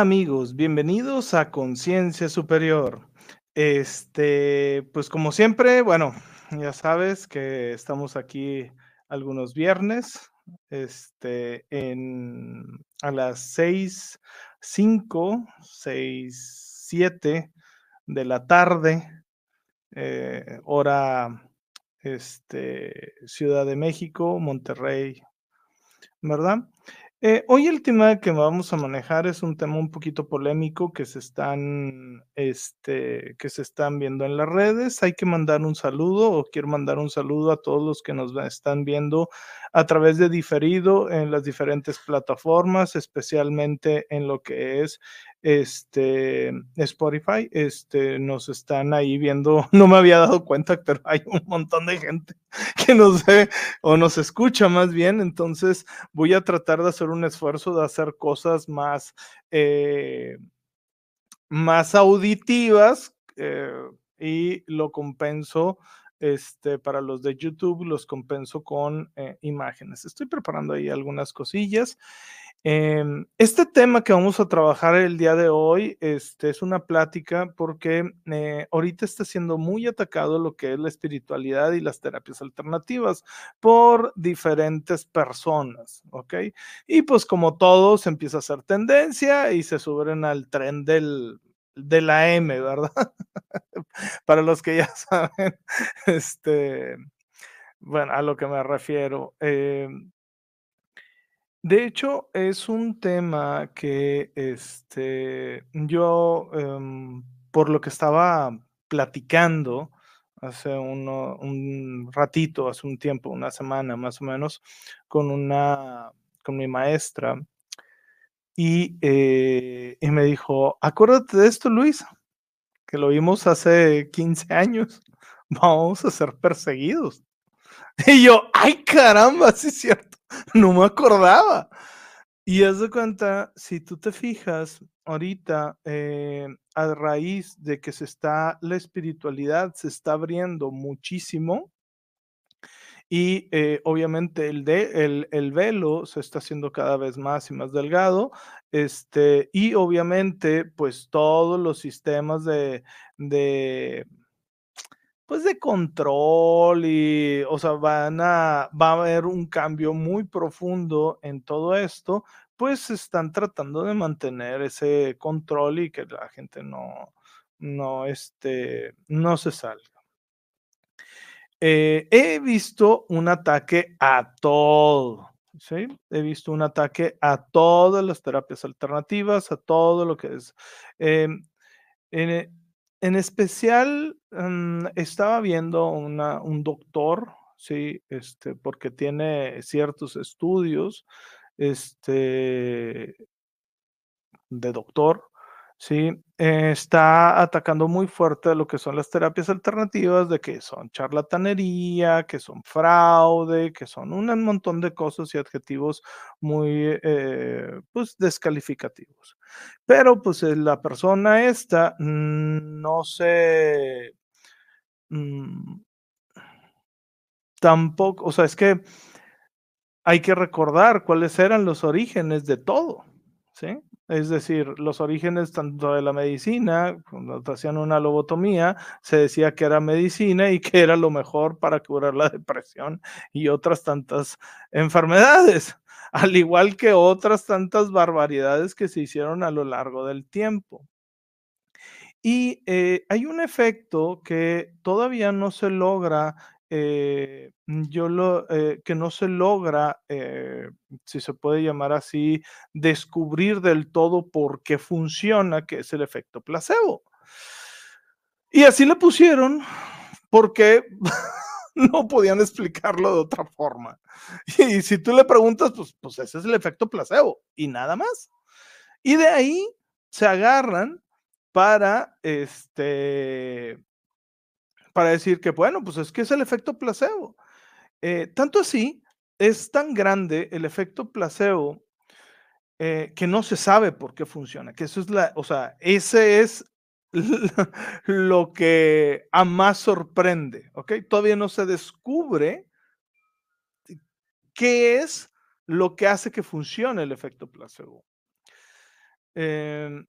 Amigos, bienvenidos a Conciencia Superior. Este, pues como siempre, bueno, ya sabes que estamos aquí algunos viernes, este, en, a las 6, 5, 6, 7 de la tarde, eh, hora este, Ciudad de México, Monterrey, ¿verdad? Eh, hoy el tema que vamos a manejar es un tema un poquito polémico que se están, este, que se están viendo en las redes. Hay que mandar un saludo o quiero mandar un saludo a todos los que nos están viendo a través de diferido en las diferentes plataformas, especialmente en lo que es este Spotify. Este, nos están ahí viendo, no me había dado cuenta, pero hay un montón de gente que nos ve o nos escucha más bien. Entonces voy a tratar de hacer un esfuerzo de hacer cosas más, eh, más auditivas eh, y lo compenso este, para los de YouTube los compenso con eh, imágenes. Estoy preparando ahí algunas cosillas. Em, este tema que vamos a trabajar el día de hoy este, es una plática porque eh, ahorita está siendo muy atacado lo que es la espiritualidad y las terapias alternativas por diferentes personas, ¿ok? Y pues como todo se empieza a hacer tendencia y se suben al tren del, de la M, ¿verdad? Para los que ya saben, este, bueno, a lo que me refiero. Em, de hecho, es un tema que este, yo, em, por lo que estaba platicando hace un ratito, hace un tiempo, una semana más o menos, con una, con mi maestra, y, eh, y me dijo, acuérdate de esto, Luis, que lo vimos hace 15 años, vamos a ser perseguidos. Y yo, ay caramba, sí es cierto, no me acordaba. Y haz de cuenta, si tú te fijas, ahorita, eh, a raíz de que se está, la espiritualidad se está abriendo muchísimo, y eh, obviamente el, de, el, velo se está haciendo cada vez más y más delgado, este, y obviamente pues todos los sistemas de, de pues de control y, o sea, van a, va a haber un cambio muy profundo en todo esto, pues están tratando de mantener ese control y que la gente no, no, este, no se salga. Eh, he visto un ataque a todo, ¿sí? He visto un ataque a todas las terapias alternativas, a todo lo que es. Em, en, en especial, mm, estaba viendo un doctor, sí, este, porque tiene ciertos estudios, este, de doctor, sí, está atacando muy fuerte lo que son las terapias alternativas, de que son charlatanería, que son fraude, que son un montón de cosas y adjetivos muy, eh, pues, descalificativos. Pero, pues, eh, la persona esta mm, no se... Mm, tampoco, o sea, es que hay que recordar cuáles eran los orígenes de todo, ¿sí? Es decir, los orígenes tanto de la medicina, cuando hacían una lobotomía, se decía que era medicina y que era lo mejor para curar la depresión y otras tantas enfermedades, al igual que otras tantas barbaridades que se hicieron a lo largo del tiempo. Y eh, hay un efecto que todavía no se logra eh, yo lo eh, que no se logra, eh, si se puede llamar así, descubrir del todo por qué funciona, que es el efecto placebo. Y así le pusieron porque no podían explicarlo de otra forma. Y si tú le preguntas, pues, pues ese es el efecto placebo y nada más. Y de ahí se agarran para este para decir que, bueno, pues es que es el efecto placebo. Eh, tanto así, es tan grande el efecto placebo eh, que no se sabe por qué funciona, que eso es la, o sea, ese es lo que a más sorprende, ¿ok? Todavía no se descubre qué es lo que hace que funcione el efecto placebo. em,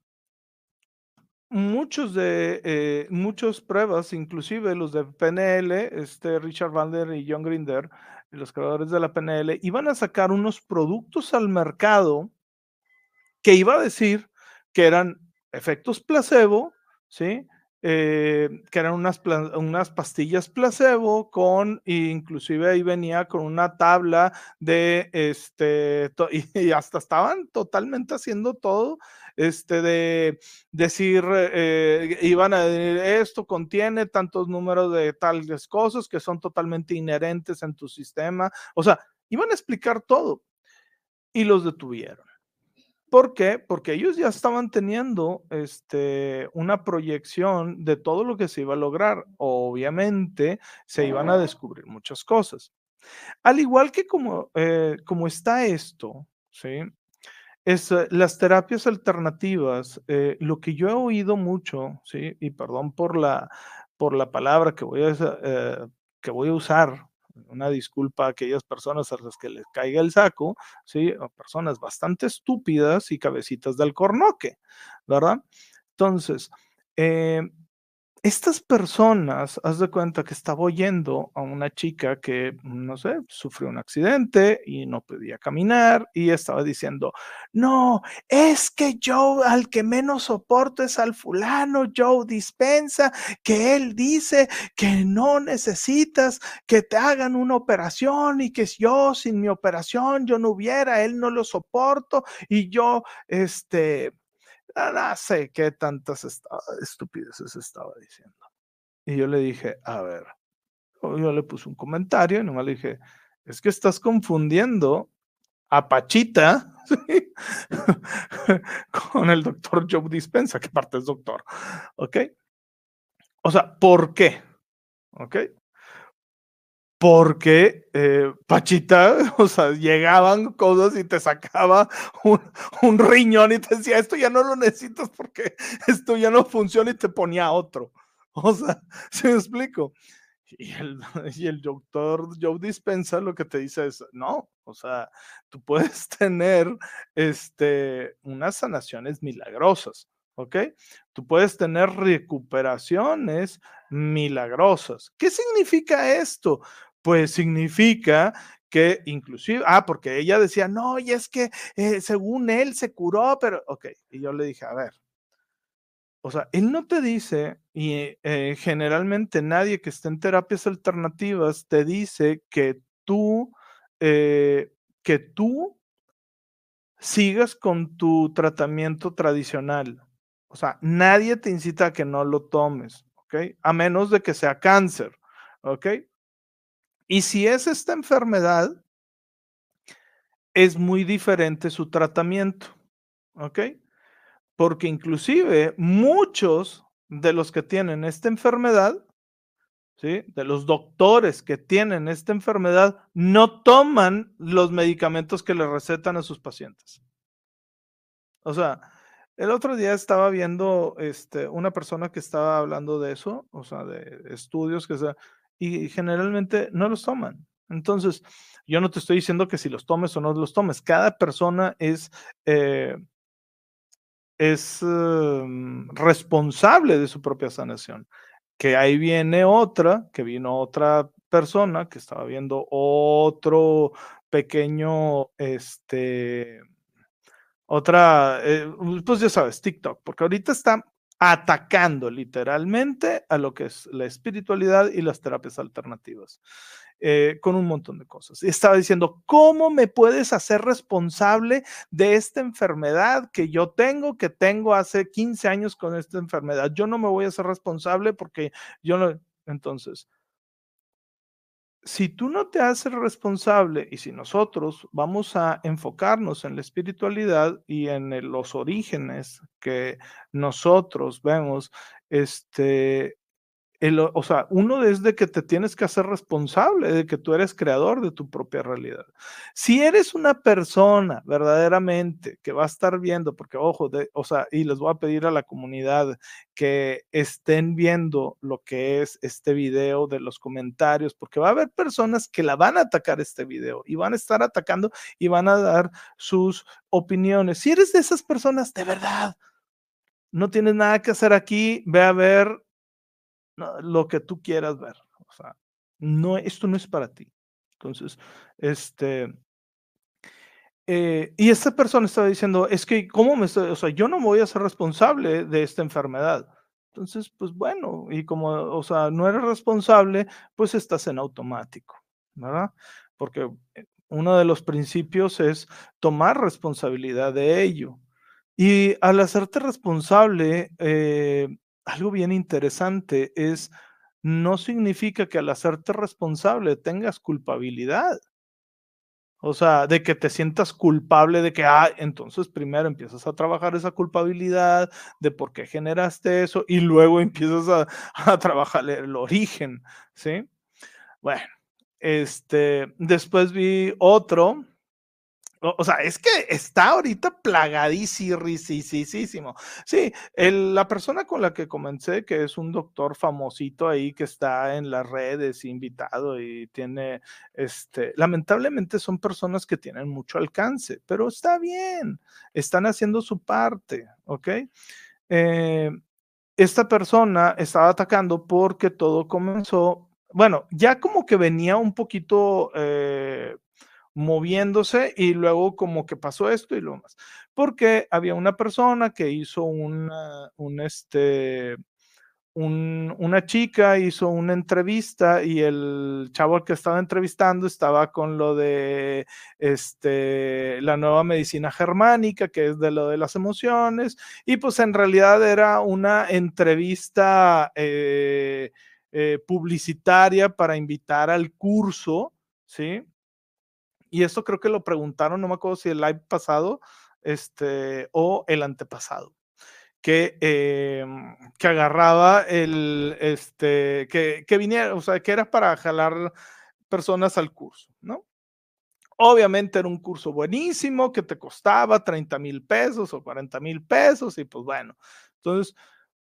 muchos de eh, muchas pruebas, inclusive los de PNL, este Richard Bandler y John Grinder, los creadores de la PNL, iban a sacar unos productos al mercado que iba a decir que eran efectos placebo, ¿sí? Eh, que eran unas, unas pastillas placebo con, inclusive ahí venía con una tabla de, este, y, hasta estaban totalmente haciendo todo, este, de decir, eh, iban a decir, esto contiene tantos números de tales cosas que son totalmente inherentes en tu sistema, o sea, iban a explicar todo y los detuvieron. ¿Por qué? Porque ellos ya estaban teniendo este, una proyección de todo lo que se iba a lograr. Obviamente se iban a descubrir muchas cosas. Al igual que como, eh, como está esto, ¿sí? Es, eh, las terapias alternativas, eh, lo que yo he oído mucho, ¿sí? Y perdón por la, por la palabra que voy a, que voy a usar, una disculpa a aquellas personas a las que les caiga el saco, ¿sí? O personas bastante estúpidas y cabecitas del cornoque, ¿verdad? Entonces, eh, estas personas, haz de cuenta que estaba oyendo a una chica que, no sé, sufrió un accidente y no podía caminar y estaba diciendo, no, es que yo al que menos soporto es al fulano, Joe dispensa, que él dice que no necesitas que te hagan una operación y que yo sin mi operación yo no hubiera, él no lo soporto y yo, este, no sé qué tantas estupideces estaba diciendo. Y yo le dije, a ver, yo le puse un comentario y nomás le dije, es que estás confundiendo a Pachita con el doctor Joe Dispensa, que parte es doctor. ¿Ok? O sea, ¿por qué? ¿Ok? Porque eh, Pachita, o sea, llegaban cosas y te sacaba un, riñón y te decía, esto ya no lo necesitas porque esto ya no funciona y te ponía otro. O sea, ¿se me explico? Y el, doctor Joe Dispensa lo que te dice es, no, o sea, tú puedes tener este, unas sanaciones milagrosas, ¿ok? Tú puedes tener recuperaciones milagrosas. ¿Qué significa esto? Pues significa que inclusive, ah, porque ella decía, no, y es que eh, según él se curó, pero, ok, y yo le dije, a ver, o sea, él no te dice, y eh, generalmente nadie que esté en terapias alternativas te dice que tú, eh, que tú sigas con tu tratamiento tradicional. O sea, nadie te incita a que no lo tomes, ¿ok? A menos de que sea cáncer, ¿ok? Y si es esta enfermedad, es muy diferente su tratamiento, ¿ok? Porque inclusive muchos de los que tienen esta enfermedad, ¿sí? De los doctores que tienen esta enfermedad, no toman los medicamentos que le recetan a sus pacientes. O sea, el otro día estaba viendo este, una persona que estaba hablando de eso, o sea, de estudios que se, y generalmente no los toman. Entonces, yo no te estoy diciendo que si los tomes o no los tomes. Cada persona es, eh, es em, responsable de su propia sanación. Que ahí viene otra, que vino otra persona que estaba viendo otro pequeño, este, otra, eh, pues ya sabes, TikTok, porque ahorita está atacando literalmente a lo que es la espiritualidad y las terapias alternativas, eh, con un montón de cosas. Estaba diciendo, ¿cómo me puedes hacer responsable de esta enfermedad que yo tengo, que tengo hace 15 años con esta enfermedad? Yo no me voy a hacer responsable porque yo no... Entonces, si tú no te haces responsable y si nosotros vamos a enfocarnos en la espiritualidad y en los orígenes que nosotros vemos, este, el, o sea, uno es de que te tienes que hacer responsable, de que tú eres creador de tu propia realidad. Si eres una persona verdaderamente que va a estar viendo, porque ojo, de, o sea, y les voy a pedir a la comunidad que estén viendo lo que es este video de los comentarios, porque va a haber personas que la van a atacar este video y van a estar atacando y van a dar sus opiniones. Si eres de esas personas, de verdad, no tienes nada que hacer aquí, ve a ver lo que tú quieras ver. O sea, no, esto no es para ti. Entonces, este, eh, y esta persona estaba diciendo, es que, ¿cómo me estoy? O sea, yo no me voy a ser responsable de esta enfermedad. Entonces, pues bueno, y como, o sea, no eres responsable, pues estás en automático, ¿verdad? Porque eh, uno de los principios es tomar responsabilidad de ello. Y al hacerte responsable, eh, algo bien interesante es, no significa que al hacerte responsable tengas culpabilidad. O sea, de que te sientas culpable de que, ah, entonces primero empiezas a trabajar esa culpabilidad de por qué generaste eso y luego empiezas a, trabajar el origen, ¿sí? Bueno, este, después vi otro o, sea, es que está ahorita plagadísimo. Sí, la persona con la que comencé, que es un doctor famosito ahí que está en las redes, invitado y tiene, este, lamentablemente son personas que tienen mucho alcance, pero está bien, están haciendo su parte, ¿ok? Eh, esta persona estaba atacando porque todo comenzó, bueno, ya como que venía un poquito... Eh, moviéndose y luego como que pasó esto y lo más. Porque había una persona que hizo una, un este, una chica hizo una entrevista y el chavo que estaba entrevistando estaba con lo de este, la nueva medicina germánica, que es de lo de las emociones, y pues en realidad era una entrevista eh, eh, publicitaria para invitar al curso, ¿sí? Y esto creo que lo preguntaron, no me acuerdo si el live pasado este, o el antepasado, que, em, que agarraba el, este, que, que viniera, o sea, que era para jalar personas al curso, ¿no? Obviamente era un curso buenísimo que te costaba 30 mil pesos o 40 mil pesos y pues bueno, entonces,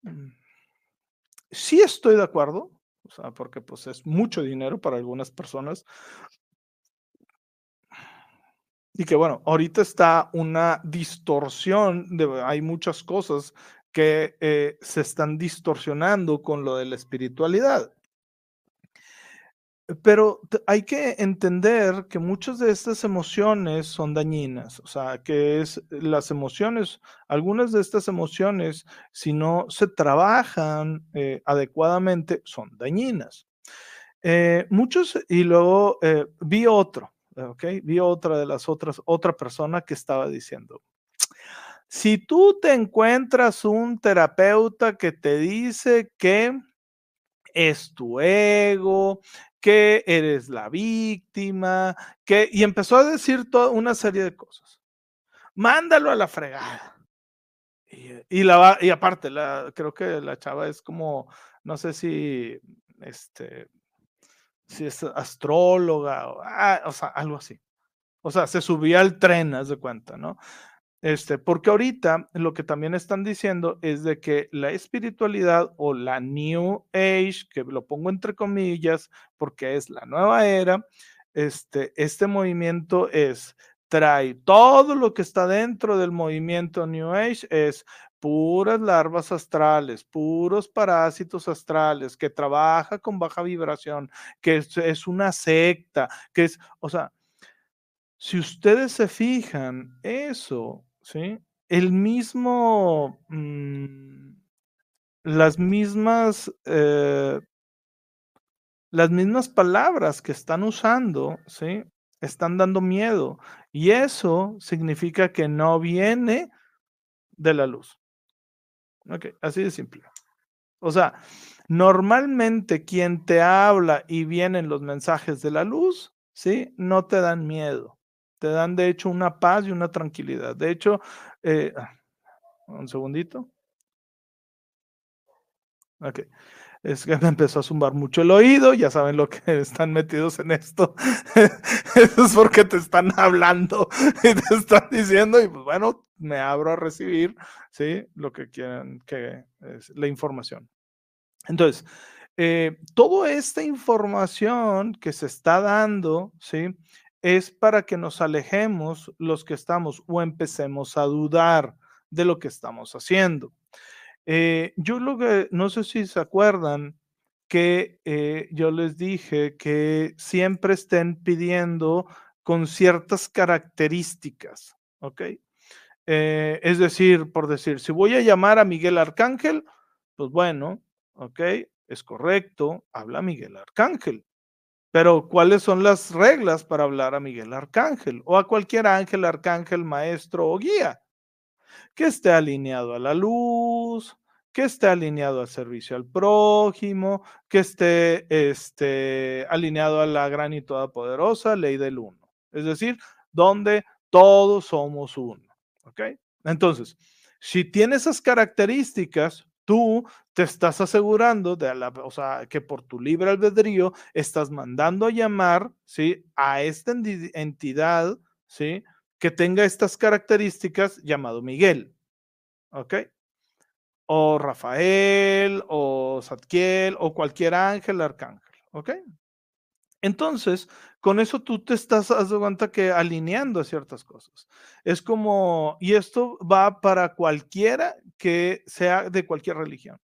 mm, sí estoy de acuerdo, o sea, porque pues es mucho dinero para algunas personas, y que bueno, ahorita está una distorsión, hay muchas cosas que eh, se están distorsionando con lo de la espiritualidad. Pero hay que entender que muchas de estas emociones son dañinas, o sea, que es las emociones, algunas de estas emociones, si no se trabajan eh, adecuadamente, son dañinas. Eh, muchos, y luego vi otro, ¿ok? Vi otra de las otras, otra persona que estaba diciendo, si tú te encuentras un terapeuta que te dice que es tu ego, que eres la víctima, que, y empezó a decir toda una serie de cosas. Mándalo a la fregada. Y, y aparte, la, creo que la chava es como, no sé si, este, si es astróloga, o, ah, o sea, algo así. O sea, se subía al tren, haz de cuenta, ¿no? Este, porque ahorita lo que también están diciendo es de que la espiritualidad o la New Age, que lo pongo entre comillas, porque es la nueva era, este, este movimiento es, trae todo lo que está dentro del movimiento New Age, es puras larvas astrales, puros parásitos astrales, que trabaja con baja vibración, que es, una secta, que es, o sea, si ustedes se fijan, eso, ¿sí? El mismo, mm, las mismas, eh, las mismas palabras que están usando, ¿sí? Están dando miedo. Y eso significa que no viene de la luz. Ok, así de simple. O sea, normalmente quien te habla y vienen los mensajes de la luz, ¿sí? No te dan miedo. Te dan, de hecho, una paz y una tranquilidad. De hecho, eh, un segundito. Ok. Es que me empezó a zumbar mucho el oído, ya saben lo que están metidos en esto. Eso es porque te están hablando y te están diciendo, y pues bueno, me abro a recibir, ¿sí? Lo que quieran que es la información. Entonces, eh, toda esta información que se está dando, ¿sí? Es para que nos alejemos los que estamos o empecemos a dudar de lo que estamos haciendo. Eh, yo lo que, no sé si se acuerdan que eh, yo les dije que siempre estén pidiendo con ciertas características, ¿ok? Eh, es decir, por decir, si voy a llamar a Miguel Arcángel, pues bueno, ¿ok? Es correcto, habla Miguel Arcángel. Pero ¿cuáles son las reglas para hablar a Miguel Arcángel o a cualquier ángel, arcángel, maestro o guía? Que esté alineado a la luz, que esté alineado al servicio al prójimo, que esté este, alineado a la gran y todopoderosa ley del uno. Es decir, donde todos somos uno. ¿Ok? Entonces, si tiene esas características, tú te estás asegurando de la, o sea, que por tu libre albedrío estás mandando a llamar, ¿sí? A esta entidad, ¿sí? Que tenga estas características llamado Miguel. ¿Ok? O Rafael, o Zadkiel, o cualquier ángel, arcángel. ¿Ok? Entonces, con eso tú te estás, dando cuenta que alineando ciertas cosas. Es como, y esto va para cualquiera que sea de cualquier religión.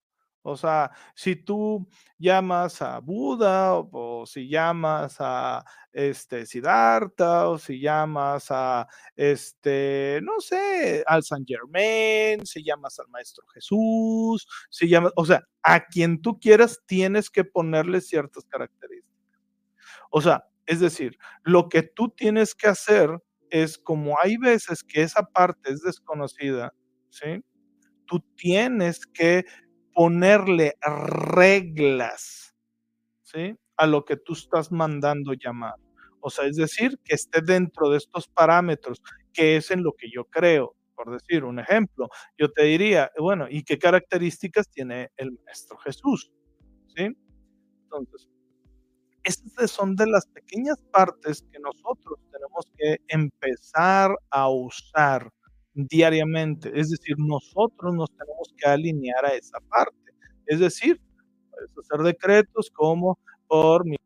O sea, si tú llamas a Buda o, si llamas a este Siddhartha o si llamas a este, no sé, al San Germain, si llamas al Maestro Jesús, si llamas, o sea, a quien tú quieras tienes que ponerle ciertas características. O sea, es decir, lo que tú tienes que hacer es como hay veces que esa parte es desconocida, ¿sí? Tú tienes que ponerle reglas, ¿sí? A lo que tú estás mandando llamar. O sea, es decir, que esté dentro de estos parámetros, que es en lo que yo creo. Por decir un ejemplo, yo te diría, bueno, ¿y qué características tiene el Maestro Jesús? ¿Sí? Entonces, estas son de las pequeñas partes que nosotros tenemos que empezar a usar diariamente. Es decir, nosotros nos tenemos que alinear a esa parte. Es decir, puedes hacer decretos como por mi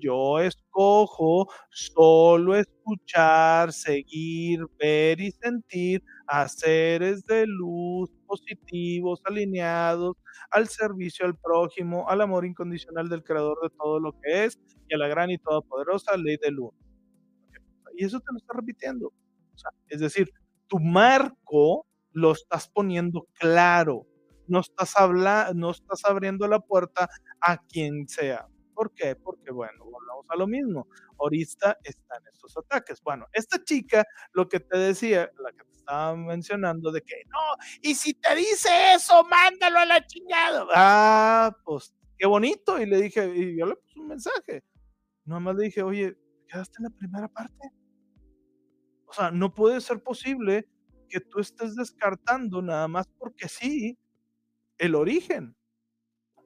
yo escojo solo escuchar, seguir, ver y sentir a seres de luz positivos, alineados al servicio al prójimo, al amor incondicional del creador de todo lo que es y a la gran y todopoderosa ley del luz. Y eso te lo está repitiendo es decir, tu marco lo estás poniendo claro, no estás, hablando, no estás abriendo la puerta a quien sea. ¿Por qué? Porque, bueno, volvamos a lo mismo. Ahorita están estos ataques. Bueno, esta chica, lo que te decía, la que te estaba mencionando, de que no, y si te dice eso, mándalo a la chingada. Ah, pues qué bonito. Y le dije, y yo le puse un mensaje. Nomás le dije, oye, ¿quedaste en la primera parte? O sea, no puede ser posible que tú estés descartando nada más porque sí el origen.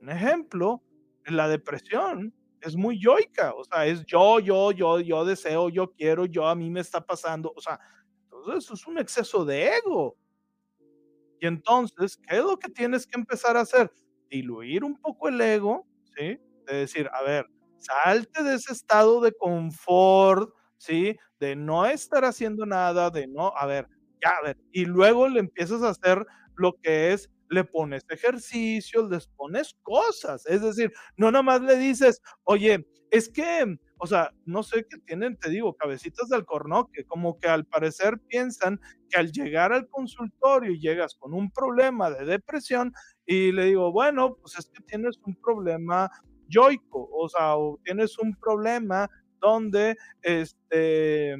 Un ejemplo, la depresión es muy yoica, o sea, es yo, yo, yo, yo deseo, yo quiero, yo a mí me está pasando, o sea, entonces eso es un exceso de ego. Y entonces, ¿qué es lo que tienes que empezar a hacer? Diluir un poco el ego, ¿sí? De decir, a ver, salte de ese estado de confort, ¿sí? De no estar haciendo nada, de no, a ver, ya, a ver, y luego le empiezas a hacer lo que es, le pones ejercicios, les pones cosas, es decir, no nomás le dices, oye, es que, o sea, no sé qué tienen, te digo, cabecitas del cornoque, como que al parecer piensan que al llegar al consultorio llegas con un problema de depresión y le digo, bueno, pues es que tienes un problema yoico, o sea, o tienes un problema donde, este,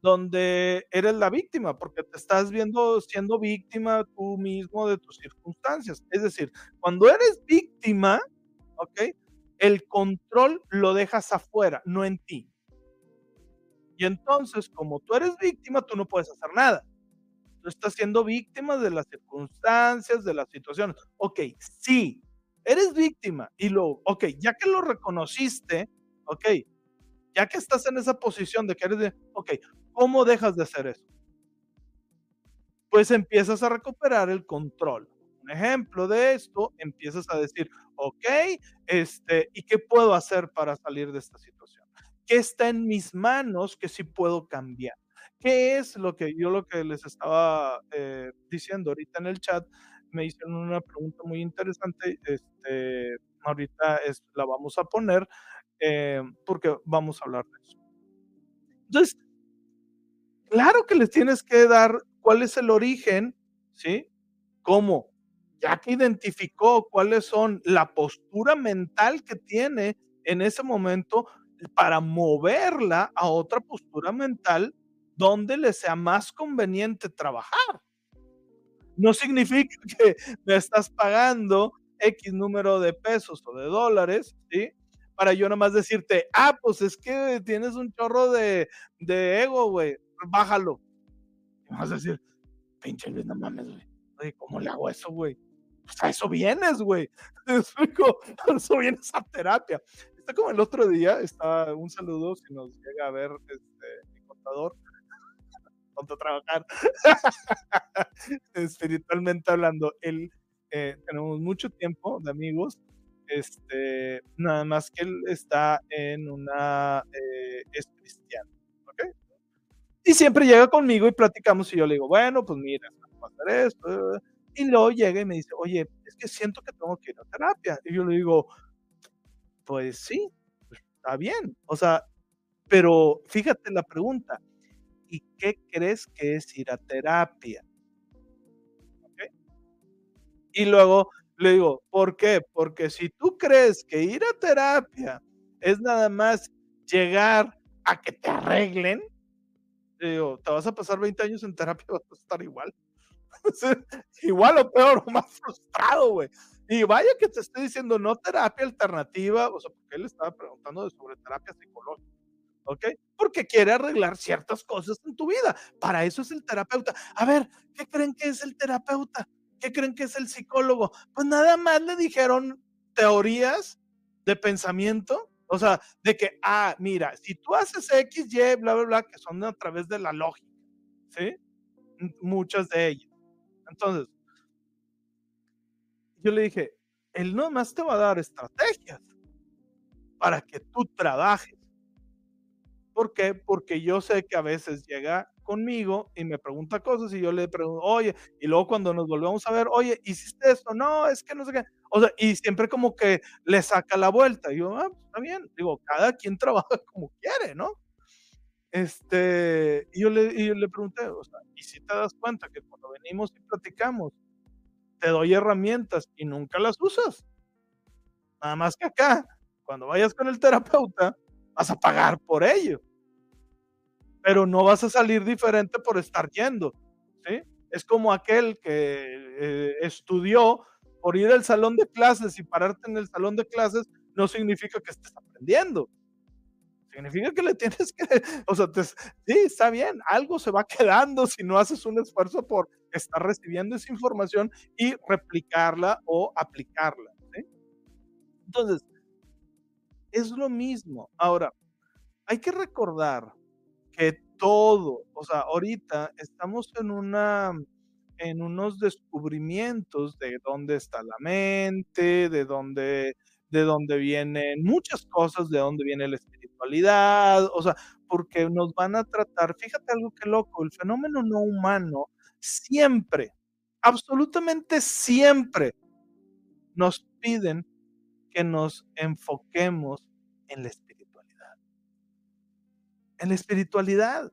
donde eres la víctima, porque te estás viendo siendo víctima tú mismo de tus circunstancias. Es decir, cuando eres víctima, ¿ok? El control lo dejas afuera, no en ti. Y entonces, como tú eres víctima, tú no puedes hacer nada. tú estás siendo víctima de las circunstancias, de las situaciones. Ok, sí, eres víctima y lo, ok, ya que lo reconociste, ok, ya que estás en esa posición de que eres de, ok, ¿cómo dejas de hacer eso? Pues empiezas a recuperar el control. Un ejemplo de esto, empiezas a decir, ok, este, ¿y qué puedo hacer para salir de esta situación? ¿Qué está en mis manos que sí puedo cambiar? ¿Qué es lo que yo lo que les estaba eh, diciendo ahorita en el chat? Me hicieron una pregunta muy interesante, este, ahorita es, la vamos a poner eh, porque vamos a hablar de eso. Entonces, claro que les tienes que dar cuál es el origen, ¿sí? ¿Cómo? Ya que identificó cuáles son la postura mental que tiene en ese momento para moverla a otra postura mental donde le sea más conveniente trabajar. No significa que me estás pagando X número de pesos o de dólares, ¿sí? Para yo nomás decirte, ah, pues es que tienes un chorro de, de ego, güey, bájalo. Y vas a decir, pinche Luis, no mames, güey. ¿cómo le hago eso, güey? Pues a eso vienes, güey. Te a eso vienes a terapia. Está como el otro día, está un saludo si nos llega a ver este, mi contador a trabajar. Espiritualmente hablando, él, eh, tenemos mucho tiempo de amigos, este, nada más que él está en una, eh, es cristiano, ¿ok? Y siempre llega conmigo y platicamos y yo le digo, bueno, pues mira, vamos a hacer esto. Y luego llega y me dice, oye, es que siento que tengo que ir a terapia. Y yo le digo, pues sí, pues, está bien. O sea, pero fíjate la pregunta, ¿Y qué crees que es ir a terapia? Y luego le digo, ¿por qué? Porque si tú crees que ir a terapia es nada más llegar a que te arreglen, te vas a pasar 20 años en terapia, vas a estar igual. igual o peor, o más frustrado, güey. Y vaya que te estoy diciendo no terapia alternativa, o sea, porque él estaba preguntando sobre terapia psicológica. ¿ok? Porque quiere arreglar ciertas cosas en tu vida. Para eso es el terapeuta. A ver, ¿qué creen que es el terapeuta? ¿Qué creen que es el psicólogo? Pues nada más le dijeron teorías de pensamiento, o sea, de que, ah, mira, si tú haces X, Y, bla, bla, bla, que son a través de la lógica, ¿sí? Muchas de ellas. Entonces, yo le dije, él no más te va a dar estrategias para que tú trabajes ¿Por qué? Porque yo sé que a veces llega conmigo y me pregunta cosas y yo le pregunto, oye, y luego cuando nos volvemos a ver, oye, ¿hiciste esto? No, es que no sé qué. O sea, y siempre como que le saca la vuelta. Yo, ah, pues, está bien. Digo, cada quien trabaja como quiere, ¿no? Este, y yo le, y yo le pregunté, o sea, ¿y si te das cuenta que cuando venimos y platicamos, te doy herramientas y nunca las usas? Nada más que acá, cuando vayas con el terapeuta, vas a pagar por ello pero no vas a salir diferente por estar yendo, ¿sí? Es como aquel que eh, estudió por ir al salón de clases y pararte en el salón de clases, no significa que estés aprendiendo. Significa que le tienes que, o sea, sí, está bien, algo se va quedando si no haces un esfuerzo por estar recibiendo esa información y replicarla o aplicarla. ¿sí? Entonces, es lo mismo. Ahora, hay que recordar que todo, o sea, ahorita estamos en una en unos descubrimientos de dónde está la mente, de dónde de dónde vienen muchas cosas, de dónde viene la espiritualidad, o sea, porque nos van a tratar, fíjate algo que loco, el fenómeno no humano siempre, absolutamente siempre nos piden que nos enfoquemos en la espiritualidad en la espiritualidad.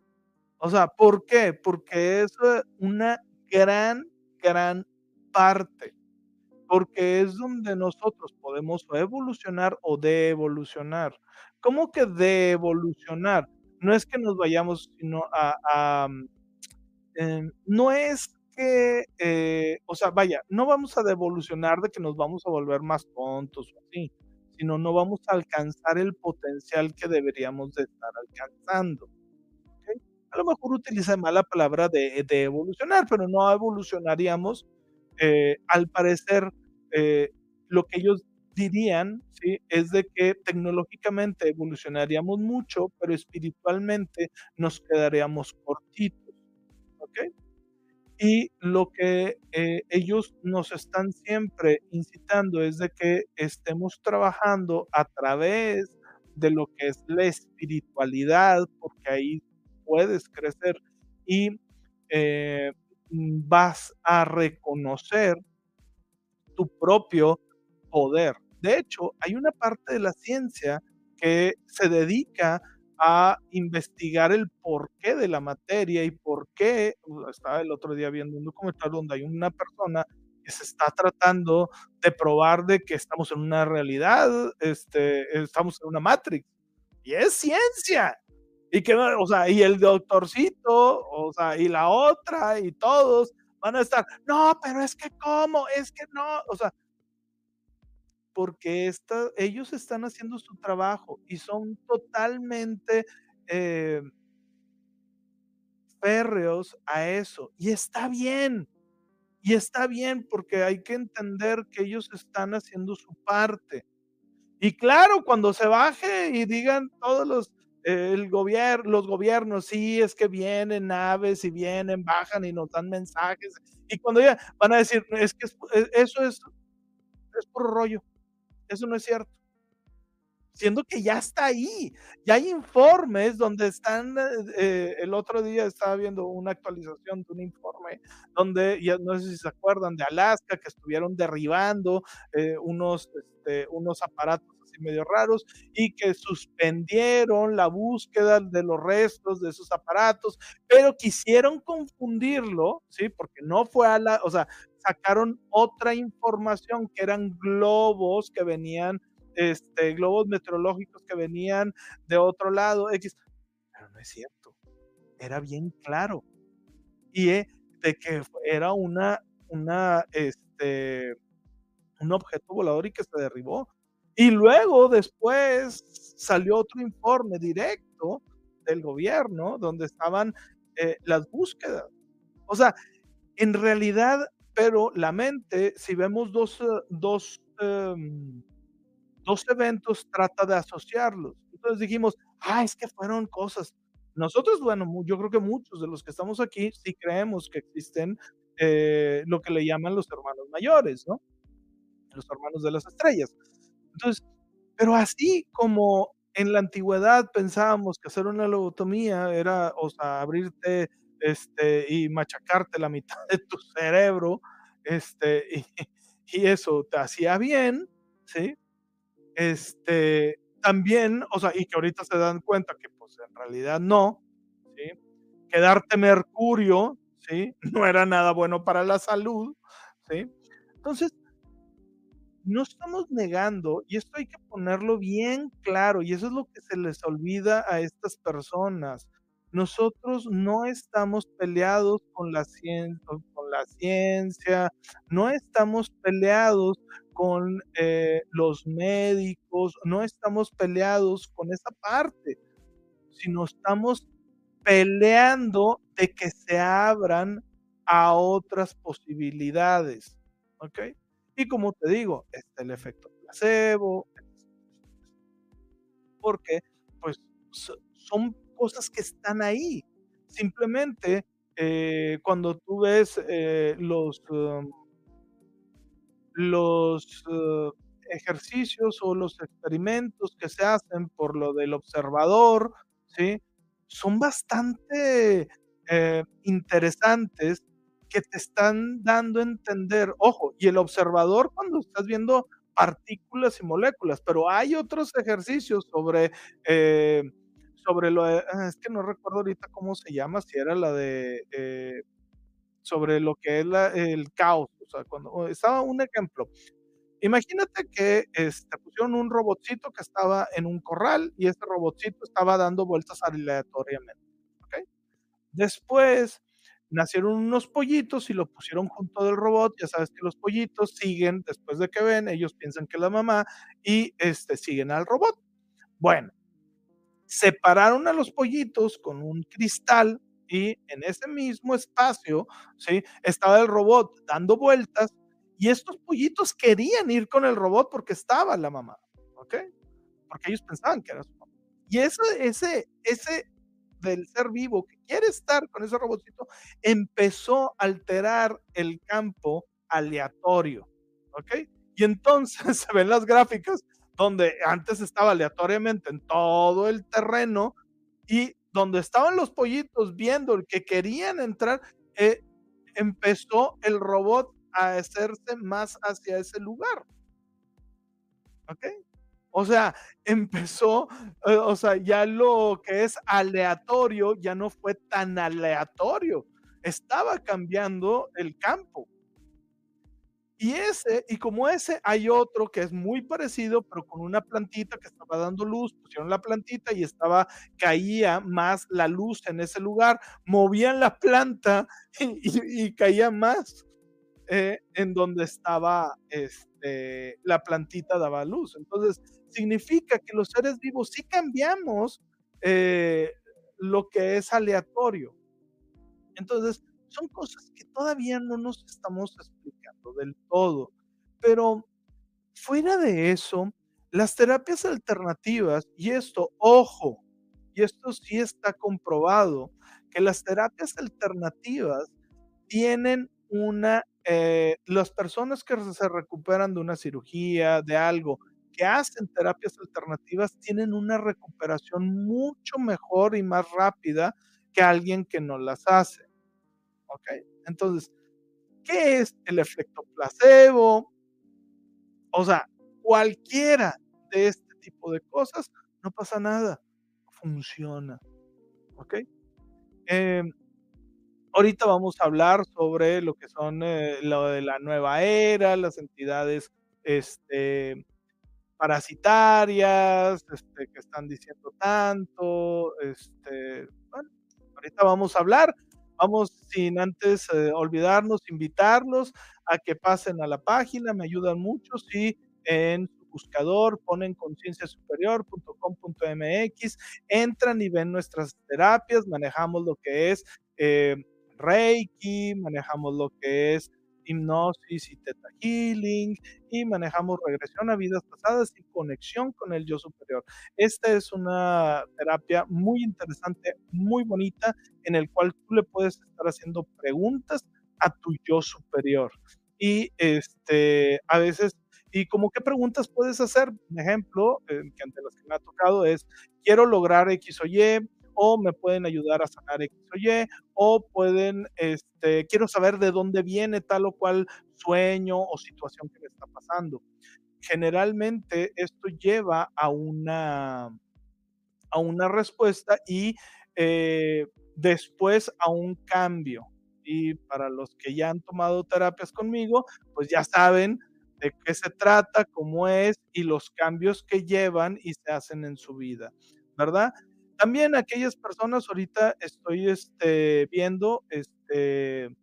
O sea, ¿por qué? Porque es una gran, gran parte. Porque es donde nosotros podemos evolucionar o de evolucionar. ¿Cómo que de evolucionar? No es que nos vayamos, sino a, mm, em, no es que, eh, o sea, vaya, no vamos a devolucionar de que nos vamos a volver más tontos o así sino no vamos a alcanzar el potencial que deberíamos de estar alcanzando. a lo mejor utilicé mal la palabra de de evolucionar, pero no evolucionaríamos, eh, al parecer, eh, lo que ellos dirían, ¿sí? Es de que tecnológicamente evolucionaríamos mucho, pero espiritualmente nos quedaríamos cortitos, ¿okey? Y lo que, eh, ellos nos están siempre incitando es de que estemos trabajando a través de lo que es la espiritualidad, porque ahí puedes crecer y, eh, vas a reconocer tu propio poder. De hecho, hay una parte de la ciencia que se dedica a investigar el porqué de la materia y por qué, uh, estaba el otro día viendo un documental donde hay una persona que se está tratando de probar de que estamos en una realidad, este, estamos en una Matrix, y es ciencia. Y que, o sea, y el doctorcito, o sea, y la otra, y todos van a estar, no, pero es que cómo, es que no, o sea porque esta ellos están haciendo su trabajo y son totalmente, eh férreos a eso, y está bien, y está bien, porque hay que entender que ellos están haciendo su parte. Y claro, cuando se baje y digan todos los el gobier los gobiernos, sí, es que vienen naves y vienen, bajan y nos dan mensajes, y cuando ya van a decir: "Es que es e eso es es puro rollo, eso no es cierto". Siendo que ya está ahí, ya hay informes donde están, eh, el otro día estaba viendo una actualización de un informe donde, ya no sé si se acuerdan de Alaska, que estuvieron derribando, eh, unos, este, unos aparatos así medio raros, y que suspendieron la búsqueda de los restos de esos aparatos, pero quisieron confundirlo, ¿sí? Porque no fue a la o sea, sacaron otra información que eran globos que venían, este, globos meteorológicos que venían de otro lado, equis, pero no es cierto, era bien claro. Y, eh, de que era una una, este, un objeto volador y que se derribó. Y luego después salió otro informe directo del gobierno donde estaban, eh, las búsquedas. O sea, en realidad, pero la mente, si vemos 2, eh, 2, em 2 eventos, trata de asociarlos. Entonces dijimos: "Ah, es que fueron cosas". Nosotros, bueno, yo creo que muchos de los que estamos aquí sí creemos que existen, eh, lo que le llaman los hermanos mayores, ¿no? Los hermanos de las estrellas. Entonces, pero así como en la antigüedad pensábamos que hacer una lobotomía era, o sea, abrirte, este, y machacarte la mitad de tu cerebro, este, y y eso te hacía bien, ¿sí? Este, también, o sea, y que ahorita se dan cuenta que, pues, en realidad no, ¿sí? Que darte mercurio, ¿sí? No era nada bueno para la salud, ¿sí? Entonces no estamos negando, y esto hay que ponerlo bien claro, y eso es lo que se les olvida a estas personas. Nosotros no estamos peleados con la cien con la ciencia, no estamos peleados con, eh, los médicos, no estamos peleados con esa parte, sino estamos peleando de que se abran a otras posibilidades, ¿okey? Y como te digo, está el efecto placebo porque, pues, so son cosas que están ahí. Simplemente, eh, cuando tú ves, eh, los, em los, eh, ejercicios o los experimentos que se hacen por lo del observador, ¿sí? Son bastante, eh, interesantes que te están dando a entender ojo, y el observador cuando estás viendo partículas y moléculas, pero hay otros ejercicios sobre, eh, sobre lo de, ah, es que no recuerdo ahorita cómo se llama, si era la de, eh, sobre lo que es el caos, o sea, cuando estaba un ejemplo. Imagínate que, este, pusieron un robotcito que estaba en un corral y este robotcito estaba dando vueltas aleatoriamente, ¿okey? Después nacieron unos pollitos y lo pusieron junto del robot, ya sabes que los pollitos siguen después de que ven, ellos piensan que es la mamá y, este, siguen al robot. Bueno, separaron a los pollitos con un cristal, y en ese mismo espacio, ¿sí? Estaba el robot dando vueltas y estos pollitos querían ir con el robot porque estaba la mamá, ¿ok? Porque ellos pensaban que era su mamá. Y ese, ese, ese del ser vivo que quiere estar con ese robotito empezó a alterar el campo aleatorio, ¿ok? Y entonces se ven las gráficas donde antes estaba aleatoriamente en todo el terreno y donde estaban los pollitos viendo que querían entrar, eh, empezó el robot a hacerse más hacia ese lugar. ¿Ok? O sea, empezó, eh, o sea, ya lo que es aleatorio ya no fue tan aleatorio. Estaba cambiando el campo. Y ese, y como ese, hay otro que es muy parecido, pero con una plantita que estaba dando luz, pusieron la plantita y estaba, caía más la luz en ese lugar, movían la planta y, caía más eh, en donde estaba este, la plantita daba luz. Entonces, significa que los seres vivos sí cambiamos eh, lo que es aleatorio. Entonces, son cosas que todavía no nos estamos explicando del todo. Pero fuera de eso, las terapias alternativas, y esto, ojo, y esto sí está comprobado, que las terapias alternativas tienen una, eh, las personas que se recuperan de una cirugía, de algo, que hacen terapias alternativas, tienen una recuperación mucho mejor y más rápida que alguien que no las hace. ¿Ok? Entonces, ¿qué es el efecto placebo? O sea, cualquiera de este tipo de cosas, no pasa nada, funciona. ¿Ok? Em, ahorita vamos a hablar sobre lo que son eh, lo de la nueva era, las entidades este, parasitarias, este, que están diciendo tanto, este, bueno, ahorita vamos a hablar, Vamos sin antes eh, olvidarnos, invitarlos a que pasen a la página, me ayudan mucho si en su buscador ponen concienciasuperior.com.mx, entran y ven nuestras terapias, manejamos lo que es eh, Reiki, manejamos lo que es hipnosis y teta healing y manejamos regresión a vidas pasadas y conexión con el yo superior. Esta es una terapia muy interesante, muy bonita, en el cual tú le puedes estar haciendo preguntas a tu yo superior. Y este, a veces, ¿y como qué preguntas puedes hacer? Un ejemplo, eh, que ante las que me ha tocado es, quiero lograr X o Y, o me pueden ayudar a sanar X o Y, o pueden, este, quiero saber de dónde viene tal o cual sueño o situación que me está pasando. Generalmente esto lleva a una, a una respuesta y eh, después a un cambio. Y para los que ya han tomado terapias conmigo, pues ya saben de qué se trata, cómo es y los cambios que llevan y se hacen en su vida, ¿verdad? También aquellas personas, ahorita estoy este, viendo este,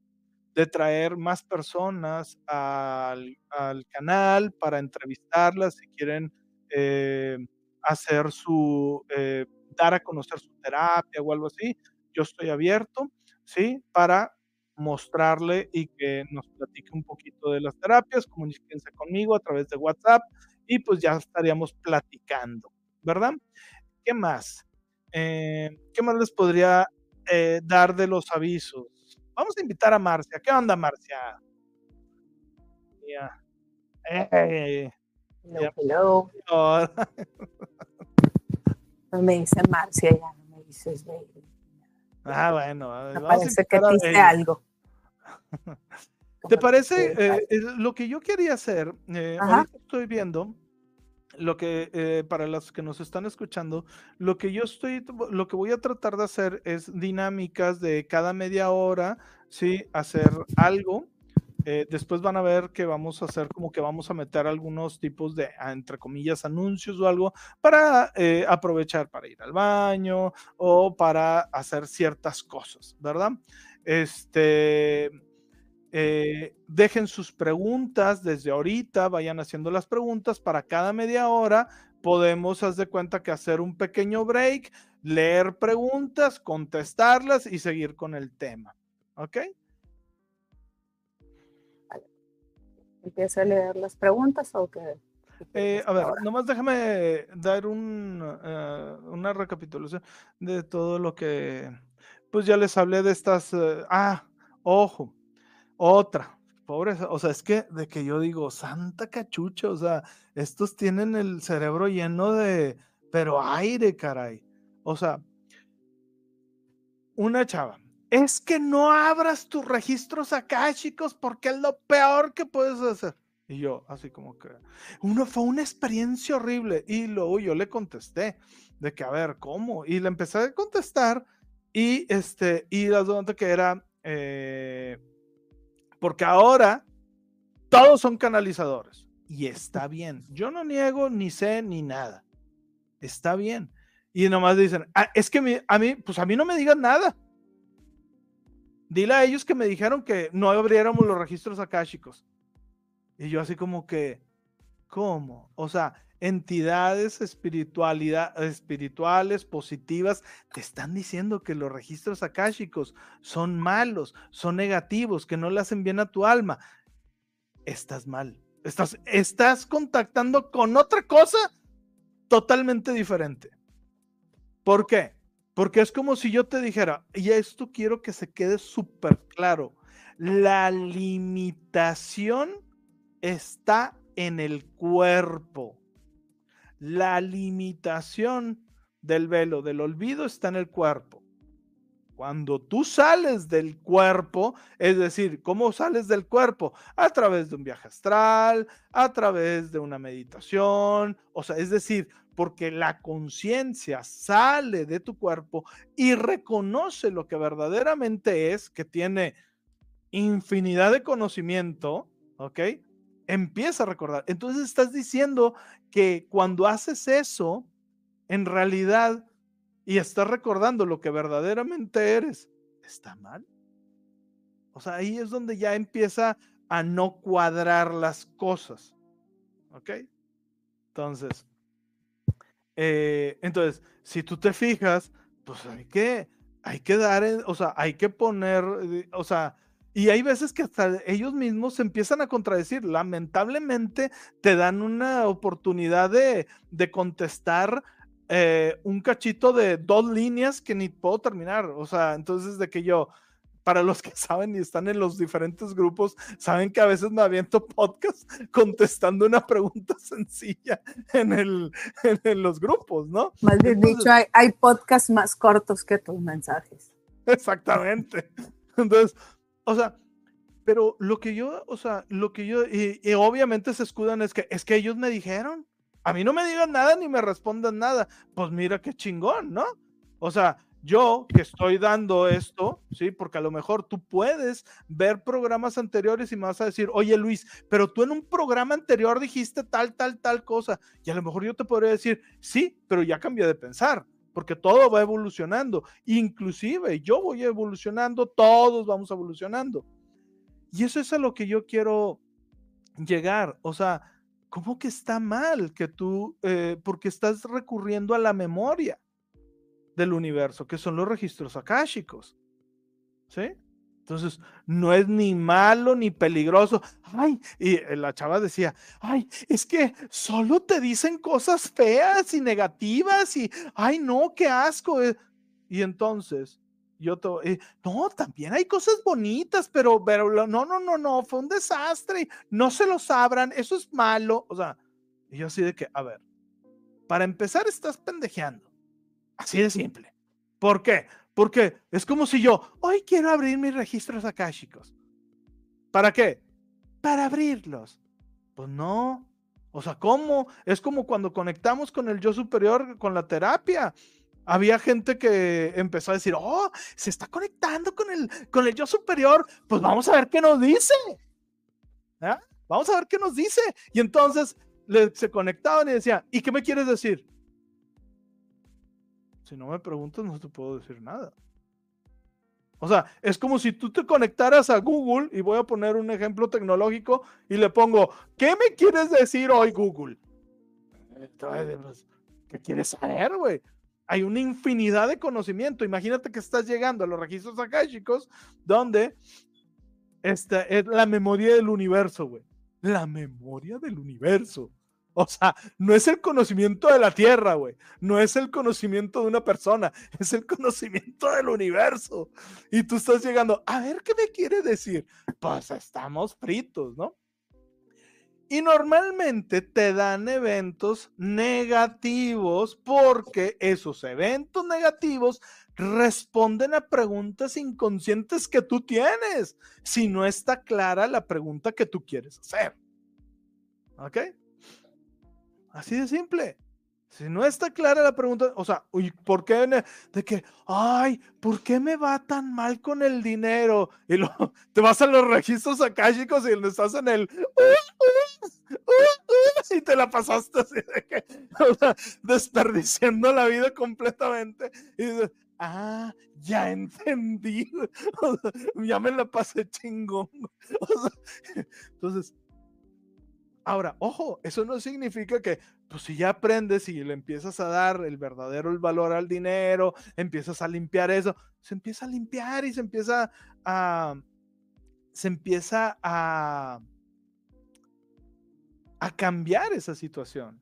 de traer más personas al, canal para entrevistarlas si quieren eh, hacer su, eh, dar a conocer su terapia o algo así. Yo estoy abierto, ¿sí? Para mostrarle y que nos platique un poquito de las terapias, comuníquense conmigo a través de WhatsApp y pues ya estaríamos platicando, ¿verdad? ¿Qué más? Eh, ¿Qué más les podría eh, dar de los avisos? Vamos a invitar a Marcia. ¿Qué onda, Marcia? Eh, hello, no me dice Marcia, ya no me dices baby. Ah, bueno. Me parece que dice algo. ¿Te parece? lo que yo quería hacer, ahorita estoy viendo lo que eh, para los que nos están escuchando, lo que yo estoy, lo que voy a tratar de hacer es dinámicas de cada media hora, sí, hacer algo. Eh, después van a ver que vamos a hacer como que vamos a meter algunos tipos de, ah, entre comillas, anuncios o algo para eh, aprovechar para ir al baño o para hacer ciertas cosas, ¿verdad? Este, eh, dejen sus preguntas desde ahorita, vayan haciendo las preguntas para cada media hora. Podemos, haz de cuenta que hacer un pequeño break, leer preguntas, contestarlas y seguir con el tema. ¿Ok? ¿Empieza a leer las preguntas o qué? Eh, a ver, nomás déjame dar un, eh, una recapitulación de todo lo que, pues ya les hablé de estas, ah, ojo, otra, pobre, o sea, es que de que yo digo, santa cachucha, o sea, estos tienen el cerebro lleno de, pero aire, caray. O sea, una chava, es que no abras tus registros acá, chicos, porque es lo peor que puedes hacer. Y yo, así como que, uno fue una experiencia horrible. Y luego yo le contesté de que, a ver, ¿cómo? Y le empecé a contestar y este, y la que era, eh, porque ahora todos son canalizadores y está bien. Yo no niego ni sé ni nada. Está bien. Y nomás dicen, ah, es que a mí, pues a mí no me digan nada. Dile a ellos que me dijeron que no abriéramos los registros akáshicos. Y yo así como que, ¿cómo? O sea, entidades espiritualidad, espirituales, positivas, te están diciendo que los registros akáshicos son malos, son negativos, que no le hacen bien a tu alma. Estás mal. Estás, estás contactando con otra cosa totalmente diferente. ¿Por qué? Porque es como si yo te dijera, y esto quiero que se quede súper claro, la limitación está en el cuerpo. La limitación del velo del olvido está en el cuerpo. Cuando tú sales del cuerpo, es decir, ¿cómo sales del cuerpo? A través de un viaje astral, a través de una meditación, o sea, es decir, porque la conciencia sale de tu cuerpo y reconoce lo que verdaderamente es, que tiene infinidad de conocimiento, ¿ok? Empieza a recordar. Entonces estás diciendo que cuando haces eso, en realidad, y estás recordando lo que verdaderamente eres, está mal. O sea, ahí es donde ya empieza a no cuadrar las cosas. ¿Ok? Entonces, eh, entonces, si tú te fijas, pues hay que, hay que dar, o sea, hay que poner, eh, o sea, y hay veces que hasta ellos mismos se empiezan a contradecir. Lamentablemente te dan una oportunidad de, contestar eh, un cachito de dos líneas que ni puedo terminar. O sea, entonces de que yo, para los que saben y están en los diferentes grupos, saben que a veces me aviento podcast contestando una pregunta sencilla en, el, en, los grupos, ¿no? Más bien dicho, hay, hay podcasts más cortos que tus mensajes. Exactamente. Entonces, o sea, pero lo que yo, o sea, lo que yo, y, obviamente se escudan es que, es que ellos me dijeron, a mí no me digan nada ni me respondan nada, pues mira qué chingón, ¿no? O sea, yo que estoy dando esto, ¿sí? Porque a lo mejor tú puedes ver programas anteriores y me vas a decir, oye Luis, pero tú en un programa anterior dijiste tal, tal, tal cosa. Y a lo mejor yo te podría decir, sí, pero ya cambié de pensar porque todo va evolucionando. Inclusive yo voy evolucionando, todos vamos evolucionando. Y eso es a lo que yo quiero llegar. O sea, ¿cómo que está mal que tú, eh, porque estás recurriendo a la memoria del universo, que son los registros akáshicos? ¿Sí? Entonces, no es ni malo ni peligroso. Ay, y la chava decía, ay, es que solo te dicen cosas feas y negativas y, ay, no, qué asco. Eh". Y entonces, yo te, no, también hay cosas bonitas, pero, pero no, no, no, no, fue un desastre. No se los abran, eso es malo. O sea, y yo así de que, a ver, para empezar estás pendejeando. Así de simple. ¿Por qué? Porque es como si yo, hoy quiero abrir mis registros akáshicos. ¿Para qué? Para abrirlos. Pues no. O sea, ¿cómo? Es como cuando conectamos con el yo superior, con la terapia. Había gente que empezó a decir, oh, se está conectando con el, con el yo superior. Pues vamos a ver qué nos dice. ¿Ah? Vamos a ver qué nos dice. Y entonces se conectaban y decían, ¿y qué me quieres decir? Si no me preguntas, no te puedo decir nada. O sea, es como si tú te conectaras a Google, y voy a poner un ejemplo tecnológico, y le pongo, ¿qué me quieres decir hoy, Google? ¿Qué quieres saber, güey? hay una infinidad de conocimiento. Imagínate que estás llegando a los registros chicos, donde esta es la memoria del universo, güey. La memoria del universo. O sea, no es el conocimiento de la Tierra, güey. No es el conocimiento de una persona, es el conocimiento del universo. Y tú estás llegando, a ver qué me quiere decir. Pues estamos fritos, ¿no? Y normalmente te dan eventos negativos porque esos eventos negativos responden a preguntas inconscientes que tú tienes, si no está clara la pregunta que tú quieres hacer. ¿Ok? Así de simple. Si no está clara la pregunta, o sea, ¿por qué? De que, ay, ¿por qué me va tan mal con el dinero? Y lo, te vas a los registros akáshicos y estás en el, y te la pasaste así de que, desperdiciando la vida completamente. Y dices, ah, ya entendí, ya me la pasé chingón. entonces, Ahora, ojo, eso no significa que, pues si ya aprendes y le empiezas a dar el verdadero el valor al dinero, empiezas a limpiar eso, se empieza a limpiar y se empieza a, se empieza a, a cambiar esa situación.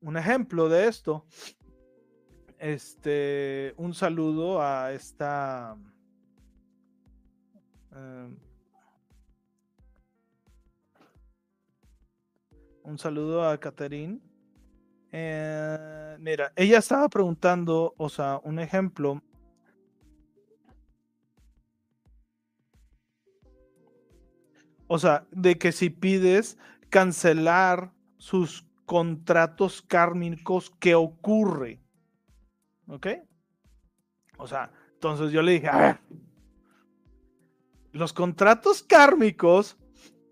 Un ejemplo de esto, este, un saludo a esta... Em, Un saludo a Catherine. Eh, mira, ella estaba preguntando, o sea, un ejemplo. O sea, de que si pides cancelar sus contratos kármicos, ¿qué ocurre? ¿Ok? O sea, entonces yo le dije, a ver, los contratos kármicos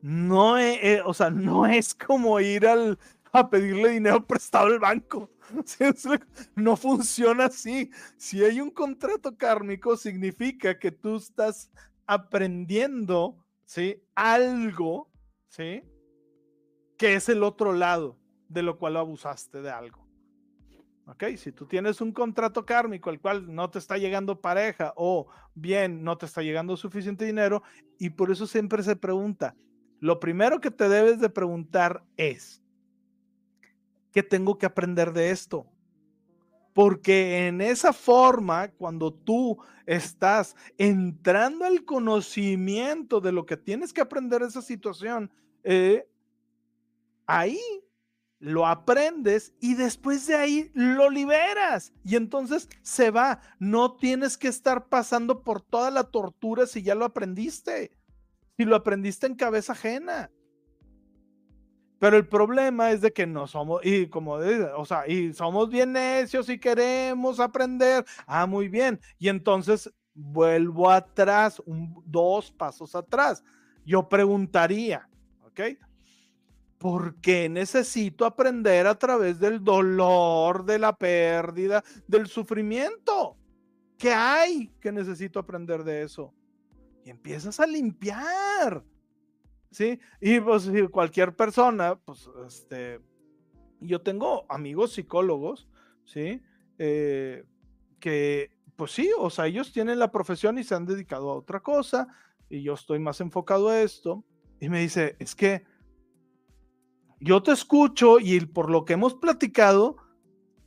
no es, eh, o sea, no es como ir al, a pedirle dinero prestado al banco. No funciona así. Si hay un contrato kármico, significa que tú estás aprendiendo, ¿sí? Algo, ¿sí? Que es el otro lado de lo cual abusaste de algo. ¿Ok? Si tú tienes un contrato kármico al cual no te está llegando pareja o bien no te está llegando suficiente dinero y por eso siempre se pregunta, lo primero que te debes de preguntar es, ¿qué tengo que aprender de esto? Porque en esa forma, cuando tú estás entrando al conocimiento de lo que tienes que aprender de esa situación, eh, ahí lo aprendes y después de ahí lo liberas y entonces se va. No tienes que estar pasando por toda la tortura si ya lo aprendiste si lo aprendiste en cabeza ajena. Pero el problema es de que no somos, y como, o sea, y somos bien necios y queremos aprender. Ah, muy bien. Y entonces vuelvo atrás, un, dos pasos atrás. Yo preguntaría, ¿ok? ¿Por qué necesito aprender a través del dolor, de la pérdida, del sufrimiento? ¿Qué hay que necesito aprender de eso? Empiezas a limpiar. ¿Sí? Y pues cualquier persona, pues este, yo tengo amigos psicólogos, ¿sí? Eh, que, pues sí, o sea, ellos tienen la profesión y se han dedicado a otra cosa, y yo estoy más enfocado a esto, y me dice, es que yo te escucho y por lo que hemos platicado,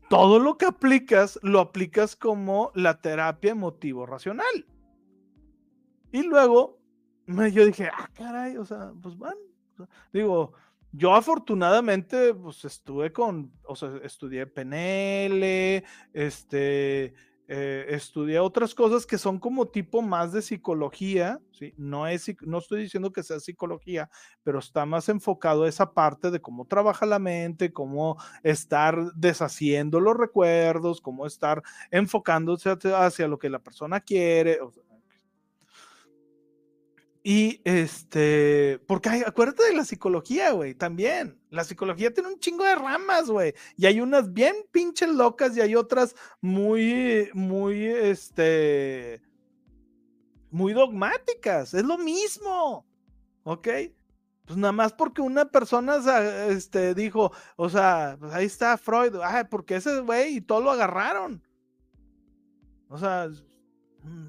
todo lo que aplicas, lo aplicas como la terapia emotivo racional. Y luego yo dije, ah, caray, o sea, pues bueno, digo, yo afortunadamente, pues estuve con, o sea, estudié PNL, este, eh, estudié otras cosas que son como tipo más de psicología, ¿sí? No, es, no estoy diciendo que sea psicología, pero está más enfocado a esa parte de cómo trabaja la mente, cómo estar deshaciendo los recuerdos, cómo estar enfocándose hacia, lo que la persona quiere. Y este, porque hay, acuérdate de la psicología, güey, también. La psicología tiene un chingo de ramas, güey. Y hay unas bien pinches locas y hay otras muy, muy, este, muy dogmáticas. Es lo mismo, ¿ok? Pues nada más porque una persona este, dijo, o sea, pues ahí está Freud, ay, porque ese güey y todo lo agarraron. O sea,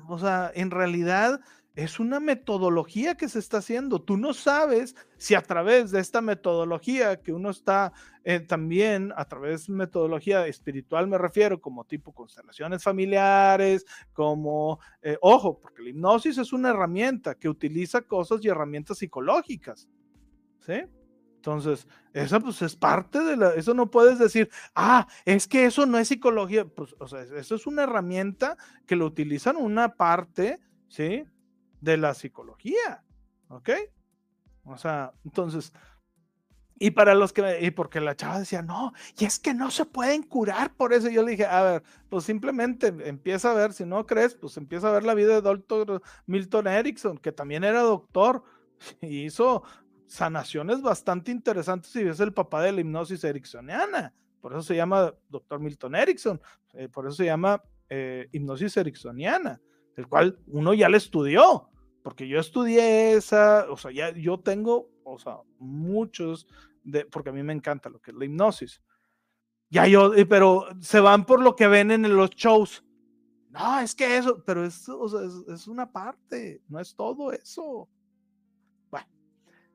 o sea, en realidad es una metodología que se está haciendo. Tú no sabes si a través de esta metodología que uno está eh, también, a través de metodología espiritual me refiero, como tipo constelaciones familiares, como, eh, ojo, porque la hipnosis es una herramienta que utiliza cosas y herramientas psicológicas. ¿Sí? Entonces, esa pues es parte de la, eso no puedes decir, ah, es que eso no es psicología, pues, o sea, eso es una herramienta que lo utilizan una parte, ¿sí? De la psicología, ¿ok? O sea, entonces, y para los que, y porque la chava decía, no, y es que no se pueden curar por eso, yo le dije, a ver, pues simplemente empieza a ver, si no crees, pues empieza a ver la vida de doctor Milton Erickson, que también era doctor, y hizo sanaciones bastante interesantes y es el papá de la hipnosis ericksoniana. Por eso se llama Dr. Milton Erickson, eh, por eso se llama eh, hipnosis ericksoniana, el cual uno ya le estudió, porque yo estudié esa, o sea, ya yo tengo, o sea, muchos, de, porque a mí me encanta lo que es la hipnosis. Ya yo, pero se van por lo que ven en los shows. No, es que eso, pero es, es una parte, no es todo eso.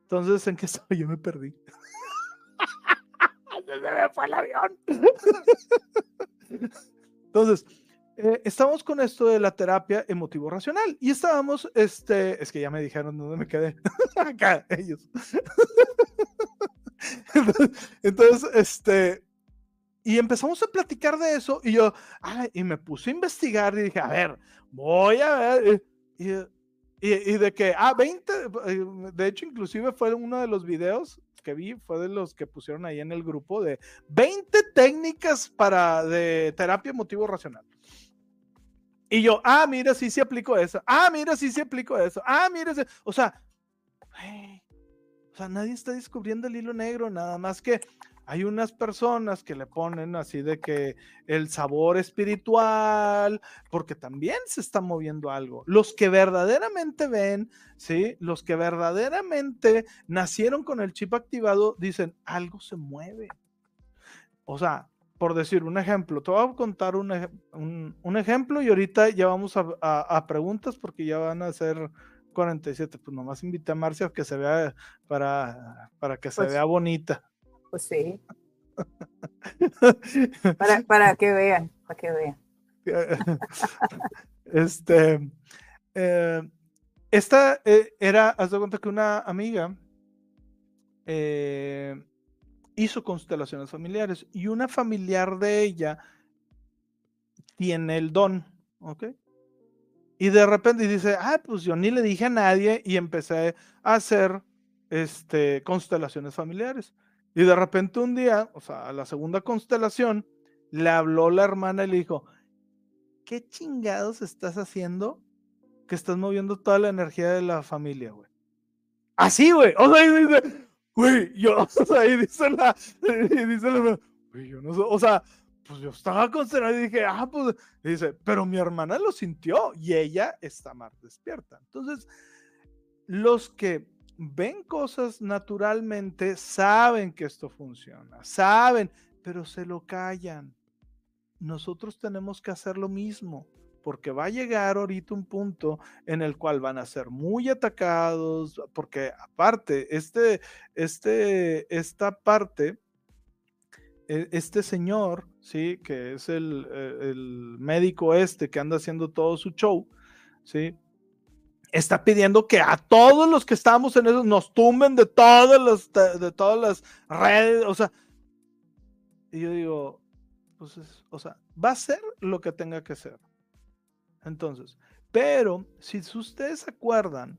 Entonces, ¿en qué estaba? Yo me perdí. Entonces, eh, estamos con esto de la terapia emotivo racional y estábamos, este, es que ya me dijeron dónde me quedé. Acá, ellos. entonces, este, y empezamos a platicar de eso y yo, y me puse a investigar y dije, a ver, voy a ver. Y, y, de que, ah, 20, eh, de hecho, inclusive fue uno de los videos que vi, fue de los que pusieron ahí en el grupo de 20 técnicas para de terapia emotivo racional. Y yo, ah, mira, sí se aplicó eso. Ah, mira, sí se aplicó eso. Ah, mira, o sea, o sea, nadie está descubriendo el hilo negro, nada más que hay unas personas que le ponen así de que el sabor espiritual, porque también se está moviendo algo. Los que verdaderamente ven, ¿sí? Los que verdaderamente nacieron con el chip activado, dicen, algo se mueve. O sea, por decir un ejemplo, te voy a contar un, ejemplo y ahorita ya vamos a, preguntas porque ya van a ser 47. Pues nomás invité a Marcia a que se vea para, para que se pues vea bonita. Pues sí. para, que vean, para que vean. este, eh, esta eh, era, haz de cuenta que una amiga eh, hizo constelaciones familiares y una familiar de ella tiene el don, ¿ok? Y de repente dice, ah, pues yo ni le dije a nadie y empecé a hacer este, constelaciones familiares. Y de repente un día, o sea, a la segunda constelación, le habló la hermana y le dijo, ¿qué chingados estás haciendo que estás moviendo toda la energía de la familia, güey? Así, güey. O sea, güey, yo, o sea, y dice la, dice la, güey, yo no o sea, pues yo estaba constelado y dije, ah, pues, dice, pero mi hermana lo sintió y ella está más despierta. Entonces, los que ven cosas naturalmente, saben que esto funciona, saben, pero se lo callan. Nosotros tenemos que hacer lo mismo, porque va a llegar ahorita un punto en el cual van a ser muy atacados, porque aparte, este, este, esta parte, e, este señor, sí, que es el, e, el médico este que anda haciendo todo su show, sí, está pidiendo que a todos los que estamos en eso nos tumben de todas las, de, todas las redes, o sea, y yo digo, pues, o sea, va a ser lo que tenga que ser. Entonces, pero si ustedes acuerdan,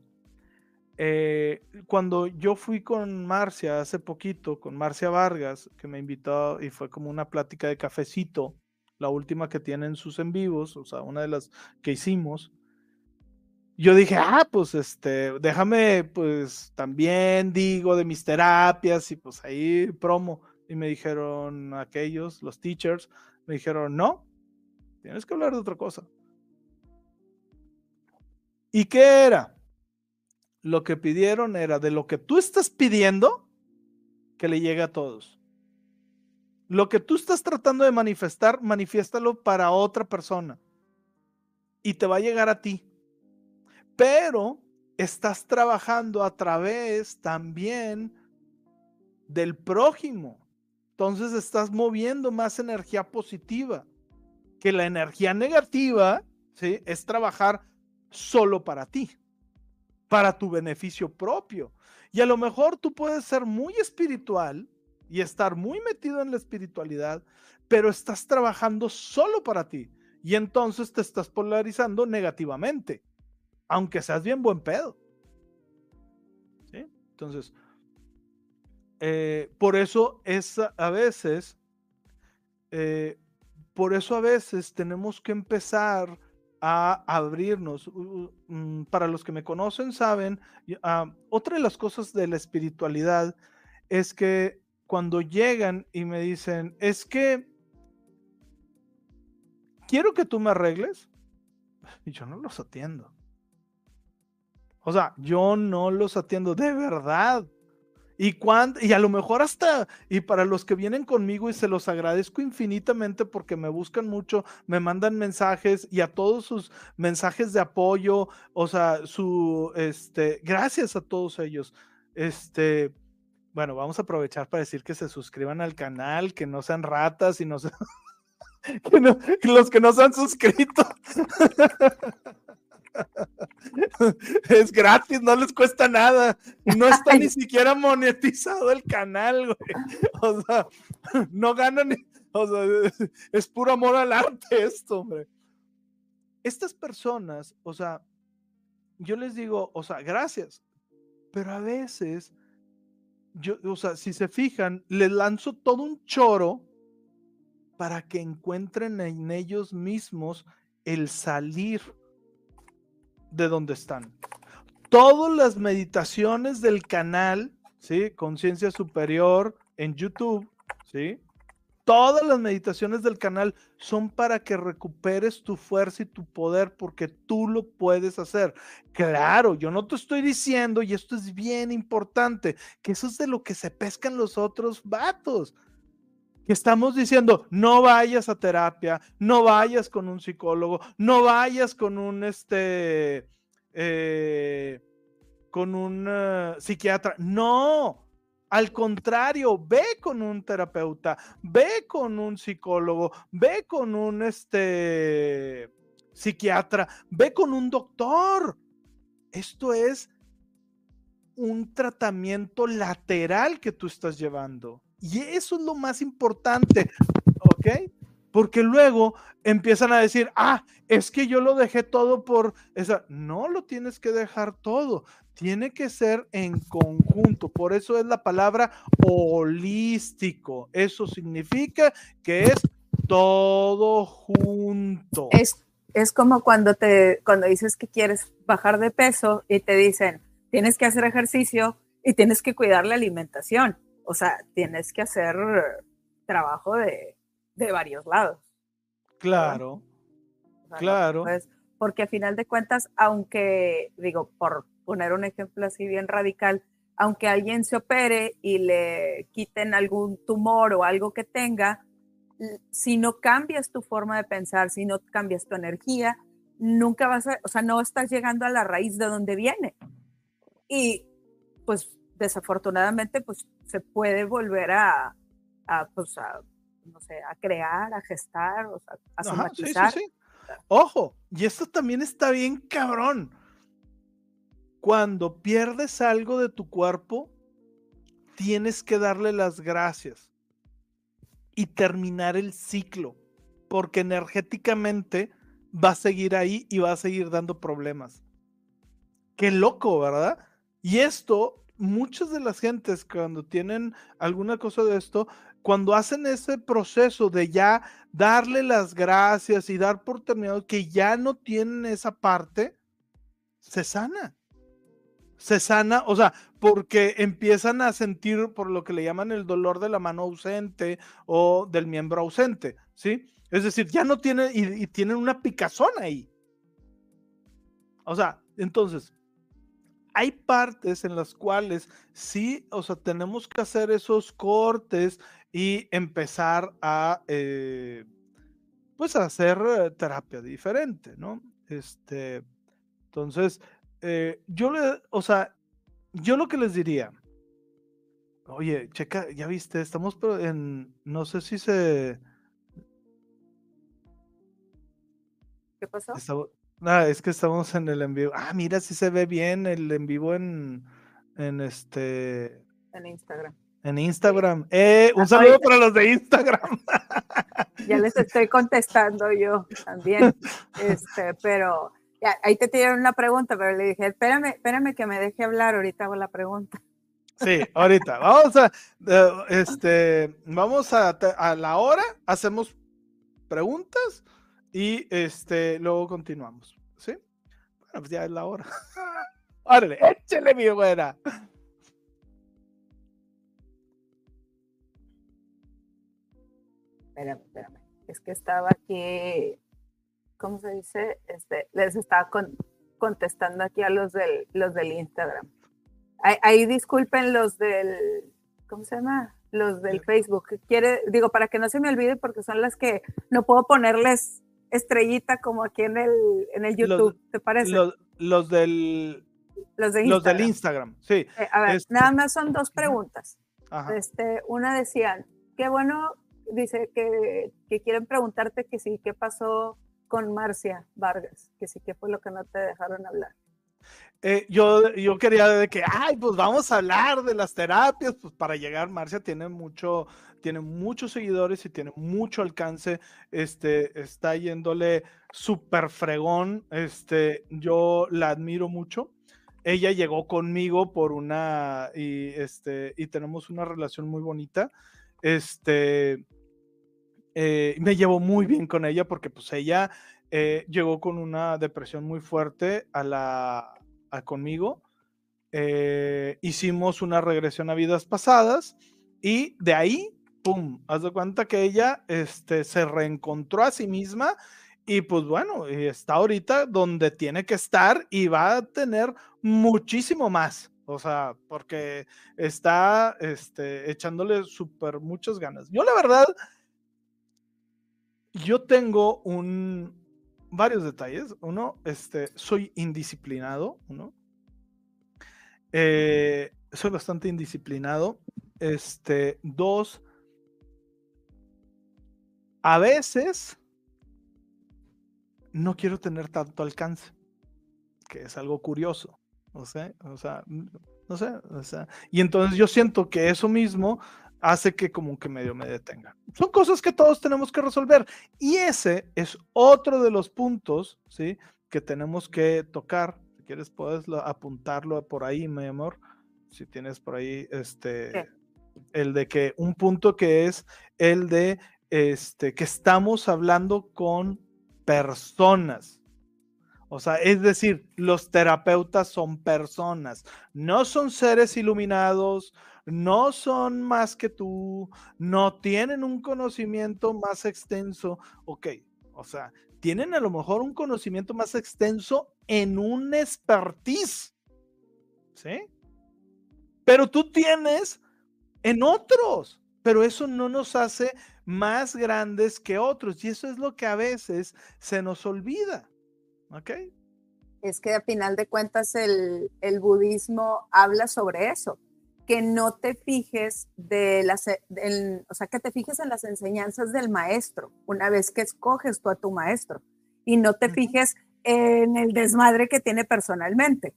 eh, cuando yo fui con Marcia hace poquito, con Marcia Vargas, que me invitó y fue como una plática de cafecito, la última que tienen sus en vivos, o sea, una de las que hicimos, yo dije, ah, pues este, déjame, pues también digo de mis terapias y pues ahí promo. Y me dijeron aquellos, los teachers, me dijeron, no, tienes que hablar de otra cosa. ¿Y qué era? Lo que pidieron era de lo que tú estás pidiendo, que le llegue a todos. Lo que tú estás tratando de manifestar, manifiéstalo para otra persona. y te va a llegar a ti. Pero estás trabajando a través también del prójimo. Entonces estás moviendo más energía positiva, que la energía negativa, ¿sí? Es trabajar solo para ti, para tu beneficio propio. Y a lo mejor tú puedes ser muy espiritual y estar muy metido en la espiritualidad, pero estás trabajando solo para ti. Y entonces te estás polarizando negativamente, aunque seas bien buen pedo. ¿Sí? Entonces, eh, por eso es a veces, eh, por eso a veces tenemos que empezar a abrirnos. Mm, para los que me conocen saben, ah, otra de las cosas de la espiritualidad es que cuando llegan y me dicen, es que quiero que tú me arregles, y yo no los atiendo. O sea, yo no los atiendo de verdad. Y, cuando, y a lo mejor hasta, y para los que vienen conmigo y se los agradezco infinitamente porque me buscan mucho, me mandan mensajes y a todos sus mensajes de apoyo, o sea, su, este, gracias a todos ellos. Este, bueno, vamos a aprovechar para decir que se suscriban al canal, que no sean ratas y no sean, los que no se han suscrito. es gratis, no les cuesta nada. No está ni siquiera monetizado el canal, güey. O sea, no ganan, o sea, es puro amor al arte esto, hombre. Estas personas, o sea, yo les digo, o sea, gracias, pero a veces, yo, o sea, si se fijan, les lanzo todo un choro para que encuentren en ellos mismos el salir de donde están. Todas las meditaciones del canal, ¿sí? Conciencia Superior en YouTube, ¿sí? Todas las meditaciones del canal son para que recuperes tu fuerza y tu poder porque tú lo puedes hacer. Claro, yo no te estoy diciendo, y esto es bien importante, que eso es de lo que se pescan los otros vatos estamos diciendo, no vayas a terapia, no vayas con un psicólogo, no vayas con un este, eh, con un eh, psiquiatra. No, al contrario, ve con un terapeuta, ve con un psicólogo, ve con un este, psiquiatra, ve con un doctor. Esto es un tratamiento lateral que tú estás llevando. Y eso es lo más importante, ¿ok? Porque luego empiezan a decir, ah, es que yo lo dejé todo por esa. No lo tienes que dejar todo, tiene que ser en conjunto. Por eso es la palabra holístico. Eso significa que es todo junto. Es, es como cuando, te, cuando dices que quieres bajar de peso y te dicen, tienes que hacer ejercicio y tienes que cuidar la alimentación o sea, tienes que hacer trabajo de, varios lados. Claro, claro. porque a final de cuentas, aunque, digo, por poner un ejemplo así bien radical, aunque alguien se opere y le quiten algún tumor o algo que tenga, si no cambias tu forma de pensar, si no cambias tu energía, nunca vas a, o sea, no estás llegando a la raíz de donde viene. Y pues desafortunadamente, pues se puede volver a, pues, no sé, a crear, a gestar, o sea, a somatizar. Ojo, y esto también está bien cabrón. Cuando pierdes algo de tu cuerpo, tienes que darle las gracias y terminar el ciclo, porque energéticamente va a seguir ahí y va a seguir dando problemas. Qué loco, ¿verdad? Y esto muchas de las gentes cuando tienen alguna cosa de esto, cuando hacen ese proceso de ya darle las gracias y dar por terminado que ya no tienen esa parte, se sana. Se sana, o sea, porque empiezan a sentir por lo que le llaman el dolor de la mano ausente o del miembro ausente, ¿sí? Es decir, ya no tienen y, y tienen una picazón ahí. O sea, entonces, hay partes en las cuales sí, o sea, tenemos que hacer esos cortes y empezar a, eh, pues, a hacer eh, terapia diferente, ¿no? Este, entonces, eh, yo le, o sea, yo lo que les diría, oye, checa, ya viste, estamos en, no sé si se... ¿Qué pasó? Ah, es que estamos en el en vivo. Ah, mira, si se ve bien el en vivo en, en este... En Instagram. En Instagram. Eh, un saludo para los de Instagram. Ya les estoy contestando yo también. Este, pero ahí te tiraron una pregunta, pero le dije, espérame, espérame que me deje hablar, ahorita hago la pregunta. Sí, ahorita. Vamos a, este, vamos a, a la hora, hacemos preguntas y este, luego continuamos. ¿Sí? Bueno, pues ya es la hora. Órale, échale mi buena. Espérame, espérame. Es que estaba aquí ¿cómo se dice? Este, les estaba contestando aquí a los del, los del Instagram. Ahí, disculpen los del, ¿cómo se llama? Los del Facebook. Quiere, digo, para que no se me olvide, porque son las que no puedo ponerles estrellita como aquí en el, en el YouTube, ¿te parece? Los, del los, del Instagram, sí. Eh, a ver, este nada más son dos preguntas. Este, una decían, qué bueno, dice que, que, quieren preguntarte que sí, qué pasó con Marcia Vargas, que sí que fue lo que no te dejaron hablar. Eh, yo, yo quería que, ay, pues vamos a hablar de las terapias, pues para llegar, Marcia tiene mucho, tiene muchos seguidores y tiene mucho alcance, este, está yéndole súper fregón, este, yo la admiro mucho. Ella llegó conmigo por una, y este, y tenemos una relación muy bonita, este, eh, me llevo muy bien con ella porque pues ella eh, llegó con una depresión muy fuerte a la, conmigo. Eh, hicimos una regresión a vidas pasadas y de ahí, ¡pum! Haz de cuenta que ella este, se reencontró a sí misma y pues bueno, está ahorita donde tiene que estar y va a tener muchísimo más. O sea, porque está este, echándole súper muchas ganas. Yo la verdad yo tengo un varios detalles. Uno, este, soy indisciplinado, uno. Eh, soy bastante indisciplinado. Este, dos, a veces no quiero tener tanto alcance, que es algo curioso. o sea, no sé, o sea, y entonces yo siento que eso mismo hace que como que medio me detenga. Son cosas que todos tenemos que resolver y ese es otro de los puntos, ¿sí? Que tenemos que tocar. Si quieres puedes apuntarlo por ahí, mi amor. Si tienes por ahí este el de que un punto que es el de este que estamos hablando con personas. O sea, es decir, los terapeutas son personas, no son seres iluminados, no son más que tú, no tienen un conocimiento más extenso, ok, o sea, tienen a lo mejor un conocimiento más extenso en un expertise, ¿sí? Pero tú tienes en otros, pero eso no nos hace más grandes que otros y eso es lo que a veces se nos olvida, ¿ok? Es que a final de cuentas el, el budismo habla sobre eso que no te fijes de las, o sea, que te fijes en las enseñanzas del maestro una vez que escoges tú a tu maestro y no te fijes en el desmadre que tiene personalmente.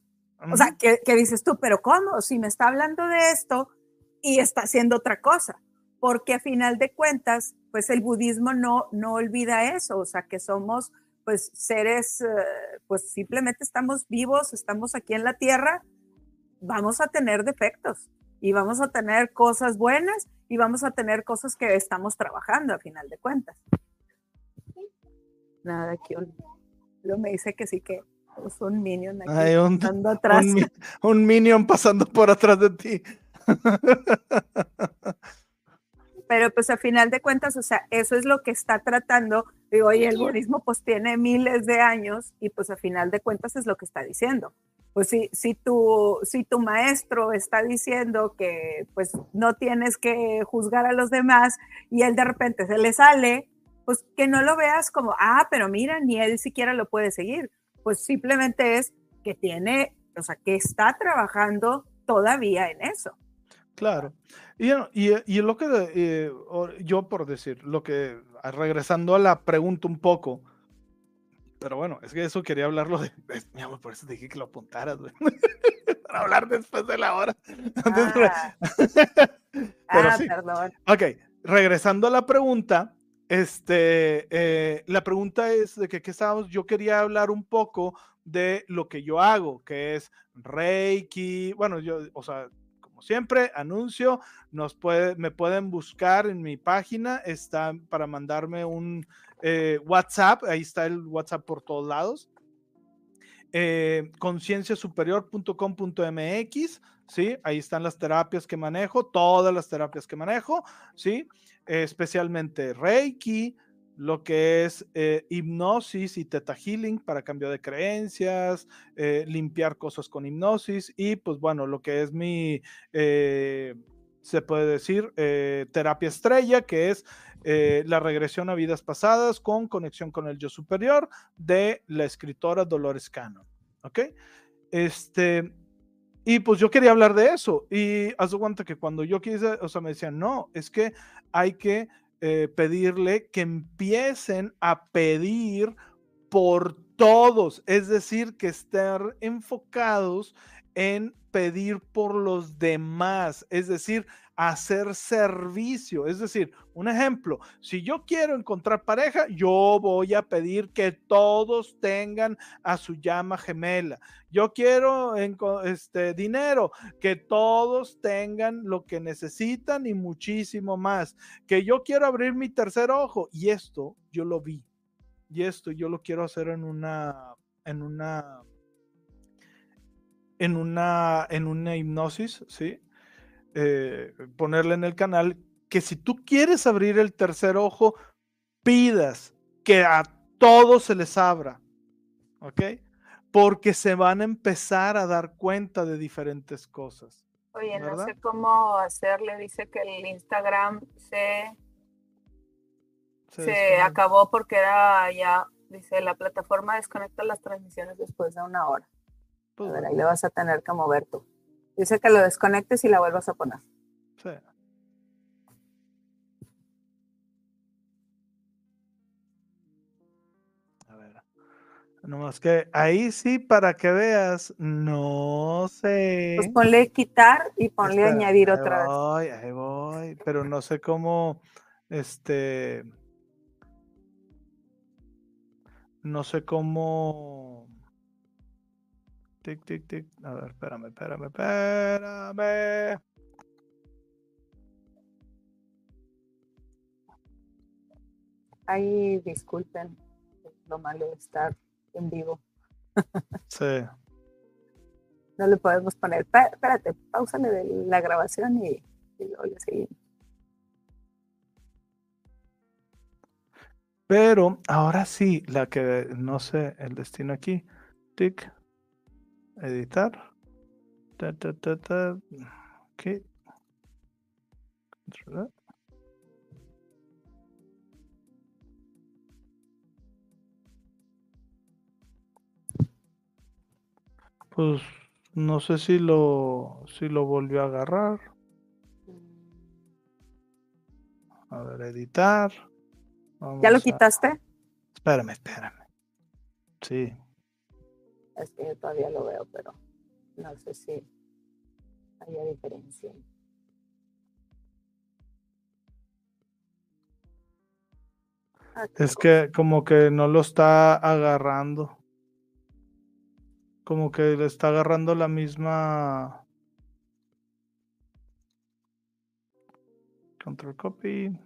O sea, que, dices tú, pero ¿cómo? Si me está hablando de esto y está haciendo otra cosa. Porque a final de cuentas, pues el budismo no, no olvida eso, o sea, que somos pues seres, eh, pues simplemente estamos vivos, estamos aquí en la tierra, vamos a tener defectos y vamos a tener cosas buenas y vamos a tener cosas que estamos trabajando a final de cuentas. Nada, aquí lo me dice que sí que es un minion aquí un, pasando atrás. Un, minion pasando por atrás de ti. Pero pues a final de cuentas, o sea, eso es lo que está tratando. Digo, y el budismo pues tiene miles de años y pues a final de cuentas es lo que está diciendo pues si, si, tu, si tu maestro está diciendo que pues no tienes que juzgar a los demás y él de repente se le sale, pues que no lo veas como, ah, pero mira, ni él siquiera lo puede seguir. pues simplemente es que tiene, o sea, que está trabajando todavía en eso. Claro. Y, y, lo que eh, yo por decir, lo que, regresando a la pregunta un poco, pero bueno, es que eso quería hablarlo de, mi amor, por eso dije que lo apuntaras, para hablar después de la hora. Ah, ah perdón. Ok, regresando a la pregunta, este, eh, la pregunta es de que, ¿qué estábamos? Yo quería hablar un poco de lo que yo hago, que es Reiki. Bueno, yo, o sea, como siempre, anuncio, nos puede, me pueden buscar en mi página, está para mandarme un eh, WhatsApp, ahí está el WhatsApp por todos lados. Eh, concienciasuperior.com.mx, ¿sí? Ahí están las terapias que manejo, todas las terapias que manejo, ¿sí? especialmente Reiki, lo que es eh, hipnosis y teta healing para cambio de creencias, limpiar cosas con hipnosis y pues bueno, lo que es mi, se puede decir, terapia estrella, que es la regresión a vidas pasadas con conexión con el yo superior de la escritora Dolores Cannon. ¿Ok? Este, y pues yo quería hablar de eso. Y haz de cuenta que cuando yo quise, o sea, me decían, no, es que hay que eh, pedirle que empiecen a pedir por todos, es decir, que estén enfocados en pedir por los demás, es decir, hacer servicio. Es decir, un ejemplo, si yo quiero encontrar pareja, yo voy a pedir que todos tengan a su llama gemela. Yo quiero este dinero, que todos tengan lo que necesitan y muchísimo más. Que yo quiero abrir mi tercer ojo y esto yo lo vi. Y esto yo lo quiero hacer en una en una en una en una hipnosis, ¿sí? Eh, ponerle en el canal que si tú quieres abrir el tercer ojo, pidas que a todos se les abra, ¿ok? Porque se van a empezar a dar cuenta de diferentes cosas. Oye, no sé cómo hacerle, dice que el Instagram se, se, acabó porque era ya, dice, la plataforma desconecta las transmisiones después de una hora. Pues a ver, ahí le vas a tener que mover tú. Dice que lo desconectes y la vuelvas a poner. Sí. A ver. Nomás que ahí sí, para que veas, no sé. Pues ponle quitar y ponle añadir otra voy, vez. Ahí voy, pero no sé cómo, este, no sé cómo Tic, tic, tic. A ver, espérame, espérame, espérame. Ahí disculpen lo malo de estar en vivo. Sí. No le podemos poner, espérate, pausale de la grabación y, y luego ya seguimos. Pero ahora sí, la que no sé el destino aquí. Tic, editar. Ta, ta, ta, ta. Ok. Pues no sé si lo si lo volvió a agarrar. A ver, editar. ¿Ya lo quitaste? Espérame, espérame. Sí, es que yo todavía lo veo, pero no sé si hay diferencia. Es que como que no lo está agarrando. Como que le está agarrando la misma. Control copy.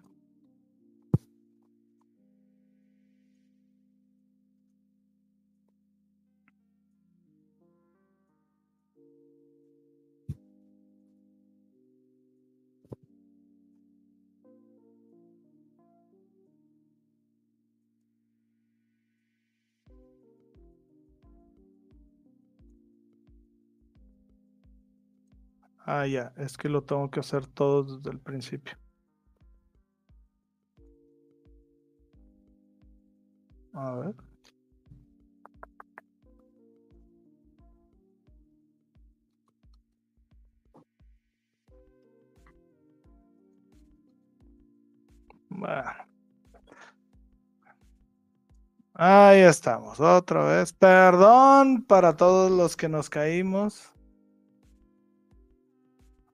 Ah, ya, es que lo tengo que hacer todo desde el principio. A ver. Bueno. Ahí estamos, otra vez. Perdón para todos los que nos caímos.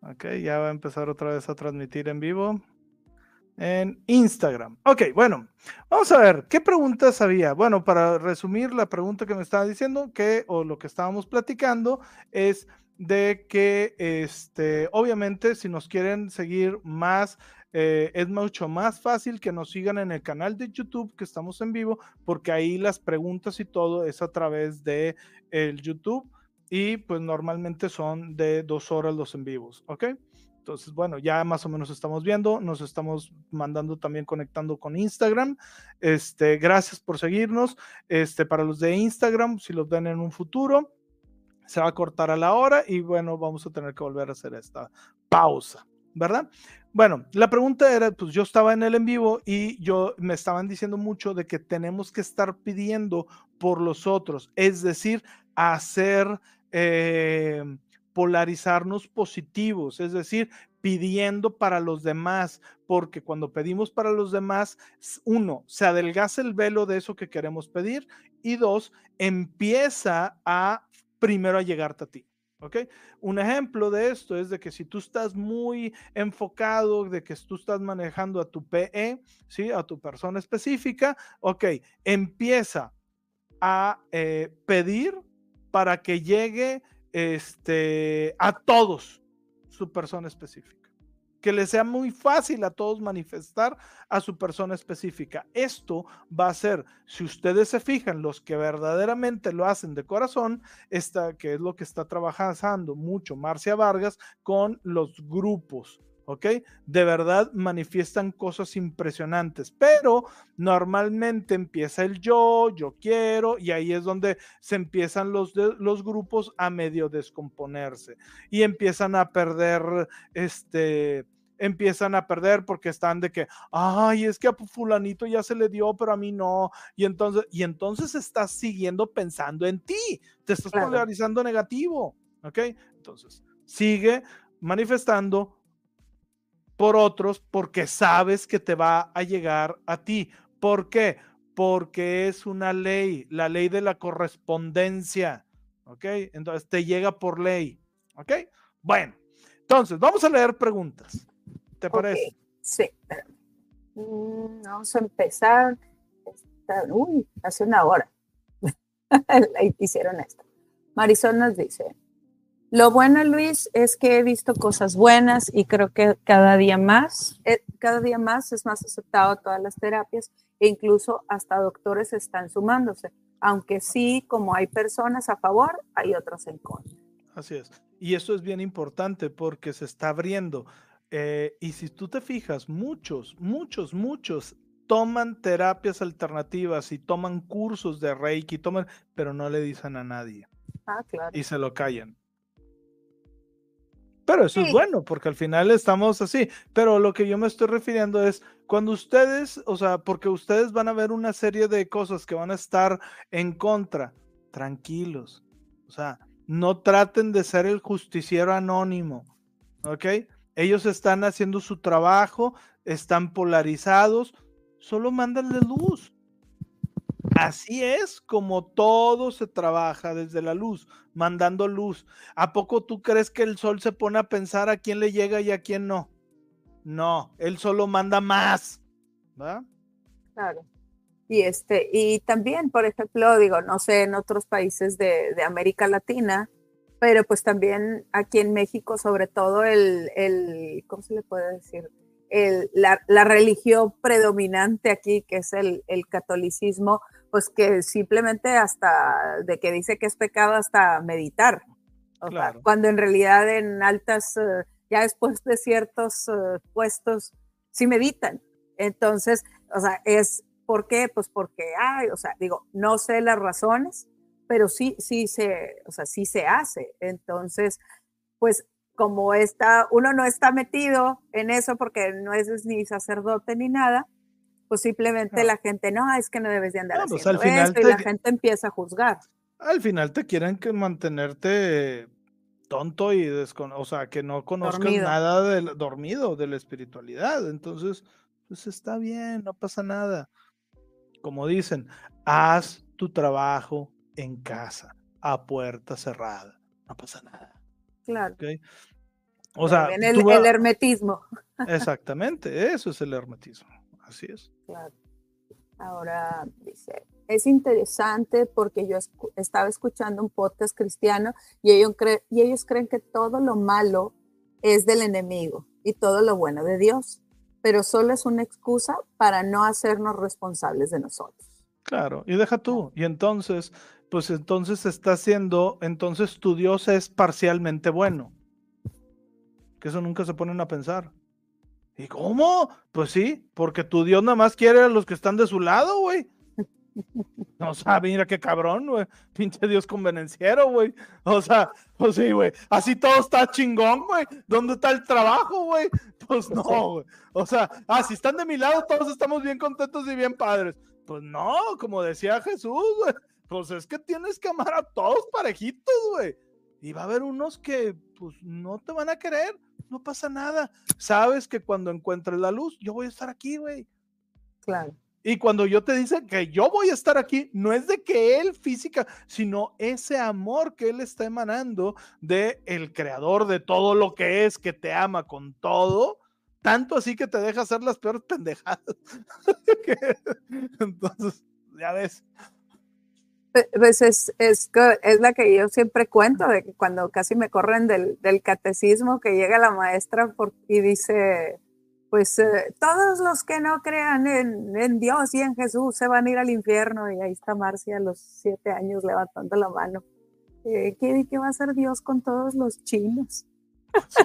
Ok, ya va a empezar otra vez a transmitir en vivo en Instagram. Ok, bueno, vamos a ver, ¿qué preguntas había? Bueno, para resumir la pregunta que me estaba diciendo, que, o lo que estábamos platicando, es de que, este, obviamente, si nos quieren seguir más, eh, es mucho más fácil que nos sigan en el canal de YouTube que estamos en vivo, porque ahí las preguntas y todo es a través de el YouTube y pues normalmente son de dos horas los en vivos, ¿ok? Entonces, bueno, ya más o menos estamos viendo, nos estamos mandando también conectando con Instagram. Este, gracias por seguirnos. Este, para los de Instagram, si los ven en un futuro, se va a cortar a la hora y bueno, vamos a tener que volver a hacer esta pausa, ¿verdad? Bueno, la pregunta era, pues yo estaba en el en vivo y yo me estaban diciendo mucho de que tenemos que estar pidiendo por los otros, es decir, hacer eh, polarizarnos positivos, es decir, pidiendo para los demás, porque cuando pedimos para los demás, uno, se adelgaza el velo de eso que queremos pedir y dos, empieza a primero a llegarte a ti. ¿Ok? Un ejemplo de esto es de que si tú estás muy enfocado, de que tú estás manejando a tu PE, ¿sí? A tu persona específica, ok, empieza a eh, pedir para que llegue este, a todos su persona específica. Que le sea muy fácil a todos manifestar a su persona específica. Esto va a ser, si ustedes se fijan, los que verdaderamente lo hacen de corazón, esta, que es lo que está trabajando mucho Marcia Vargas con los grupos ¿ok? De verdad manifiestan cosas impresionantes, pero normalmente empieza el yo, yo quiero, y ahí es donde se empiezan los, los grupos a medio descomponerse y empiezan a perder, este, empiezan a perder porque están de que, ay, es que a fulanito ya se le dio, pero a mí no, y entonces, y entonces estás siguiendo pensando en ti, te estás polarizando negativo, ¿ok? Entonces, sigue manifestando por otros porque sabes que te va a llegar a ti. ¿Por qué? Porque es una ley, la ley de la correspondencia. ¿Ok? Entonces te llega por ley. ¿Ok? Bueno, entonces vamos a leer preguntas. ¿Te parece? Sí. Mm, vamos a empezar. uy, hace una hora. hicieron esto. Marisol nos dice, lo bueno, Luis, es que he visto cosas buenas y creo que cada día más, eh, cada día más es más aceptado todas las terapias e incluso hasta doctores están sumándose, aunque sí, como hay personas a favor, hay otras en contra. Así es. Y eso es bien importante porque se está abriendo. Eh, y si tú te fijas, muchos, muchos, muchos toman terapias alternativas y toman cursos de Reiki, toman, pero no le dicen a nadie. Ah, claro. Y se lo callan. Pero eso es bueno, porque al final estamos así. Pero lo que yo me estoy refiriendo es cuando ustedes, o sea, porque ustedes van a ver una serie de cosas que van a estar en contra, tranquilos. O sea, no traten de ser el justiciero anónimo, ¿ok? Ellos están haciendo su trabajo, están polarizados, solo mándale luz. Así es como todo se trabaja desde la luz, mandando luz. ¿A poco tú crees que el sol se pone a pensar a quién le llega y a quién no? No, él solo manda más. ¿verdad? Claro. Y este, y también, por ejemplo, digo, no sé, en otros países de, América Latina, pero pues también aquí en México, sobre todo el, el ¿cómo se le puede decir? El, la, la, religión predominante aquí, que es el, el catolicismo, pues que simplemente hasta de que dice que es pecado hasta meditar. cuando en realidad en altas, eh, ya después de ciertos eh, puestos, sí meditan. Entonces, o sea, es, ¿por qué? Pues porque hay, o sea, digo, no sé las razones, pero sí, sí se, o sea, sí se hace. Entonces, pues como está, uno no está metido en eso porque no es ni sacerdote ni nada, pues simplemente la gente, no, es que no debes de andar pues, haciendo esto, y la gente empieza a juzgar. Al final te quieren que mantenerte tonto y descon o sea, que no conozcas nada del dormido de la espiritualidad. Entonces, pues está bien, no pasa nada. Como dicen, haz tu trabajo en casa, a puerta cerrada. No pasa nada. Claro. O sea, el, el, hermetismo. Exactamente, eso es el hermetismo. Así es. Claro. Ahora dice, es interesante porque yo estaba escuchando un podcast cristiano y ellos, y ellos creen que todo lo malo es del enemigo y todo lo bueno de Dios, pero solo es una excusa para no hacernos responsables de nosotros. Claro, y deja tú, y entonces, pues entonces está haciendo, entonces tu Dios es parcialmente bueno. Que eso nunca se ponen a pensar. ¿Y cómo? Pues sí, porque tu Dios nada más quiere a los que están de su lado, güey. O sea, mira qué cabrón, güey. Pinche Dios convenenciero, güey. O sea, pues sí, güey. Así todo está chingón, güey. ¿Dónde está el trabajo, güey? Pues no, güey. O sea, ah, si están de mi lado, todos estamos bien contentos y bien padres. Pues no, como decía Jesús, güey. Pues es que tienes que amar a todos parejitos, güey. Y va a haber unos que, pues, no te van a querer no pasa nada. Sabes que cuando encuentres la luz, yo voy a estar aquí, güey. Claro. Y cuando yo te dice que yo voy a estar aquí, no es de que él física, sino ese amor que él está emanando de el creador de todo lo que es, que te ama con todo, tanto así que te deja hacer las peores pendejadas. Entonces, ya ves, pues es, es, es, la que yo siempre cuento, de que cuando casi me corren del, del catecismo, que llega la maestra por, y dice, pues eh, todos los que no crean en, en, Dios y en Jesús se van a ir al infierno. Y ahí está Marcia a los siete años levantando la mano. Eh, ¿qué, ¿Qué va a hacer Dios con todos los chinos? Sí.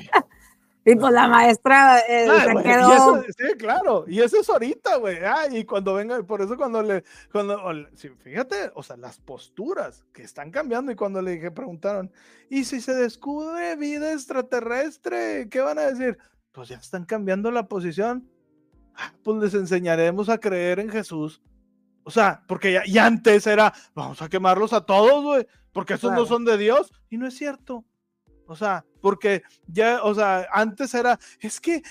Y pues la maestra eh, ah, se quedó. sí, claro, y eso es ahorita, güey. Ah, y cuando venga, por eso cuando le, cuando, fíjate, o sea, las posturas que están cambiando y cuando le dije, preguntaron, ¿y si se descubre vida extraterrestre? ¿Qué van a decir? Pues ya están cambiando la posición. Ah, pues les enseñaremos a creer en Jesús. O sea, porque ya, antes era, vamos a quemarlos a todos, güey, porque esos no son de Dios. Y no es cierto. O sea, porque ya, o sea, antes era, es que eh,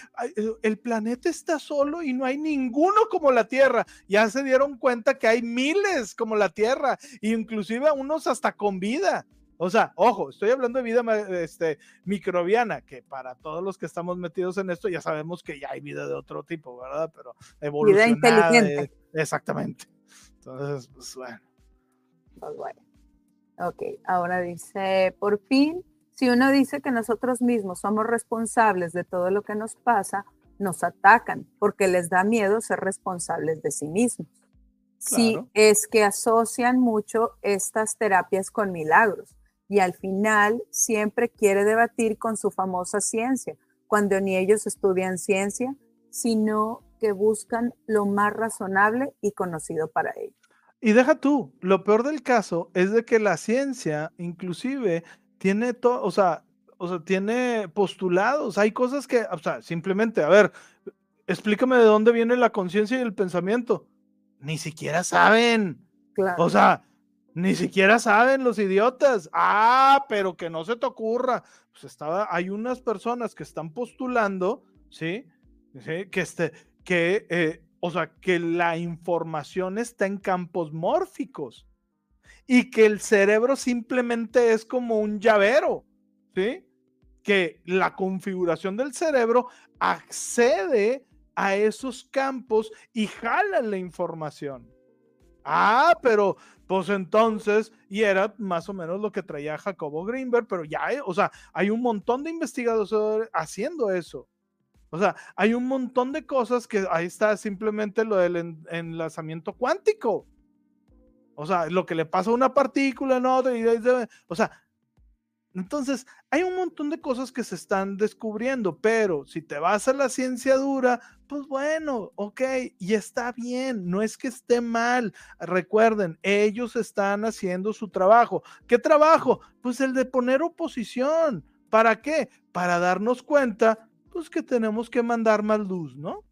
el planeta está solo y no hay ninguno como la Tierra. Ya se dieron cuenta que hay miles como la Tierra, inclusive unos hasta con vida. O sea, ojo, estoy hablando de vida este, microbiana, que para todos los que estamos metidos en esto ya sabemos que ya hay vida de otro tipo, ¿verdad? Pero evolucionada. Vida inteligente. exactamente. Entonces, pues bueno. Pues bueno. Ok, ahora dice, por fin si uno dice que nosotros mismos somos responsables de todo lo que nos pasa, nos atacan porque les da miedo ser responsables de sí mismos. Sí, es que asocian mucho estas terapias con milagros y al final siempre quiere debatir con su famosa ciencia, cuando ni ellos estudian ciencia, sino que buscan lo más razonable y conocido para ellos. Y deja tú, lo peor del caso es de que la ciencia inclusive tiene todo, o sea, o sea, tiene postulados, hay cosas que, o sea, simplemente, a ver, explícame de dónde viene la conciencia y el pensamiento. Ni siquiera saben. O sea, ni siquiera saben los idiotas. Ah, pero que no se te ocurra. Pues estaba, hay unas personas que están postulando, ¿sí? Que este, que, eh, o sea, que la información está en campos mórficos y que el cerebro simplemente es como un llavero, ¿sí? Que la configuración del cerebro accede a esos campos y jala la información. Ah, pero pues entonces, y era más o menos lo que traía Jacobo Greenberg, pero ya, o sea, hay un montón de investigadores haciendo eso. O sea, hay un montón de cosas que ahí está simplemente lo del enlazamiento cuántico. O sea, lo que le pasa a una partícula, no, o sea, entonces hay un montón de cosas que se están descubriendo, pero si te vas a la ciencia dura, pues bueno, ok, y está bien, no es que esté mal. Recuerden, ellos están haciendo su trabajo. ¿Qué trabajo? Pues el de poner oposición. ¿Para qué? Para darnos cuenta, pues que tenemos que mandar más luz, ¿no?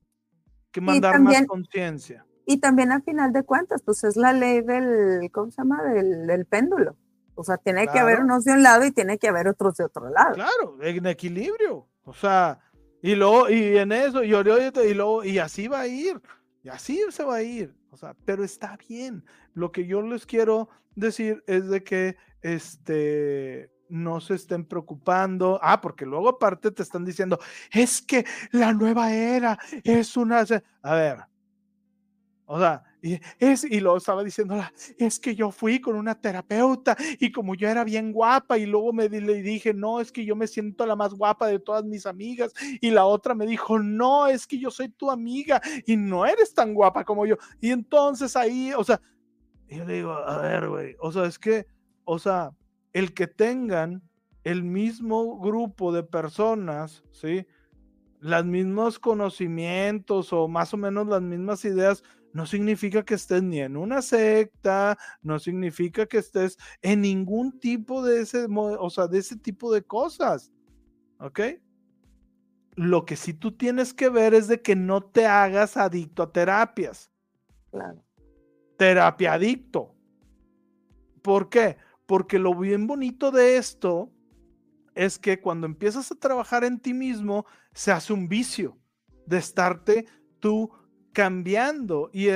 Que mandar más conciencia. Y también al final de cuentas, pues es la ley del, ¿cómo se llama? Del, péndulo. O sea, tiene que haber unos de un lado y tiene que haber otros de otro lado. Claro, en equilibrio. O sea, y luego, y en eso, y, y luego, y así va a ir. Y así se va a ir. O sea, pero está bien. Lo que yo les quiero decir es de que este no se estén preocupando. Ah, porque luego aparte te están diciendo, es que la nueva era es una... A ver, o sea, y, es, y lo estaba diciéndola, es que yo fui con una terapeuta y como yo era bien guapa y luego me le dije, no, es que yo me siento la más guapa de todas mis amigas y la otra me dijo, no, es que yo soy tu amiga y no eres tan guapa como yo. Y entonces ahí, o sea, yo le digo, a ver, güey, o sea, es que, o sea, el que tengan el mismo grupo de personas, ¿sí? Los mismos conocimientos o más o menos las mismas ideas, no significa que estés ni en una secta, no significa que estés en ningún tipo de ese, o sea, de ese tipo de cosas. ¿Ok? Lo que sí tú tienes que ver es de que no te hagas adicto a terapias. Claro. Terapia adicto. ¿Por qué? Porque lo bien bonito de esto es que cuando empiezas a trabajar en ti mismo, se hace un vicio de estarte tú cambiando y,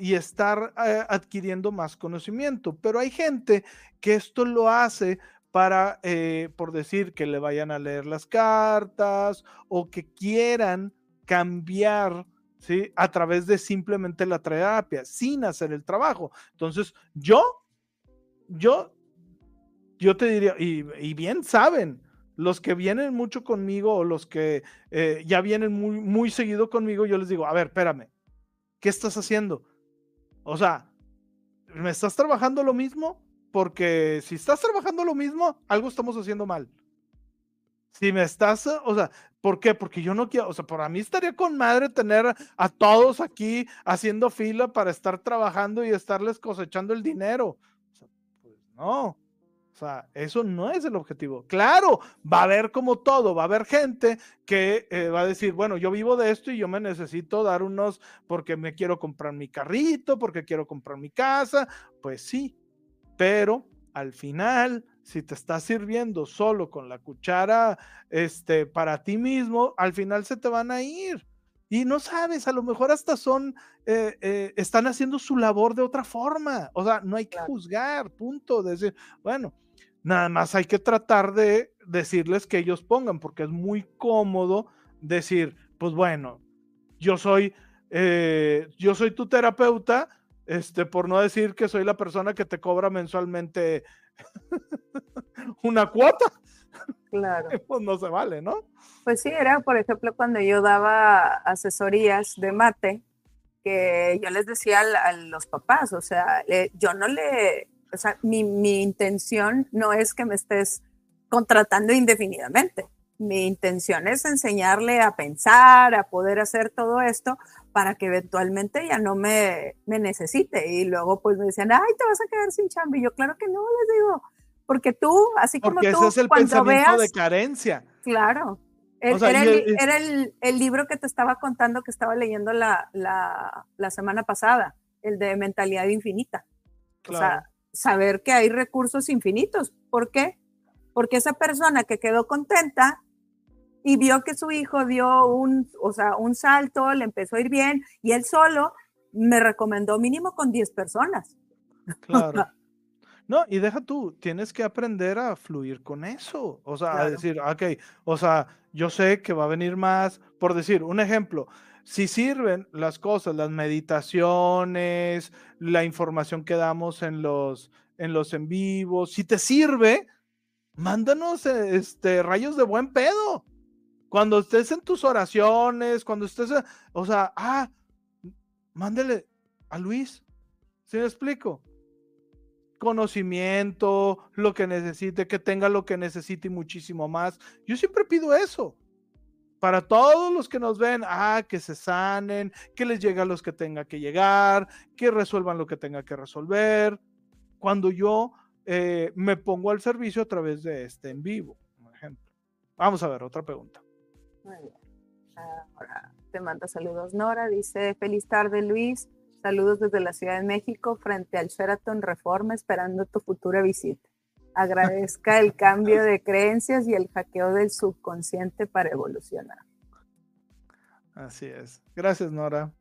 y estar eh, adquiriendo más conocimiento. Pero hay gente que esto lo hace para, eh, por decir, que le vayan a leer las cartas o que quieran cambiar ¿sí? a través de simplemente la terapia, sin hacer el trabajo. Entonces, yo, yo, yo te diría, y, y bien saben, los que vienen mucho conmigo o los que eh, ya vienen muy, muy seguido conmigo, yo les digo, a ver, espérame, ¿qué estás haciendo? O sea, ¿me estás trabajando lo mismo? Porque si estás trabajando lo mismo, algo estamos haciendo mal. Si me estás, o sea, ¿por qué? Porque yo no quiero, o sea, para mí estaría con madre tener a todos aquí haciendo fila para estar trabajando y estarles cosechando el dinero. O sea, pues no. O sea, eso no es el objetivo. Claro, va a haber como todo, va a haber gente que eh, va a decir, bueno, yo vivo de esto y yo me necesito dar unos porque me quiero comprar mi carrito, porque quiero comprar mi casa. Pues sí, pero al final, si te estás sirviendo solo con la cuchara este, para ti mismo, al final se te van a ir. Y no sabes, a lo mejor hasta son, eh, eh, están haciendo su labor de otra forma. O sea, no hay que juzgar, punto. Decir, bueno, Nada más hay que tratar de decirles que ellos pongan, porque es muy cómodo decir, pues bueno, yo soy, eh, yo soy tu terapeuta, este, por no decir que soy la persona que te cobra mensualmente una cuota. Claro. pues no se vale, ¿no? Pues sí, era, por ejemplo, cuando yo daba asesorías de mate, que yo les decía a, los papás, o sea, yo no le, o sea, mi, mi intención no es que me estés contratando indefinidamente. Mi intención es enseñarle a pensar, a poder hacer todo esto para que eventualmente ya no me, me necesite. Y luego pues me decían, ay, te vas a quedar sin chamba. Y yo, claro que no, les digo, porque tú, así como porque tú, ese es el pensamiento de carencia. Claro. era, el, era el, el, libro que te estaba contando que estaba leyendo la, la, la semana pasada, el de Mentalidad Infinita. Claro. O sea, saber que hay recursos infinitos. ¿Por qué? Porque esa persona que quedó contenta y vio que su hijo dio un, o sea, un salto, le empezó a ir bien y él solo me recomendó mínimo con 10 personas. Claro. No, y deja tú, tienes que aprender a fluir con eso. O sea, a decir, ok, o sea, yo sé que va a venir más, por decir, un ejemplo, si sirven las cosas, las meditaciones, la información que damos en los en los en vivos, si te sirve, mándanos este rayos de buen pedo. Cuando estés en tus oraciones, cuando estés, o sea, ah, mándele a Luis. ¿Sí me explico? Conocimiento, lo que necesite, que tenga lo que necesite y muchísimo más. Yo siempre pido eso para todos los que nos ven, ah, que se sanen, que les llegue a los que tenga que llegar, que resuelvan lo que tenga que resolver. Cuando yo eh, me pongo al servicio a través de este en vivo, por ejemplo. Vamos a ver, otra pregunta. Muy bien. Ahora te manda saludos Nora, dice, feliz tarde Luis, saludos desde la Ciudad de México frente al Sheraton Reforma esperando tu futura visita. Agradezca el cambio de creencias y el hackeo del subconsciente para evolucionar. Así es. Gracias, Nora.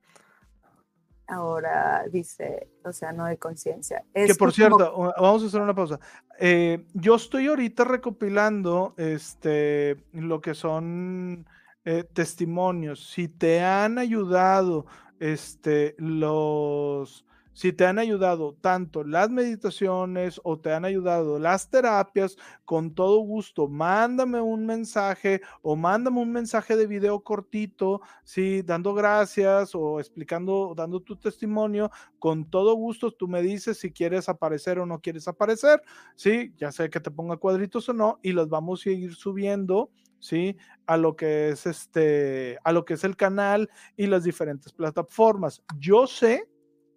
Ahora dice Océano de Conciencia. Que por cierto, vamos a hacer una pausa. Eh, yo estoy ahorita recopilando este, lo que son eh, testimonios. Si te han ayudado este, los si te han ayudado tanto las meditaciones o te han ayudado las terapias, con todo gusto, mándame un mensaje o mándame un mensaje de video cortito, sí, dando gracias o explicando, dando tu testimonio. Con todo gusto, tú me dices si quieres aparecer o no quieres aparecer, sí, ya sé que te ponga cuadritos o no, y los vamos a ir subiendo. ¿sí? A lo que es este, a lo que es el canal y las diferentes plataformas. Yo sé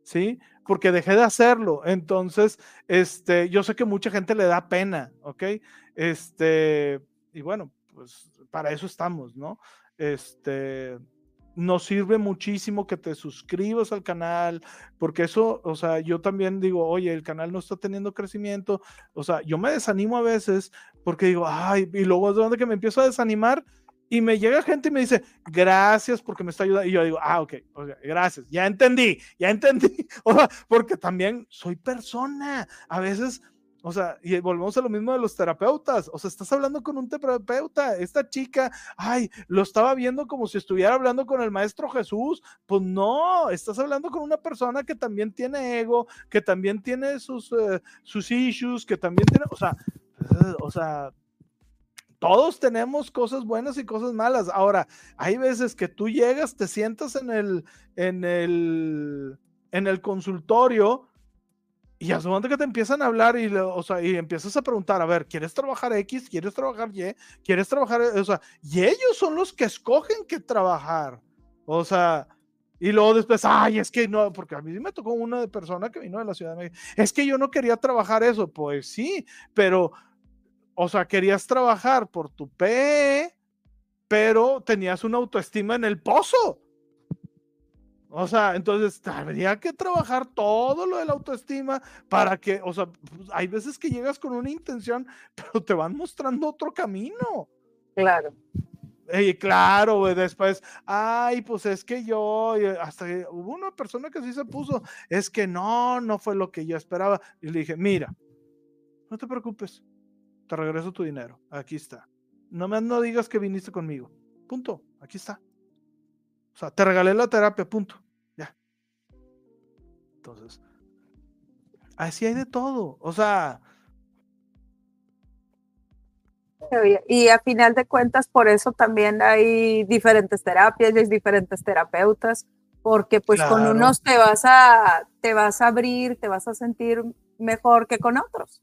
¿sí? Porque dejé de hacerlo. Entonces, este, yo sé que mucha gente le da pena, ¿ok? Este, y bueno, pues para eso estamos, ¿no? Este, nos sirve muchísimo que te suscribas al canal, porque eso, o sea, yo también digo, oye, el canal no está teniendo crecimiento, o sea, yo me desanimo a veces porque digo, ay, y luego es donde que me empiezo a desanimar y me llega gente y me dice, gracias porque me está ayudando. Y yo digo, ah, ok, gracias, ya entendí, ya entendí. O sea, porque también soy persona. A veces, o sea, y volvemos a lo mismo de los terapeutas. O sea, estás hablando con un terapeuta. Esta chica, ay, lo estaba viendo como si estuviera hablando con el maestro Jesús. Pues no, estás hablando con una persona que también tiene ego, que también tiene sus, eh, sus issues, que también tiene, o sea, o sea, todos tenemos cosas buenas y cosas malas. Ahora, hay veces que tú llegas, te sientas en el, en el, en el consultorio y a su momento que te empiezan a hablar y, o sea, y empiezas a preguntar, a ver, ¿quieres trabajar X? ¿Quieres trabajar Y? ¿Quieres trabajar? O sea, y ellos son los que escogen qué trabajar. O sea, y luego después, ay, es que no, porque a mí me tocó una persona que vino de la Ciudad de México. Es que yo no quería trabajar eso. Pues sí, pero o sea, querías trabajar por tu PE, pero tenías una autoestima en el pozo. O sea, entonces habría que trabajar todo lo de la autoestima para que, o sea, pues, hay veces que llegas con una intención, pero te van mostrando otro camino. Claro. Y claro, después, ay, pues es que yo, hasta hubo una persona que sí se puso, es que no, no fue lo que yo esperaba. Y le dije, mira, no te preocupes, te regreso tu dinero. Aquí está. No me no digas que viniste conmigo. Punto. Aquí está. O sea, te regalé la terapia, punto. Ya. Entonces, así hay de todo. O sea. Y a final de cuentas, por eso también hay diferentes terapias, hay diferentes terapeutas, porque pues con unos te vas a, te vas a abrir, te vas a sentir mejor que con otros.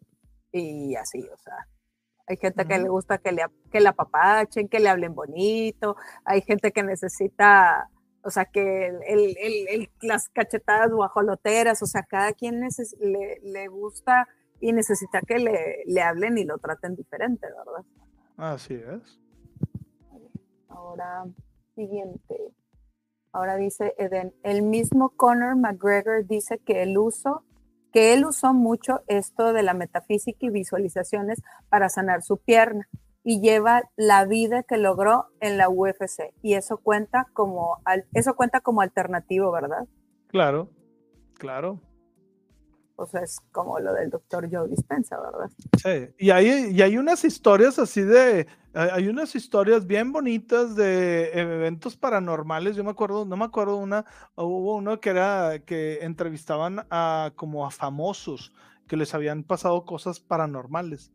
Y así, o sea. Hay gente que le gusta que le, que la apapachen, que le hablen bonito. Hay gente que necesita, o sea, que el, el, las cachetadas guajoloteras, o sea, cada quien le, le, gusta y necesita que le, le hablen y lo traten diferente, ¿verdad? Así es. Ahora, siguiente. Ahora dice Eden, el mismo Conor McGregor dice que el uso que él usó mucho esto de la metafísica y visualizaciones para sanar su pierna y lleva la vida que logró en la UFC y eso cuenta como eso cuenta como alternativo, ¿verdad? Claro, claro. Sea, es como lo del doctor Joe Dispensa, ¿verdad? Sí, y hay, y hay unas historias así de, hay unas historias bien bonitas de eventos paranormales. Yo me acuerdo, no me acuerdo una, hubo uno que era que entrevistaban a como a famosos que les habían pasado cosas paranormales.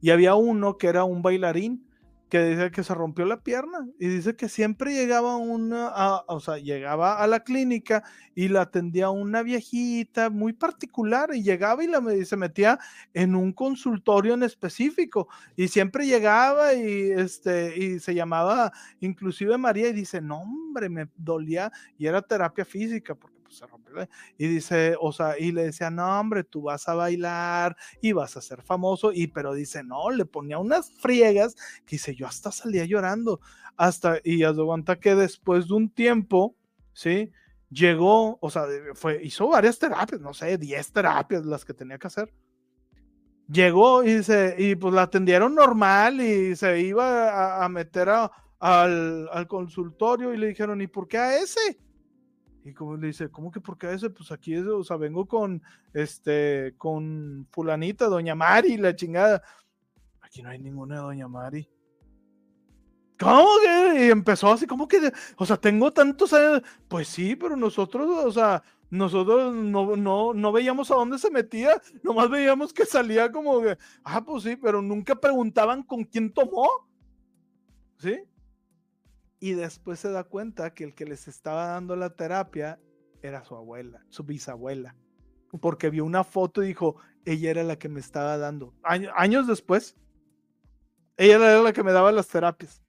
Y había uno que era un bailarín que dice que se rompió la pierna y dice que siempre llegaba una, o sea, llegaba a la clínica y la atendía una viejita muy particular y llegaba y la, se metía en un consultorio en específico y siempre llegaba y este y se llamaba inclusive María y dice, "No, hombre, me dolía" y era terapia física porque pues, se rompió. Y dice, o sea, y le decía, no, hombre, tú vas a bailar y vas a ser famoso. Y pero dice, no, le ponía unas friegas que dice, yo hasta salía llorando. Hasta, y aguanta que después de un tiempo, ¿sí? Llegó, o sea, fue, hizo varias terapias, no sé, 10 terapias las que tenía que hacer. llegó y, se, y pues la atendieron normal y se iba a, meter al, al, consultorio y le dijeron, ¿y por qué a ese? Y como le dice, ¿cómo que por qué ese? Pues aquí, o sea, vengo con, este, con fulanita, doña Mari, la chingada. Aquí no hay ninguna doña Mari. ¿Cómo que? Y empezó así, ¿cómo que? O sea, tengo tantos años. Pues sí, pero nosotros, o sea, nosotros no, no, no veíamos a dónde se metía, nomás veíamos que salía como que, ah, pues sí, pero nunca preguntaban con quién tomó. ¿Sí? Y después se da cuenta que el que les estaba dando la terapia era su abuela, su bisabuela. Porque vio una foto y dijo, ella era la que me estaba dando. años después, ella era la que me daba las terapias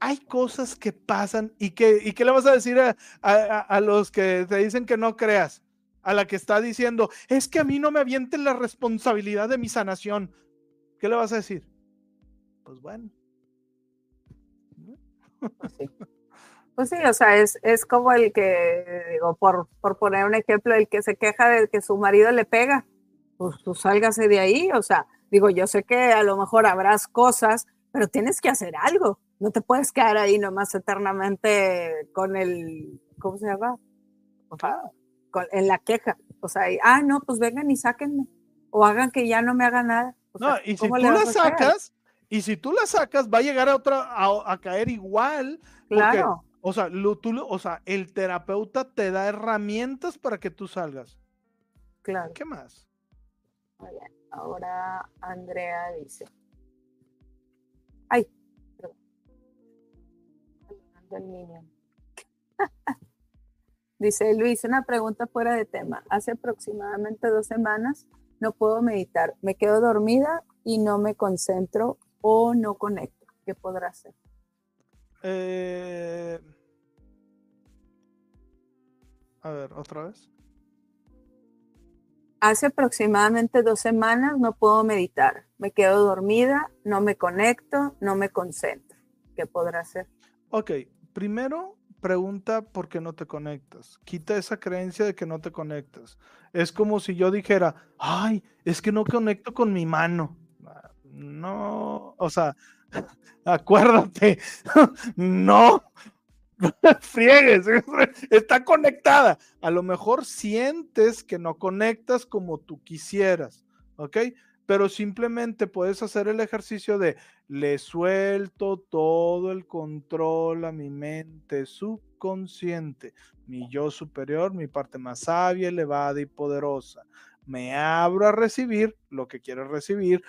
hay cosas que pasan y que, y qué le vas a decir a, los que te dicen que no creas, a la que está diciendo, es que a mí no me avienten la responsabilidad de mi sanación. ¿Qué le vas a decir? Pues bueno. Pues sí, o sea, es, es como el que, digo, por, por poner un ejemplo, el que se queja de que su marido le pega, pues tú sálgase de ahí, o sea, digo, yo sé que a lo mejor habrás cosas, pero tienes que hacer algo no te puedes quedar ahí nomás eternamente con el, ¿cómo se llama? en la queja. O sea, ah, no, pues vengan y sáquenme. O hagan que ya no me haga nada. no, y si tú la sacas, y si tú la sacas, va a llegar a otra, a, caer igual. Claro. o sea, tú, o sea, el terapeuta te da herramientas para que tú salgas. Claro. ¿Qué más? Ahora Andrea dice. Ay, Dice Luis, una pregunta fuera de tema. Hace aproximadamente dos semanas no puedo meditar. Me quedo dormida y no me concentro o no conecto. ¿Qué podrá hacer? Eh, a ver, otra vez. Hace aproximadamente dos semanas no puedo meditar. Me quedo dormida, no me conecto, no me concentro. ¿Qué podrá hacer? Ok, primero pregunta por qué no te conectas. Quita esa creencia de que no te conectas. Es como si yo dijera, ay, es que no conecto con mi mano. No, o sea, acuérdate, no, friegues, está conectada. A lo mejor sientes que no conectas como tú quisieras, ¿ok? pero simplemente puedes hacer el ejercicio de le suelto todo el control a mi mente subconsciente, mi yo superior, mi parte más sabia, elevada y poderosa. Me abro a recibir lo que quiero recibir,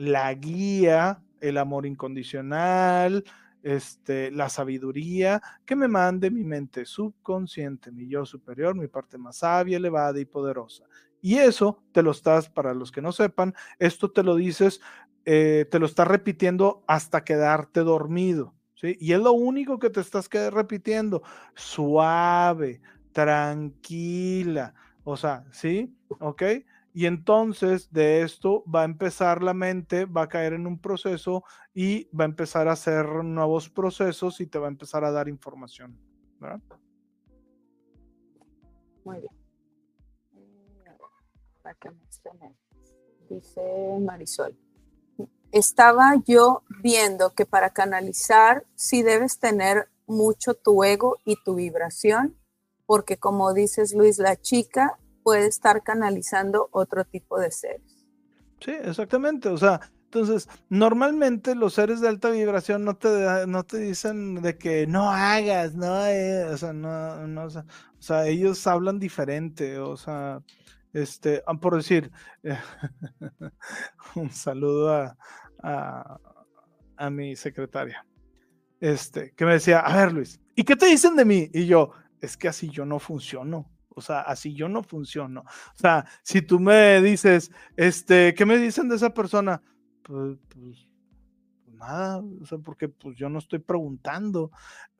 la guía, el amor incondicional, este, la sabiduría que me mande mi mente subconsciente, mi yo superior, mi parte más sabia, elevada y poderosa. Y eso te lo estás, para los que no sepan, esto te lo dices, eh, te lo estás repitiendo hasta quedarte dormido. ¿sí? Y es lo único que te estás repitiendo, suave, tranquila, o sea, ¿sí? ¿Ok? Y entonces de esto va a empezar la mente, va a caer en un proceso y va a empezar a hacer nuevos procesos y te va a empezar a dar información. Muy bien que Dice Marisol. Estaba yo viendo que para canalizar sí debes tener mucho tu ego y tu vibración, porque como dices Luis, la chica puede estar canalizando otro tipo de seres. Sí, exactamente. O sea, entonces, normalmente los seres de alta vibración no te, no te dicen de que no hagas, no, eh, o sea, no, no, o sea, ellos hablan diferente, o sea, este, ah, por decir, un saludo a, a, mi secretaria, este, que me decía, a ver Luis, ¿y qué te dicen de mí? Y yo, es que así yo no funciono. O sea, así yo no funciono. O sea, si tú me dices, este, ¿qué me dicen de esa persona? Pues, pues, pues nada, o sea, porque pues yo no estoy preguntando.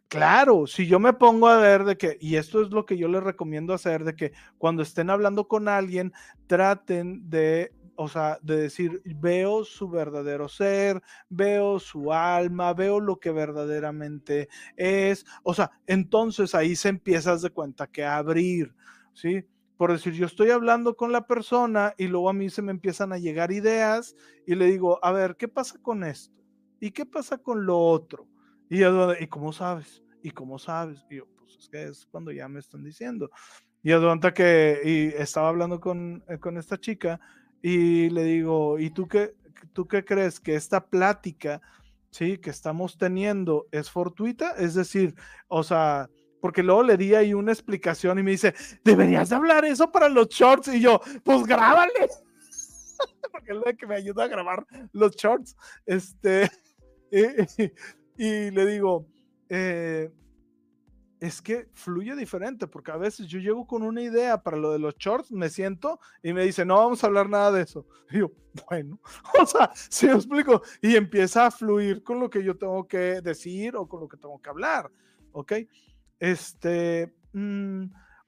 Claro, si yo me pongo a ver de que, y esto es lo que yo les recomiendo hacer, de que cuando estén hablando con alguien, traten de, o sea, de decir, veo su verdadero ser, veo su alma, veo lo que verdaderamente es, o sea, entonces ahí se empiezas de cuenta que abrir, ¿sí? por decir, yo estoy hablando con la persona y luego a mí se me empiezan a llegar ideas y le digo, a ver, ¿qué pasa con esto? ¿Y qué pasa con lo otro? Y, ¿y cómo sabes? ¿Y cómo sabes? Y yo, pues es que es cuando ya me están diciendo. Y adelanta que y estaba hablando con, eh, con esta chica y le digo, ¿y tú qué, tú qué crees que esta plática, sí, que estamos teniendo es fortuita? Es decir, o sea, porque luego le di ahí una explicación y me dice, deberías de hablar eso para los shorts. Y yo, pues grábale. porque es lo que me ayuda a grabar los shorts. Este, y, le digo, eh, es que fluye diferente, porque a veces yo llego con una idea para lo de los shorts, me siento y me dice, no vamos a hablar nada de eso. Y yo, bueno, o sea, si me explico, y empieza a fluir con lo que yo tengo que decir o con lo que tengo que hablar, ¿ok? este, mm,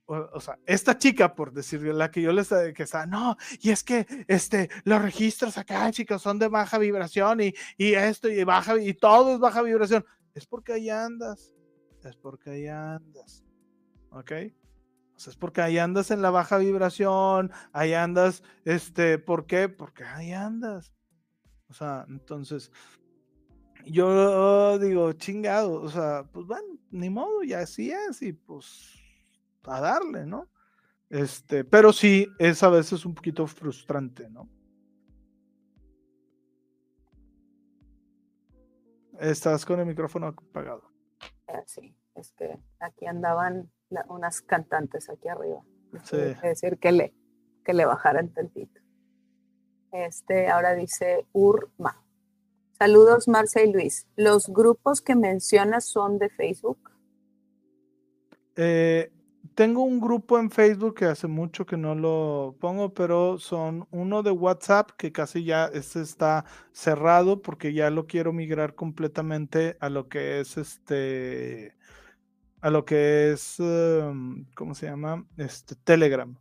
o, sea, esta chica, por decirle, la que yo les que está, no, y es que este, los registros acá, chicos, son de baja vibración y, y esto y baja, y todo es baja vibración. Es porque ahí andas, es porque ahí andas, ¿ok? O sea, es porque ahí andas en la baja vibración, ahí andas, este, ¿por qué? Porque ahí andas. O sea, entonces, yo digo, chingado, o sea, pues bueno, ni modo, ya así es, y pues a darle, ¿no? Este, pero sí, es a veces un poquito frustrante, ¿no? Estás con el micrófono apagado. Ah, sí, es que aquí andaban unas cantantes aquí arriba. Sí. Es decir, que le, que le bajaran tantito. Este, ahora dice Urma. Saludos, Marcia y Luis. ¿Los grupos que mencionas son de Facebook? Eh, tengo un grupo en Facebook que hace mucho que no lo pongo, pero son uno de WhatsApp que casi ya este está cerrado porque ya lo quiero migrar completamente a lo que es este, a lo que es, em, ¿cómo se llama? Este Telegram.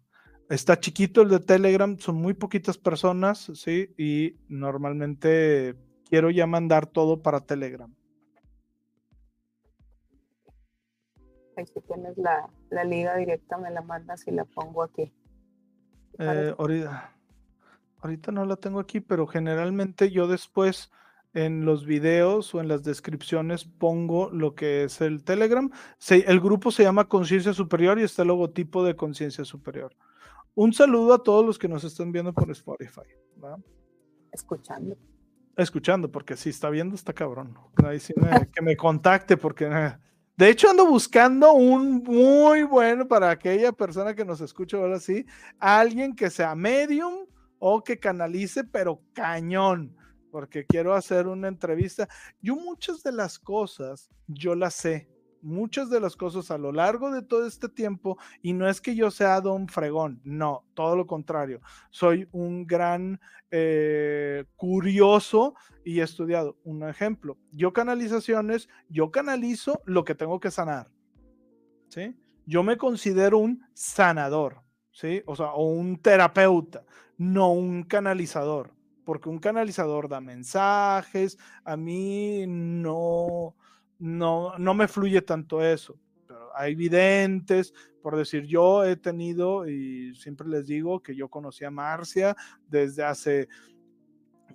Está chiquito el de Telegram, son muy poquitas personas, sí, y normalmente quiero ya mandar todo para Telegram. si tienes la, liga directa, me la mandas y la pongo aquí. Eh, ahorita, ahorita no la tengo aquí, pero generalmente yo después en los videos o en las descripciones pongo lo que es el Telegram. el grupo se llama Conciencia Superior y está el logotipo de Conciencia Superior. Un saludo a todos los que nos están viendo por Spotify. Escuchando escuchando, porque si está viendo, está cabrón. que me contacte, porque eh, de hecho ando buscando un muy bueno para aquella persona que nos escucha ahora sí, alguien que sea medium o que canalice, pero cañón, porque quiero hacer una entrevista. Yo muchas de las cosas, yo las sé, muchas de las cosas a lo largo de todo este tiempo y no es que yo sea don fregón, no, todo lo contrario, soy un gran eh, curioso y estudiado. Un ejemplo, yo canalizaciones, yo canalizo lo que tengo que sanar, ¿sí? Yo me considero un sanador, ¿sí? O sea, o un terapeuta, no un canalizador, porque un canalizador da mensajes, a mí no no, no me fluye tanto eso. Pero hay videntes, por decir, yo he tenido, y siempre les digo que yo conocí a Marcia desde hace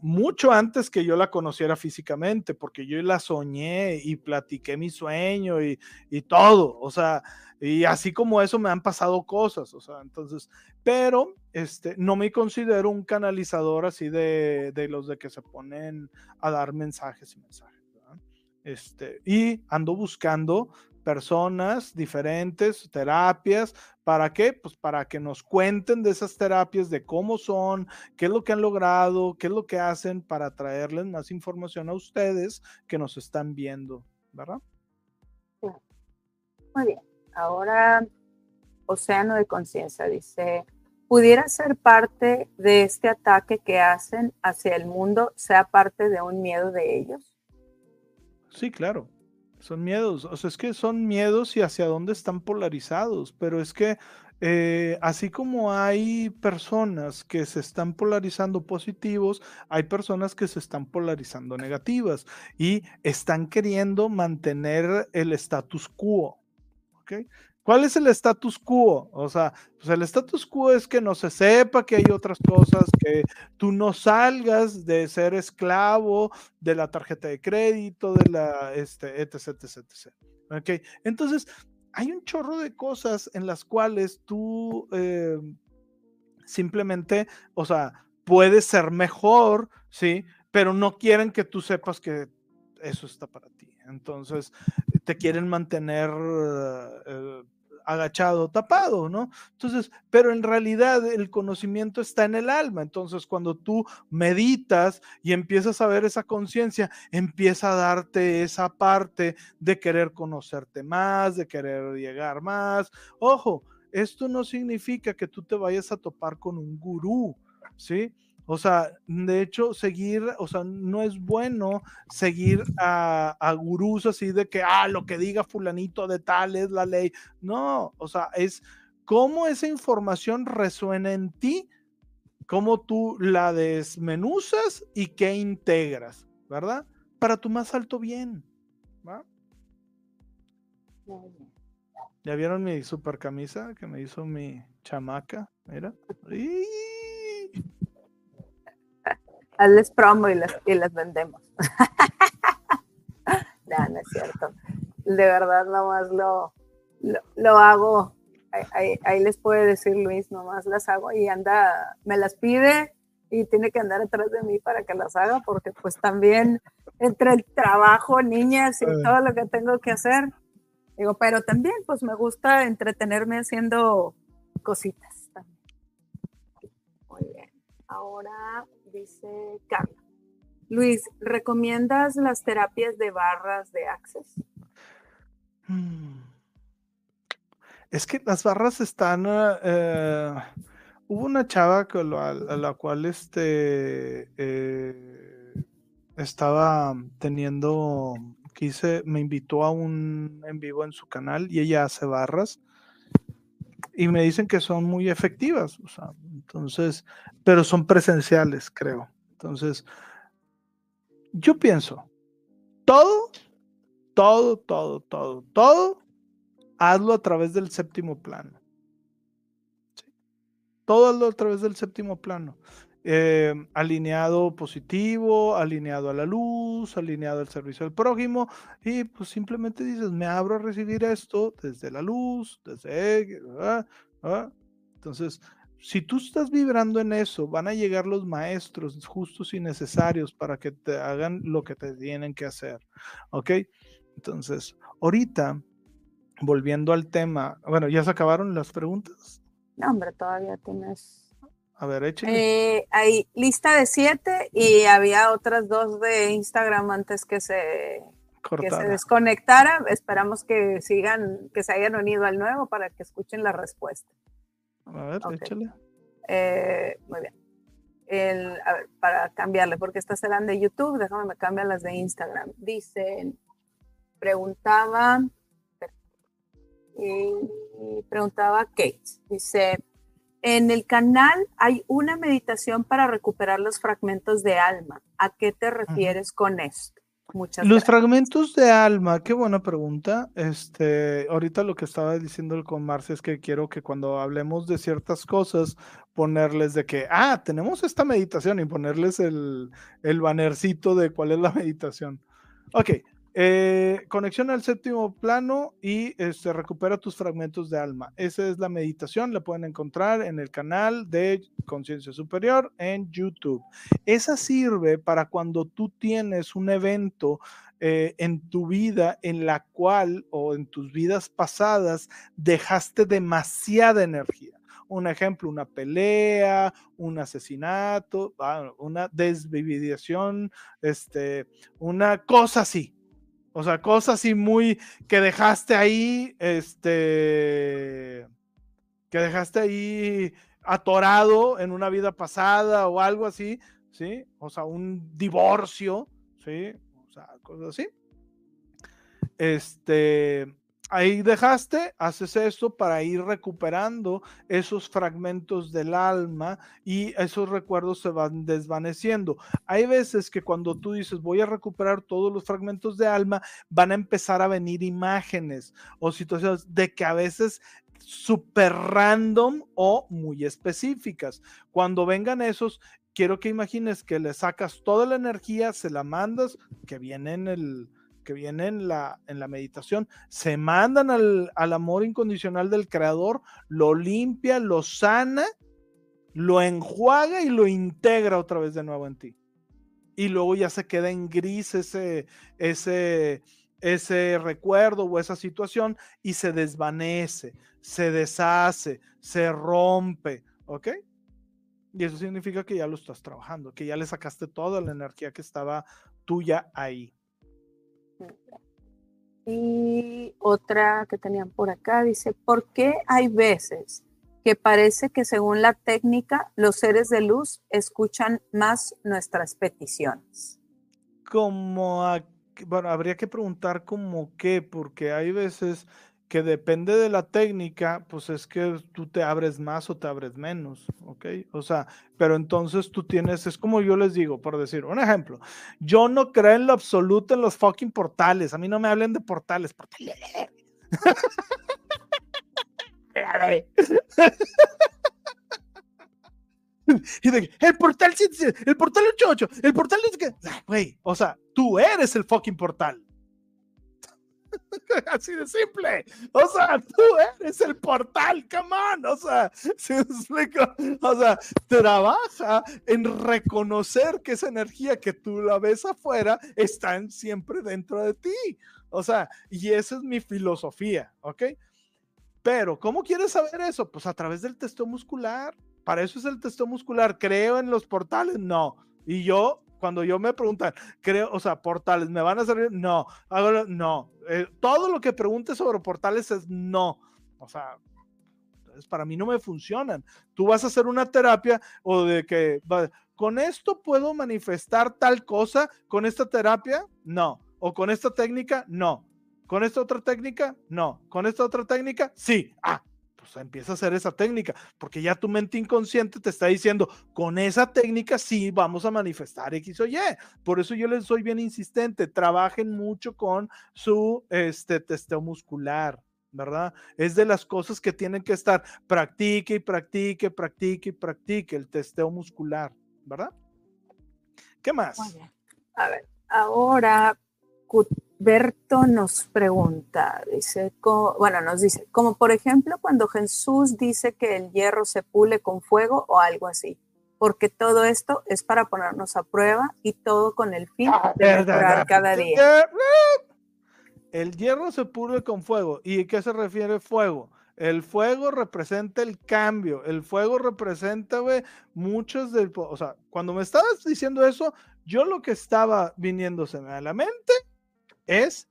mucho antes que yo la conociera físicamente, porque yo la soñé y platiqué mi sueño y, y, todo, o sea, y así como eso me han pasado cosas, o sea, entonces, pero este, no me considero un canalizador así de, de los de que se ponen a dar mensajes y mensajes. Este, y ando buscando personas diferentes, terapias, ¿para qué? Pues para que nos cuenten de esas terapias, de cómo son, qué es lo que han logrado, qué es lo que hacen para traerles más información a ustedes que nos están viendo, ¿verdad? Muy bien. Ahora, Océano de Conciencia dice, ¿pudiera ser parte de este ataque que hacen hacia el mundo, sea parte de un miedo de ellos? Sí, claro. Son miedos. O sea, es que son miedos y hacia dónde están polarizados. Pero es que eh, así como hay personas que se están polarizando positivos, hay personas que se están polarizando negativas y están queriendo mantener el status quo. ¿ok? ¿Cuál es el status quo? O sea, pues el status quo es que no se sepa que hay otras cosas, que tú no salgas de ser esclavo de la tarjeta de crédito, de la, este, etc, etc, etc. ¿Ok? Entonces, hay un chorro de cosas en las cuales tú eh, simplemente, o sea, puedes ser mejor, ¿sí? Pero no quieren que tú sepas que eso está para ti. Entonces, te quieren mantener eh, agachado, tapado, ¿no? Entonces, pero en realidad el conocimiento está en el alma. Entonces, cuando tú meditas y empiezas a ver esa conciencia, empieza a darte esa parte de querer conocerte más, de querer llegar más. Ojo, esto no significa que tú te vayas a topar con un gurú, ¿sí? O sea, de hecho, seguir, o sea, no es bueno seguir a, a, gurús así de que, ah, lo que diga fulanito de tal es la ley. No, o sea, es cómo esa información resuena en ti, cómo tú la desmenuzas y qué integras, ¿verdad? Para tu más alto bien. ¿va? ¿Ya vieron mi super camisa que me hizo mi chamaca? Mira hazles promo y las, y las vendemos. no, no es cierto. De verdad, nomás lo, lo, hago. Ahí, ahí, les puede decir Luis, nomás las hago y anda, me las pide y tiene que andar atrás de mí para que las haga, porque pues también entre el trabajo, niñas y todo lo que tengo que hacer, digo, pero también pues me gusta entretenerme haciendo cositas. También. Muy bien. Ahora dice Carla. Luis, ¿recomiendas las terapias de barras de Access? Hmm. Es que las barras están. Eh, hubo una chava a la, cual este eh, estaba teniendo. Quise, me invitó a un en vivo en su canal y ella hace barras y me dicen que son muy efectivas, o sea, entonces, pero son presenciales, creo. Entonces, yo pienso, todo, todo, todo, todo, todo, hazlo a través del séptimo plano. Todo hazlo a través del séptimo plano. Eh, alineado positivo, alineado a la luz, alineado al servicio del prójimo, y pues simplemente dices, me abro a recibir esto desde la luz, desde... Entonces, si tú estás vibrando en eso, van a llegar los maestros justos y necesarios para que te hagan lo que te tienen que hacer. ¿Ok? Entonces, ahorita, volviendo al tema, bueno, ¿ya se acabaron las preguntas? No, hombre, todavía tienes... A ver, échale. Eh, hay lista de siete y había otras dos de Instagram antes que se, que se desconectara. Esperamos que sigan, que se hayan unido al nuevo para que escuchen la respuesta. A ver, échale. Eh, muy bien. a ver, para cambiarle, porque estas eran de YouTube, déjame me cambiar las de Instagram. Dicen, preguntaba, y preguntaba Kate, dice, en el canal hay una meditación para recuperar los fragmentos de alma. ¿A qué te refieres con esto? Los fragmentos de alma, qué buena pregunta. Este, ahorita lo que estaba diciendo con Marcia es que quiero que cuando hablemos de ciertas cosas, ponerles de que, ah, tenemos esta meditación y ponerles el, el bannercito de cuál es la meditación. Ok, eh, conexión al séptimo plano y este, recupera tus fragmentos de alma. Esa es la meditación, la pueden encontrar en el canal de Conciencia Superior en YouTube. Esa sirve para cuando tú tienes un evento eh, en tu vida en la cual o en tus vidas pasadas dejaste demasiada energía. Un ejemplo, una pelea, un asesinato, ah, una desvividación, este, una cosa así o sea, cosas así muy que dejaste ahí, este, que dejaste ahí atorado en una vida pasada o algo así, ¿sí? O sea, un divorcio, ¿sí? O sea, cosas así. Este, ahí dejaste, haces esto para ir recuperando esos fragmentos del alma y esos recuerdos se van desvaneciendo. Hay veces que cuando tú dices voy a recuperar todos los fragmentos de alma, van a empezar a venir imágenes o situaciones de que a veces super random o muy específicas. Cuando vengan esos, quiero que imagines que le sacas toda la energía, se la mandas, que viene en el, que viene en la, en la meditación, se mandan al, al amor incondicional del creador, lo limpia, lo sana, lo enjuaga y lo integra otra vez de nuevo en ti. Y luego ya se queda en gris ese, ese, ese recuerdo o esa situación y se desvanece, se deshace, se rompe, ¿ok? Y eso significa que ya lo estás trabajando, que ya le sacaste toda la energía que estaba tuya ahí. Y otra que tenían por acá dice, ¿por qué hay veces que parece que según la técnica los seres de luz escuchan más nuestras peticiones? Como bueno, habría que preguntar como qué, porque hay veces que depende de la técnica, pues es que tú te abres más o te abres menos, ¿ok? O sea, pero entonces tú tienes, es como yo les digo, por decir, un ejemplo, yo no creo en lo absoluto en los fucking portales, a mí no me hablen de portales, portales. y de, el portal el portal 88, el portal que, güey, o sea, tú eres el fucking portal. Así de simple. O sea, tú eres el portal, come on. O sea, si explico? O sea, trabaja en reconocer que esa energía que tú la ves afuera está siempre dentro de ti. O sea, y esa es mi filosofía, ¿ok? Pero, ¿cómo quieres saber eso? Pues a través del texto muscular. Para eso es el texto muscular. ¿Creo en los portales? No. Y yo cuando yo me preguntan, creo, o sea, portales, ¿me van a servir? No, no. Eh, todo lo que preguntes sobre portales es no. O sea, para mí no me funcionan. Tú vas a hacer una terapia o de que con esto puedo manifestar tal cosa, con esta terapia, no. O con esta técnica, no. Con esta otra técnica, no. Con esta otra técnica, sí. Ah, pues, empieza a hacer esa técnica, porque ya tu mente inconsciente te está diciendo, con esa técnica sí vamos a manifestar X o Y. Por eso yo les soy bien insistente, trabajen mucho con su este, testeo muscular. ¿verdad? Es de las cosas que tienen que estar, practique y practique, practique y practique el testeo muscular, ¿verdad? ¿Qué más? A ver, ahora Berto nos pregunta, dice, bueno, nos dice, como por ejemplo cuando Jesús dice que el hierro se pule con fuego o algo así, porque todo esto es para ponernos a prueba y todo con el fin ah, de mejorar cada día. El hierro se pule con fuego. ¿Y a qué se refiere fuego? El fuego representa el cambio, el fuego representa, güey, muchos del, o sea, cuando me estabas diciendo eso, yo lo que estaba viniéndose a la mente es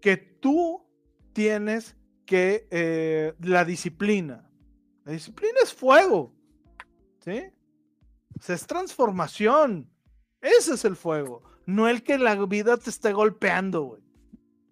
que tú tienes que eh, la disciplina. La disciplina es fuego. ¿Sí? es transformación. Ese es el fuego. No el que la vida te esté golpeando, güey.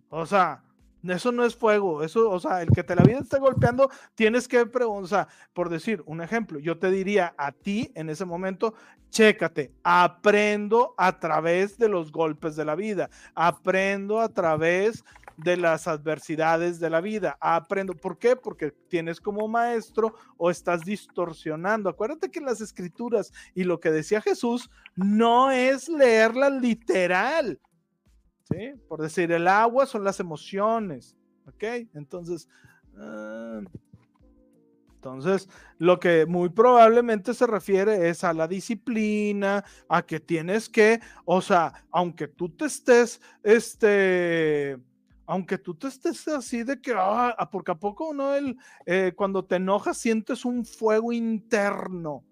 O sea, eso no es fuego, eso, o sea, el que te la vida esté golpeando, tienes que preguntar, o sea, por decir un ejemplo, yo te diría a ti en ese momento, chécate, aprendo a través de los golpes de la vida, aprendo a través de las adversidades de la vida, aprendo, ¿por qué? Porque tienes como maestro o estás distorsionando. Acuérdate que las escrituras y lo que decía Jesús no es leerla literal, por decir, el agua son las emociones, ¿ok? Entonces, ah, entonces, lo que muy probablemente se refiere es a la disciplina, a que tienes que, o sea, aunque tú te estés, este, aunque tú te estés así de que, ah, porque a poco uno, el, eh, cuando te enojas sientes un fuego interno.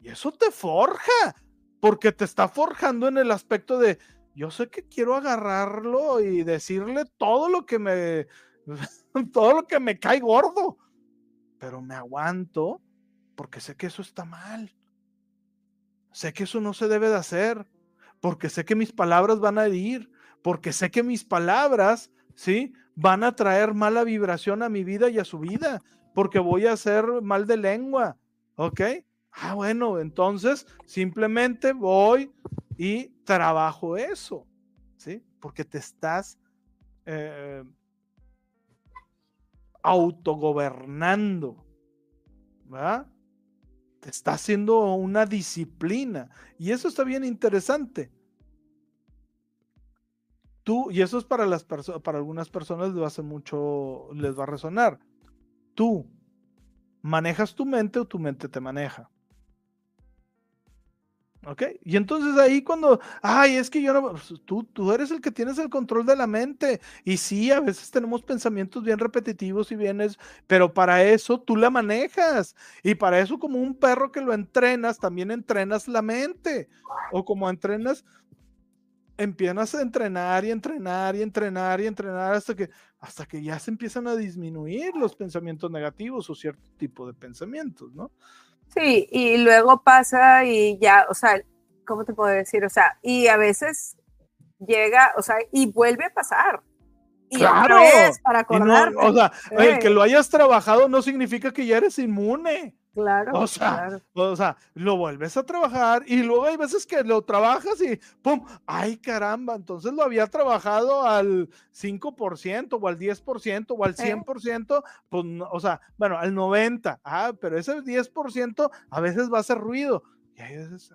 Y eso te forja, porque te está forjando en el aspecto de, yo sé que quiero agarrarlo y decirle todo lo que me, todo lo que me cae gordo, pero me aguanto porque sé que eso está mal. Sé que eso no se debe de hacer, porque sé que mis palabras van a herir, porque sé que mis palabras ¿sí? Van a traer mala vibración a mi vida y a su vida, porque voy a hacer mal de lengua, ¿ok? Ah, bueno, entonces simplemente voy y trabajo eso, ¿sí? Porque te estás eh, autogobernando, ¿verdad? Te está haciendo una disciplina. Y eso está bien interesante. Tú, y eso es para las para algunas personas les va a mucho, les va a resonar. Tú manejas tu mente o tu mente te maneja. ¿Ok? Y entonces ahí cuando, ay, es que yo no, pues, tú, tú eres el que tienes el control de la mente. Y sí, a veces tenemos pensamientos bien repetitivos y bienes, pero para eso tú la manejas. Y para eso como un perro que lo entrenas, también entrenas la mente. O como entrenas, empiezas a entrenar y entrenar y entrenar y entrenar hasta que, hasta que ya se empiezan a disminuir los pensamientos negativos o cierto tipo de pensamientos, ¿no? Sí, y luego pasa y ya, o sea, ¿cómo te puedo decir? O sea, y a veces llega, o sea, y vuelve a pasar. Y claro. para acordarte. o sea, el que lo hayas trabajado no significa que ya eres inmune. Claro, o sea, O sea, lo vuelves a trabajar y luego hay veces que lo trabajas y ¡pum! ¡Ay, caramba! Entonces lo había trabajado al 5% o al 10% o al 100%, pues, o sea, bueno, al 90%, ah, pero ese 10% a veces va a hacer ruido y a veces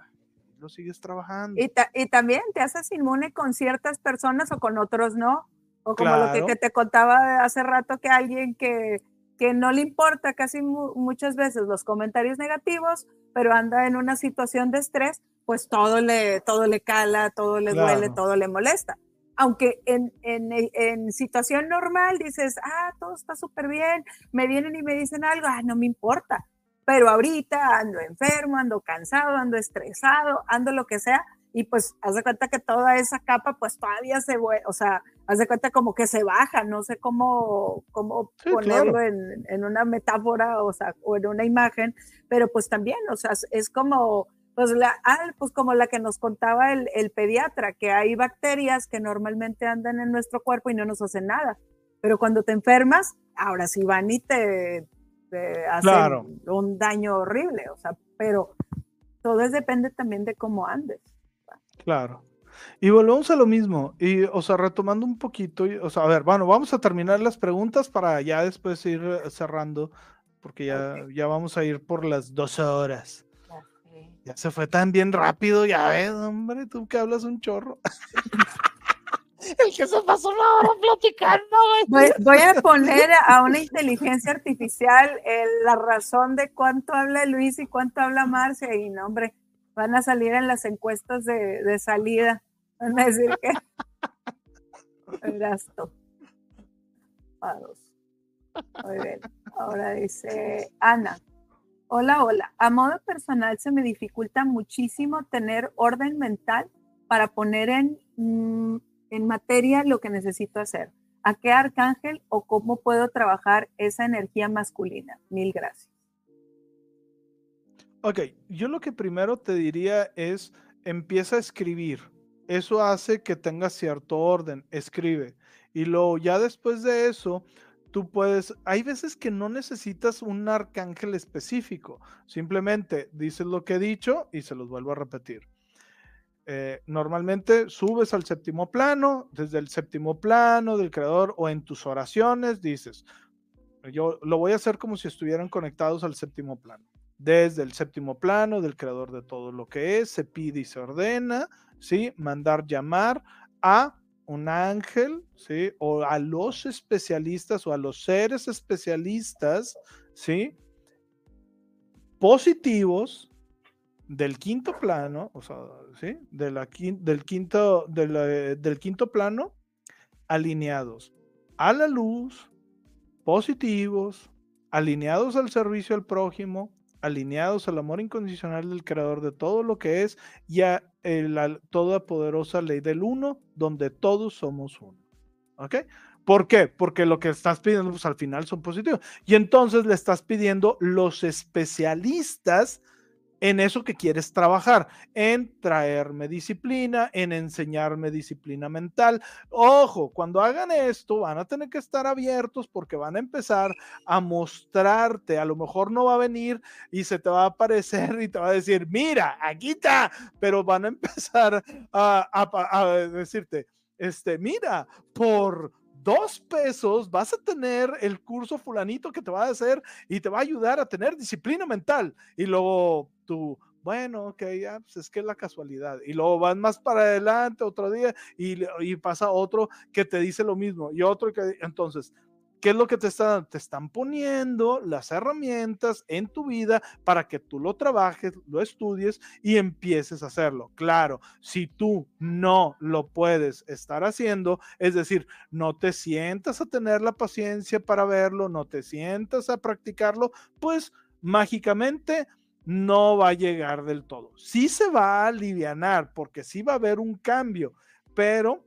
lo sigues trabajando. Y, y también te haces inmune con ciertas personas o con otros no. O como lo que, que te contaba hace rato que alguien que que no le importa casi muchas veces los comentarios negativos, pero anda en una situación de estrés, pues todo le, todo le cala, todo le duele, todo le molesta. Aunque en, en, en, situación normal dices, ah, todo está súper bien, me vienen y me dicen algo, ah, no me importa. Pero ahorita ando enfermo, ando cansado, ando estresado, ando lo que sea, y pues haz de cuenta que toda esa capa pues todavía se, o sea, haz de cuenta como que se baja, no sé cómo, cómo ponerlo en, en, una metáfora, o sea, o en una imagen, pero pues también, o sea, es como, pues, la, ah, pues como la que nos contaba el, el, pediatra, que hay bacterias que normalmente andan en nuestro cuerpo y no nos hacen nada, pero cuando te enfermas, ahora sí van y te, te hacen un daño horrible, o sea, pero todo depende también de cómo andes. Claro. Y volvemos a lo mismo, y, o sea, retomando un poquito, o sea, a ver, bueno, vamos a terminar las preguntas para ya después ir eh, cerrando, porque ya, ya vamos a ir por las dos horas. Ya se fue tan bien rápido, ya ves, hombre, tú que hablas un chorro. El que se pasó una hora platicando, Voy, voy, a poner a una inteligencia artificial la razón de cuánto habla Luis y cuánto habla Marcia, y no, hombre, van a salir en las encuestas de, salida. Van a decir que Muy bien. Ahora dice Ana. Hola, hola. A modo personal se me dificulta muchísimo tener orden mental para poner en, mm, en materia lo que necesito hacer. ¿A qué arcángel o cómo puedo trabajar esa energía masculina? Mil gracias. Ok, yo lo que primero te diría es empieza a escribir. Eso hace que tengas cierto orden, escribe. Y luego ya después de eso, tú puedes, hay veces que no necesitas un arcángel específico, simplemente dices lo que he dicho y se los vuelvo a repetir. Eh, normalmente subes al séptimo plano, desde el séptimo plano del creador o en tus oraciones dices, yo lo voy a hacer como si estuvieran conectados al séptimo plano desde el séptimo plano del creador de todo lo que es, se pide y se ordena, ¿sí? Mandar llamar a un ángel, ¿sí? O a los especialistas o a los seres especialistas, ¿sí? Positivos del quinto plano, o sea, ¿sí? Del, quinto, del quinto plano, alineados a la luz, positivos, alineados al servicio al prójimo, alineados al amor incondicional del creador de todo lo que es y a la toda poderosa ley del uno, donde todos somos uno. ¿Ok? ¿Por qué? Porque lo que estás pidiendo, pues al final son positivos. Y entonces le estás pidiendo los especialistas en eso que quieres trabajar, en traerme disciplina, en enseñarme disciplina mental. Ojo, cuando hagan esto van a tener que estar abiertos porque van a empezar a mostrarte, a lo mejor no va a venir y se te va a aparecer y te va a decir, mira, aquí está, pero van a empezar a, decirte, este, mira, por dos pesos vas a tener el curso fulanito que te va a hacer y te va a ayudar a tener disciplina mental. Y luego tú, bueno, ok, ya, pues es que es la casualidad. Y luego van más para adelante otro día y, y pasa otro que te dice lo mismo y otro que, entonces, ¿Qué es lo que te están? Te están poniendo las herramientas en tu vida para que tú lo trabajes, lo estudies y empieces a hacerlo. Claro, si tú no lo puedes estar haciendo, es decir, no te sientas a tener la paciencia para verlo, no te sientas a practicarlo, pues mágicamente no va a llegar del todo. Sí se va a aliviar porque sí va a haber un cambio, pero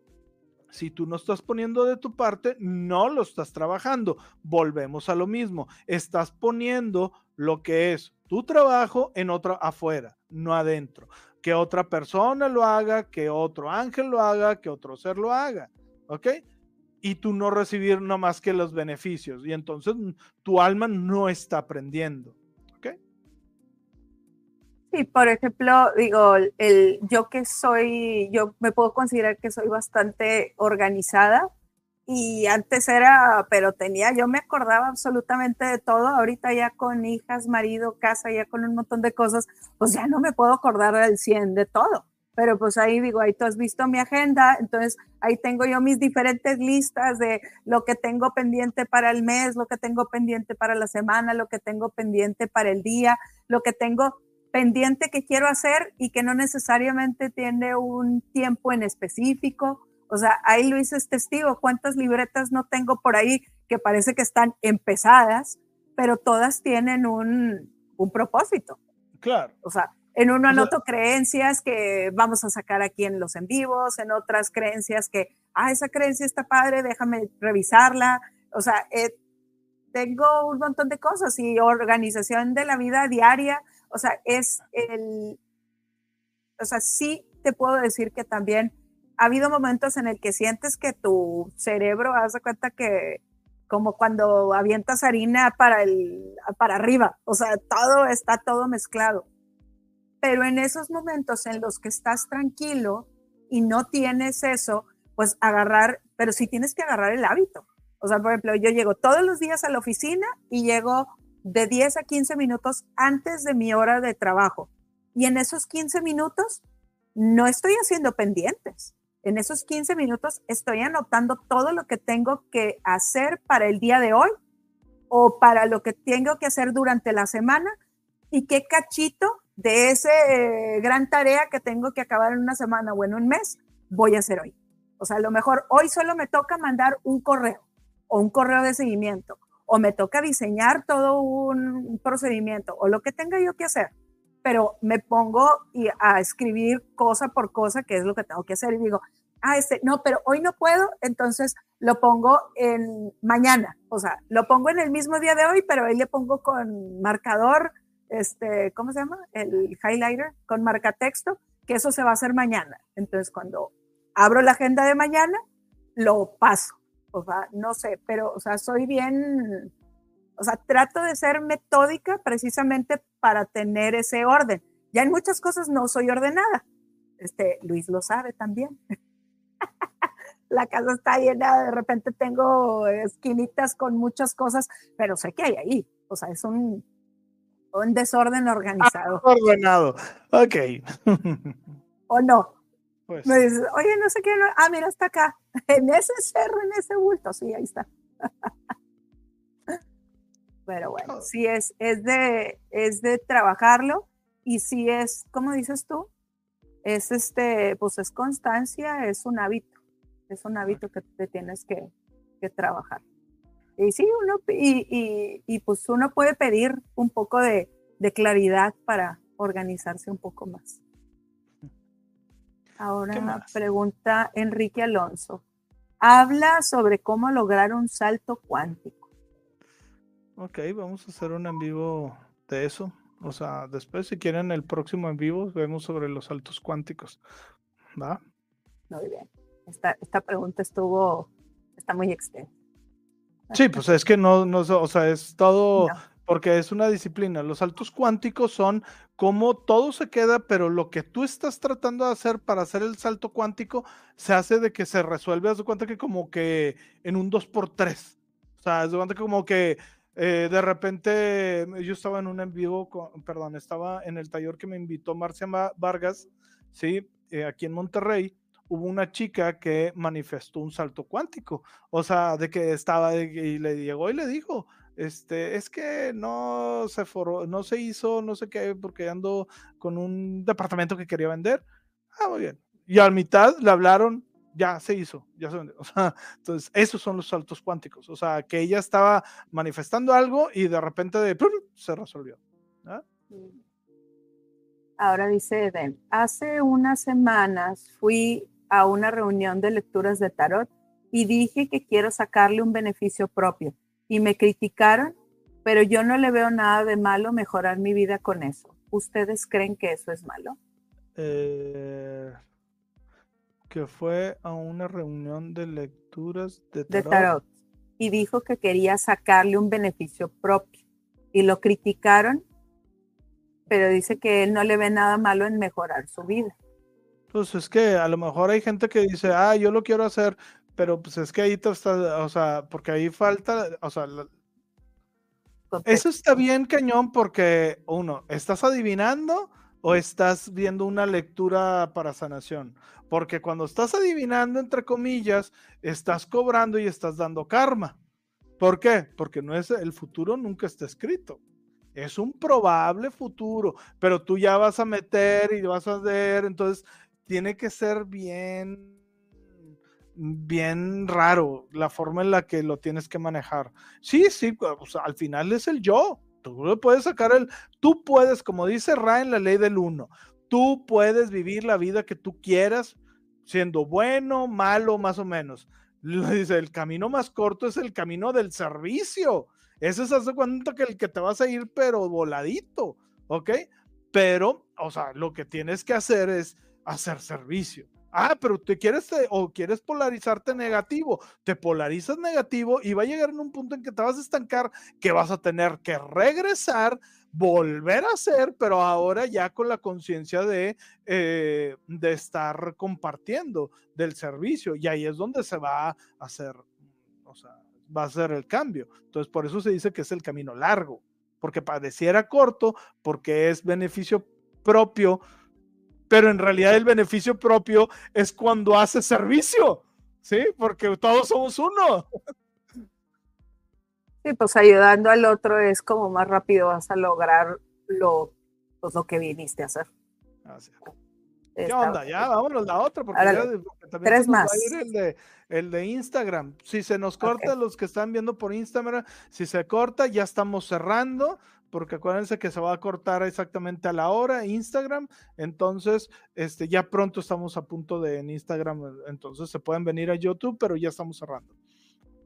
si tú no estás poniendo de tu parte, no lo estás trabajando. Volvemos a lo mismo. Estás poniendo lo que es tu trabajo en otra afuera, no adentro. Que otra persona lo haga, que otro ángel lo haga, que otro ser lo haga. ¿Ok? Y tú no recibir nada más que los beneficios. Y entonces tu alma no está aprendiendo. Sí, por ejemplo, digo, el, yo que soy, yo me puedo considerar que soy bastante organizada y antes era, pero tenía, yo me acordaba absolutamente de todo, ahorita ya con hijas, marido, casa, ya con un montón de cosas, pues ya no me puedo acordar del 100 de todo, pero pues ahí digo, ahí tú has visto mi agenda, entonces ahí tengo yo mis diferentes listas de lo que tengo pendiente para el mes, lo que tengo pendiente para la semana, lo que tengo pendiente para el día, lo que tengo pendiente que quiero hacer y que no necesariamente tiene un tiempo en específico. O sea, ahí Luis es testigo, cuántas libretas no tengo por ahí que parece que están empezadas, pero todas tienen un, un propósito. Claro. O sea, en uno anoto creencias que vamos a sacar aquí en los en vivos, en otras creencias que, ah, esa creencia está padre, déjame revisarla. O sea, eh, tengo un montón de cosas y organización de la vida diaria o sea, es el, o sea, sí te puedo decir que también ha habido momentos en el que sientes que tu cerebro hace cuenta que como cuando avientas harina para el para arriba, o sea, todo está todo mezclado. Pero en esos momentos en los que estás tranquilo y no tienes eso, pues agarrar, pero sí tienes que agarrar el hábito. O sea, por ejemplo, yo llego todos los días a la oficina y llego de 10 a 15 minutos antes de mi hora de trabajo. Y en esos 15 minutos no estoy haciendo pendientes. En esos 15 minutos estoy anotando todo lo que tengo que hacer para el día de hoy o para lo que tengo que hacer durante la semana y qué cachito de esa eh, gran tarea que tengo que acabar en una semana o en un mes voy a hacer hoy. O sea, a lo mejor hoy solo me toca mandar un correo o un correo de seguimiento o me toca diseñar todo un procedimiento o lo que tenga yo que hacer, pero me pongo a escribir cosa por cosa qué es lo que tengo que hacer y digo, ah, este, no, pero hoy no puedo, entonces lo pongo en mañana, o sea, lo pongo en el mismo día de hoy, pero ahí le pongo con marcador, este, ¿cómo se llama? El highlighter, con marca texto, que eso se va a hacer mañana. Entonces, cuando abro la agenda de mañana, lo paso o sea, no sé, pero, o sea, soy bien, o sea, trato de ser metódica precisamente para tener ese orden. Ya en muchas cosas no soy ordenada. Este, Luis lo sabe también. La casa está llena, de repente tengo esquinitas con muchas cosas, pero sé que hay ahí. O sea, es un, un desorden organizado. Ah, ordenado, ok. o no, pues me dices, oye, no sé qué, ah, mira, está acá, en ese cerro, en ese bulto, sí, ahí está. Pero bueno, sí es, es de, es de trabajarlo y sí es, como dices tú, es este, pues es constancia, es un hábito, es un hábito que te tienes que, que trabajar. Y sí, uno, y, y, y, pues uno puede pedir un poco de, de claridad para organizarse un poco más. Ahora pregunta Enrique Alonso. Habla sobre cómo lograr un salto cuántico. Ok, vamos a hacer un en vivo de eso. O sea, después, si quieren, el próximo en vivo vemos sobre los saltos cuánticos. ¿Va? Muy bien. Esta, esta pregunta estuvo, está muy extensa. Sí, pues es que no, no, o sea, es todo, porque es una disciplina. Los saltos cuánticos son como todo se queda, pero lo que tú estás tratando de hacer para hacer el salto cuántico se hace de que se resuelve, haz de cuenta que como que en un 2x3. O sea, haz de cuenta que como que eh, de repente yo estaba en un en vivo, perdón, estaba en el taller que me invitó Marcia Vargas, ¿sí? Eh, aquí en Monterrey, hubo una chica que manifestó un salto cuántico, o sea, de que estaba y le llegó y le dijo, este, es que no se no se hizo, no sé qué, porque ando con un departamento que quería vender. Ah, muy bien. Y a mitad le hablaron, ya se hizo, ya se vendió. O sea, entonces, esos son los saltos cuánticos. O sea, que ella estaba manifestando algo y de repente de, se resolvió. Ahora dice Eden, hace unas semanas fui a una reunión de lecturas de tarot y dije que quiero sacarle un beneficio propio y me criticaron, pero yo no le veo nada de malo mejorar mi vida con eso. ¿Ustedes creen que eso es malo? Eh, que fue a una reunión de lecturas de tarot. de tarot. y dijo que quería sacarle un beneficio propio y lo criticaron, pero dice que él no le ve nada malo en mejorar su vida. Pues es que a lo mejor hay gente que dice, ah, yo lo quiero hacer, pero pues es que ahí te está, o sea, porque ahí falta, o sea, eso está bien cañón porque uno, ¿estás adivinando o estás viendo una lectura para sanación? Porque cuando estás adivinando, entre comillas, estás cobrando y estás dando karma. ¿Por qué? Porque no es el futuro nunca está escrito. Es un probable futuro, pero tú ya vas a meter y vas a ver, entonces tiene que ser bien bien raro la forma en la que lo tienes que manejar. Sí, sí, al final es el yo. Tú puedes sacar el, tú puedes, como dice Ra en la ley del uno, tú puedes vivir la vida que tú quieras, siendo bueno, malo, más o menos. Dice, el camino más corto es el camino del servicio. Ese es hace cuenta que el que te vas a ir, pero voladito, ¿ok? Pero, o sea, lo que tienes que hacer es hacer servicio. Ah, pero te quieres o quieres polarizarte negativo, te polarizas negativo y va a llegar en un punto en que te vas a estancar, que vas a tener que regresar, volver a hacer, pero ahora ya con la conciencia de, eh, de estar compartiendo del servicio y ahí es donde se va a hacer, o sea, va a ser el cambio. Entonces, por eso se dice que es el camino largo, porque pareciera corto, porque es beneficio propio pero en realidad el beneficio propio es cuando hace servicio, ¿sí? Porque todos somos uno. Sí, pues ayudando al otro es como más rápido vas a lograr lo, pues, lo que viniste a hacer. ¿Qué onda? Ya, vámonos la otra, porque, ya, también tres más. el de, el de Instagram. Si se nos corta los que están viendo por Instagram, si se corta, ya estamos cerrando porque acuérdense que se va a cortar exactamente a la hora Instagram, entonces este, ya pronto estamos a punto de en Instagram, entonces se pueden venir a YouTube, pero ya estamos cerrando.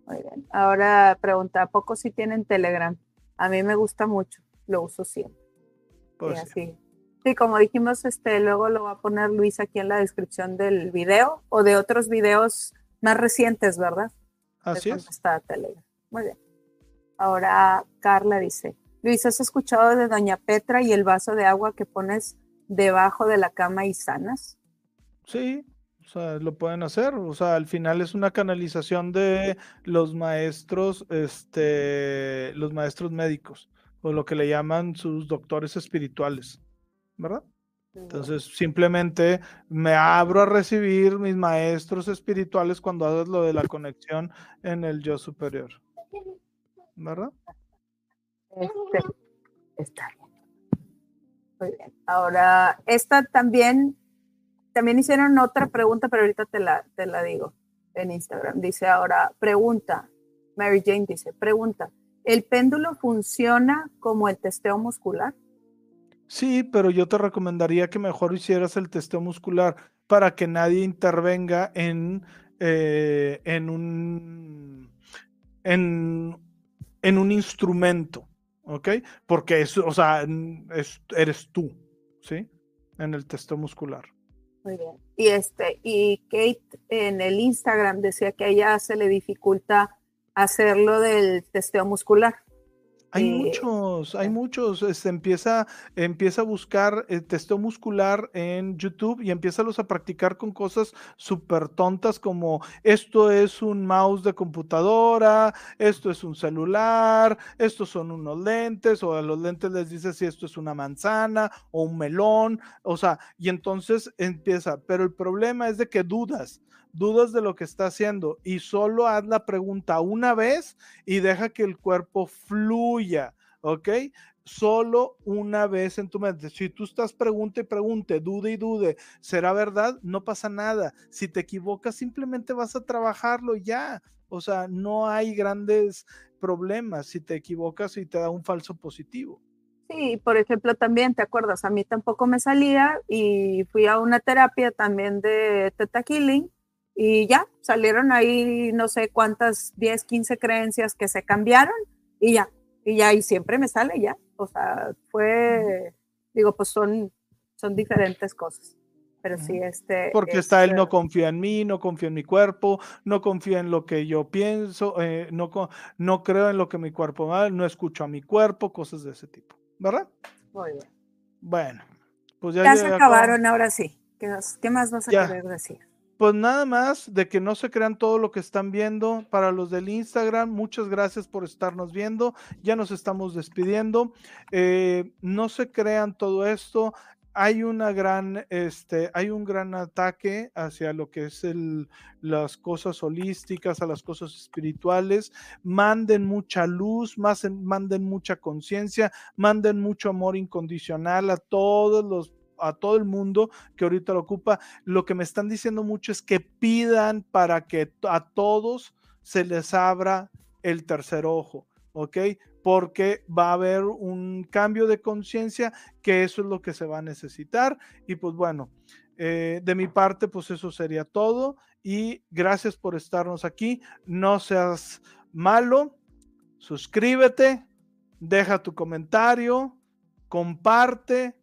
Muy bien. Ahora pregunta, ¿a poco si tienen Telegram? A mí me gusta mucho, lo uso siempre. Pues sí. sí. como dijimos, este, luego lo va a poner Luis aquí en la descripción del video o de otros videos más recientes, ¿verdad? Así es. Está Telegram. Muy bien. Ahora Carla dice, Luis, ¿has escuchado de Doña Petra y el vaso de agua que pones debajo de la cama y sanas? Sí, o sea, lo pueden hacer. O sea, al final es una canalización de los maestros, este, los maestros médicos, o lo que le llaman sus doctores espirituales, ¿verdad? Entonces, simplemente me abro a recibir mis maestros espirituales cuando haces lo de la conexión en el yo superior. ¿Verdad? Este, está bien. Muy bien. Ahora, esta también, también hicieron otra pregunta, pero ahorita te la, te la digo en Instagram. Dice ahora, pregunta, Mary Jane dice, pregunta, ¿el péndulo funciona como el testeo muscular? Sí, pero yo te recomendaría que mejor hicieras el testeo muscular para que nadie intervenga en, eh, en, un, en, en un instrumento. ¿Ok? Porque es, o sea, eres tú, ¿sí? En el testeo muscular. Muy bien. Y este, y Kate en el Instagram decía que a ella se le dificulta hacerlo del testeo muscular. Hay eh, muchos, hay muchos. Este, empieza, empieza a buscar el testeo muscular en YouTube y empieza a practicar con cosas súper tontas como esto es un mouse de computadora, esto es un celular, estos son unos lentes, o a los lentes les dice si esto es una manzana o un melón, o sea, y entonces empieza. Pero el problema es de que dudas dudas de lo que está haciendo y solo haz la pregunta una vez y deja que el cuerpo fluya, ¿ok? Solo una vez en tu mente. Si tú estás pregunte y pregunte, dude y dude, ¿será verdad? No pasa nada. Si te equivocas, simplemente vas a trabajarlo ya. O sea, no hay grandes problemas si te equivocas y te da un falso positivo. Sí, por ejemplo, también, ¿te acuerdas? A mí tampoco me salía y fui a una terapia también de Teta Healing y ya, salieron ahí no sé cuántas, 10, 15 creencias que se cambiaron y ya, y ya, y siempre me sale ya. O sea, fue, digo, pues son, son diferentes cosas. Pero sí, este. Porque está él no este confía en mí, no confía en mi cuerpo, no confía en lo que yo pienso, eh, no, no creo en lo que mi cuerpo va, no escucho a mi cuerpo, cosas de ese tipo, ¿verdad? Muy bien. Bueno, pues ya. Ya se acabaron, ahora sí. ¿Qué, ¿Qué, más vas a querer decir? Pues nada más de que no se crean todo lo que están viendo. Para los del Instagram, muchas gracias por estarnos viendo. Ya nos estamos despidiendo. Eh, no se crean todo esto. Hay una gran, este, hay un gran ataque hacia lo que es el, las cosas holísticas, a las cosas espirituales. Manden mucha luz, manden mucha conciencia, manden mucho amor incondicional a todos los a todo el mundo que ahorita lo ocupa. Lo que me están diciendo mucho es que pidan para que a todos se les abra el tercer ojo, ¿ok? Porque va a haber un cambio de conciencia que eso es lo que se va a necesitar. Y pues bueno, eh, de mi parte, pues eso sería todo. Y gracias por estarnos aquí. No seas malo, suscríbete, deja tu comentario, comparte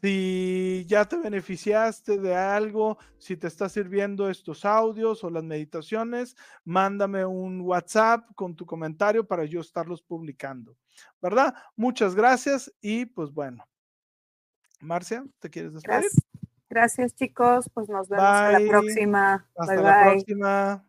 si ya te beneficiaste de algo, si te está sirviendo estos audios o las meditaciones, mándame un WhatsApp con tu comentario para yo estarlos publicando. ¿Verdad? Muchas gracias y pues bueno. Marcia, ¿te quieres despedir? Gracias, chicos. Pues nos vemos la próxima. Hasta la próxima.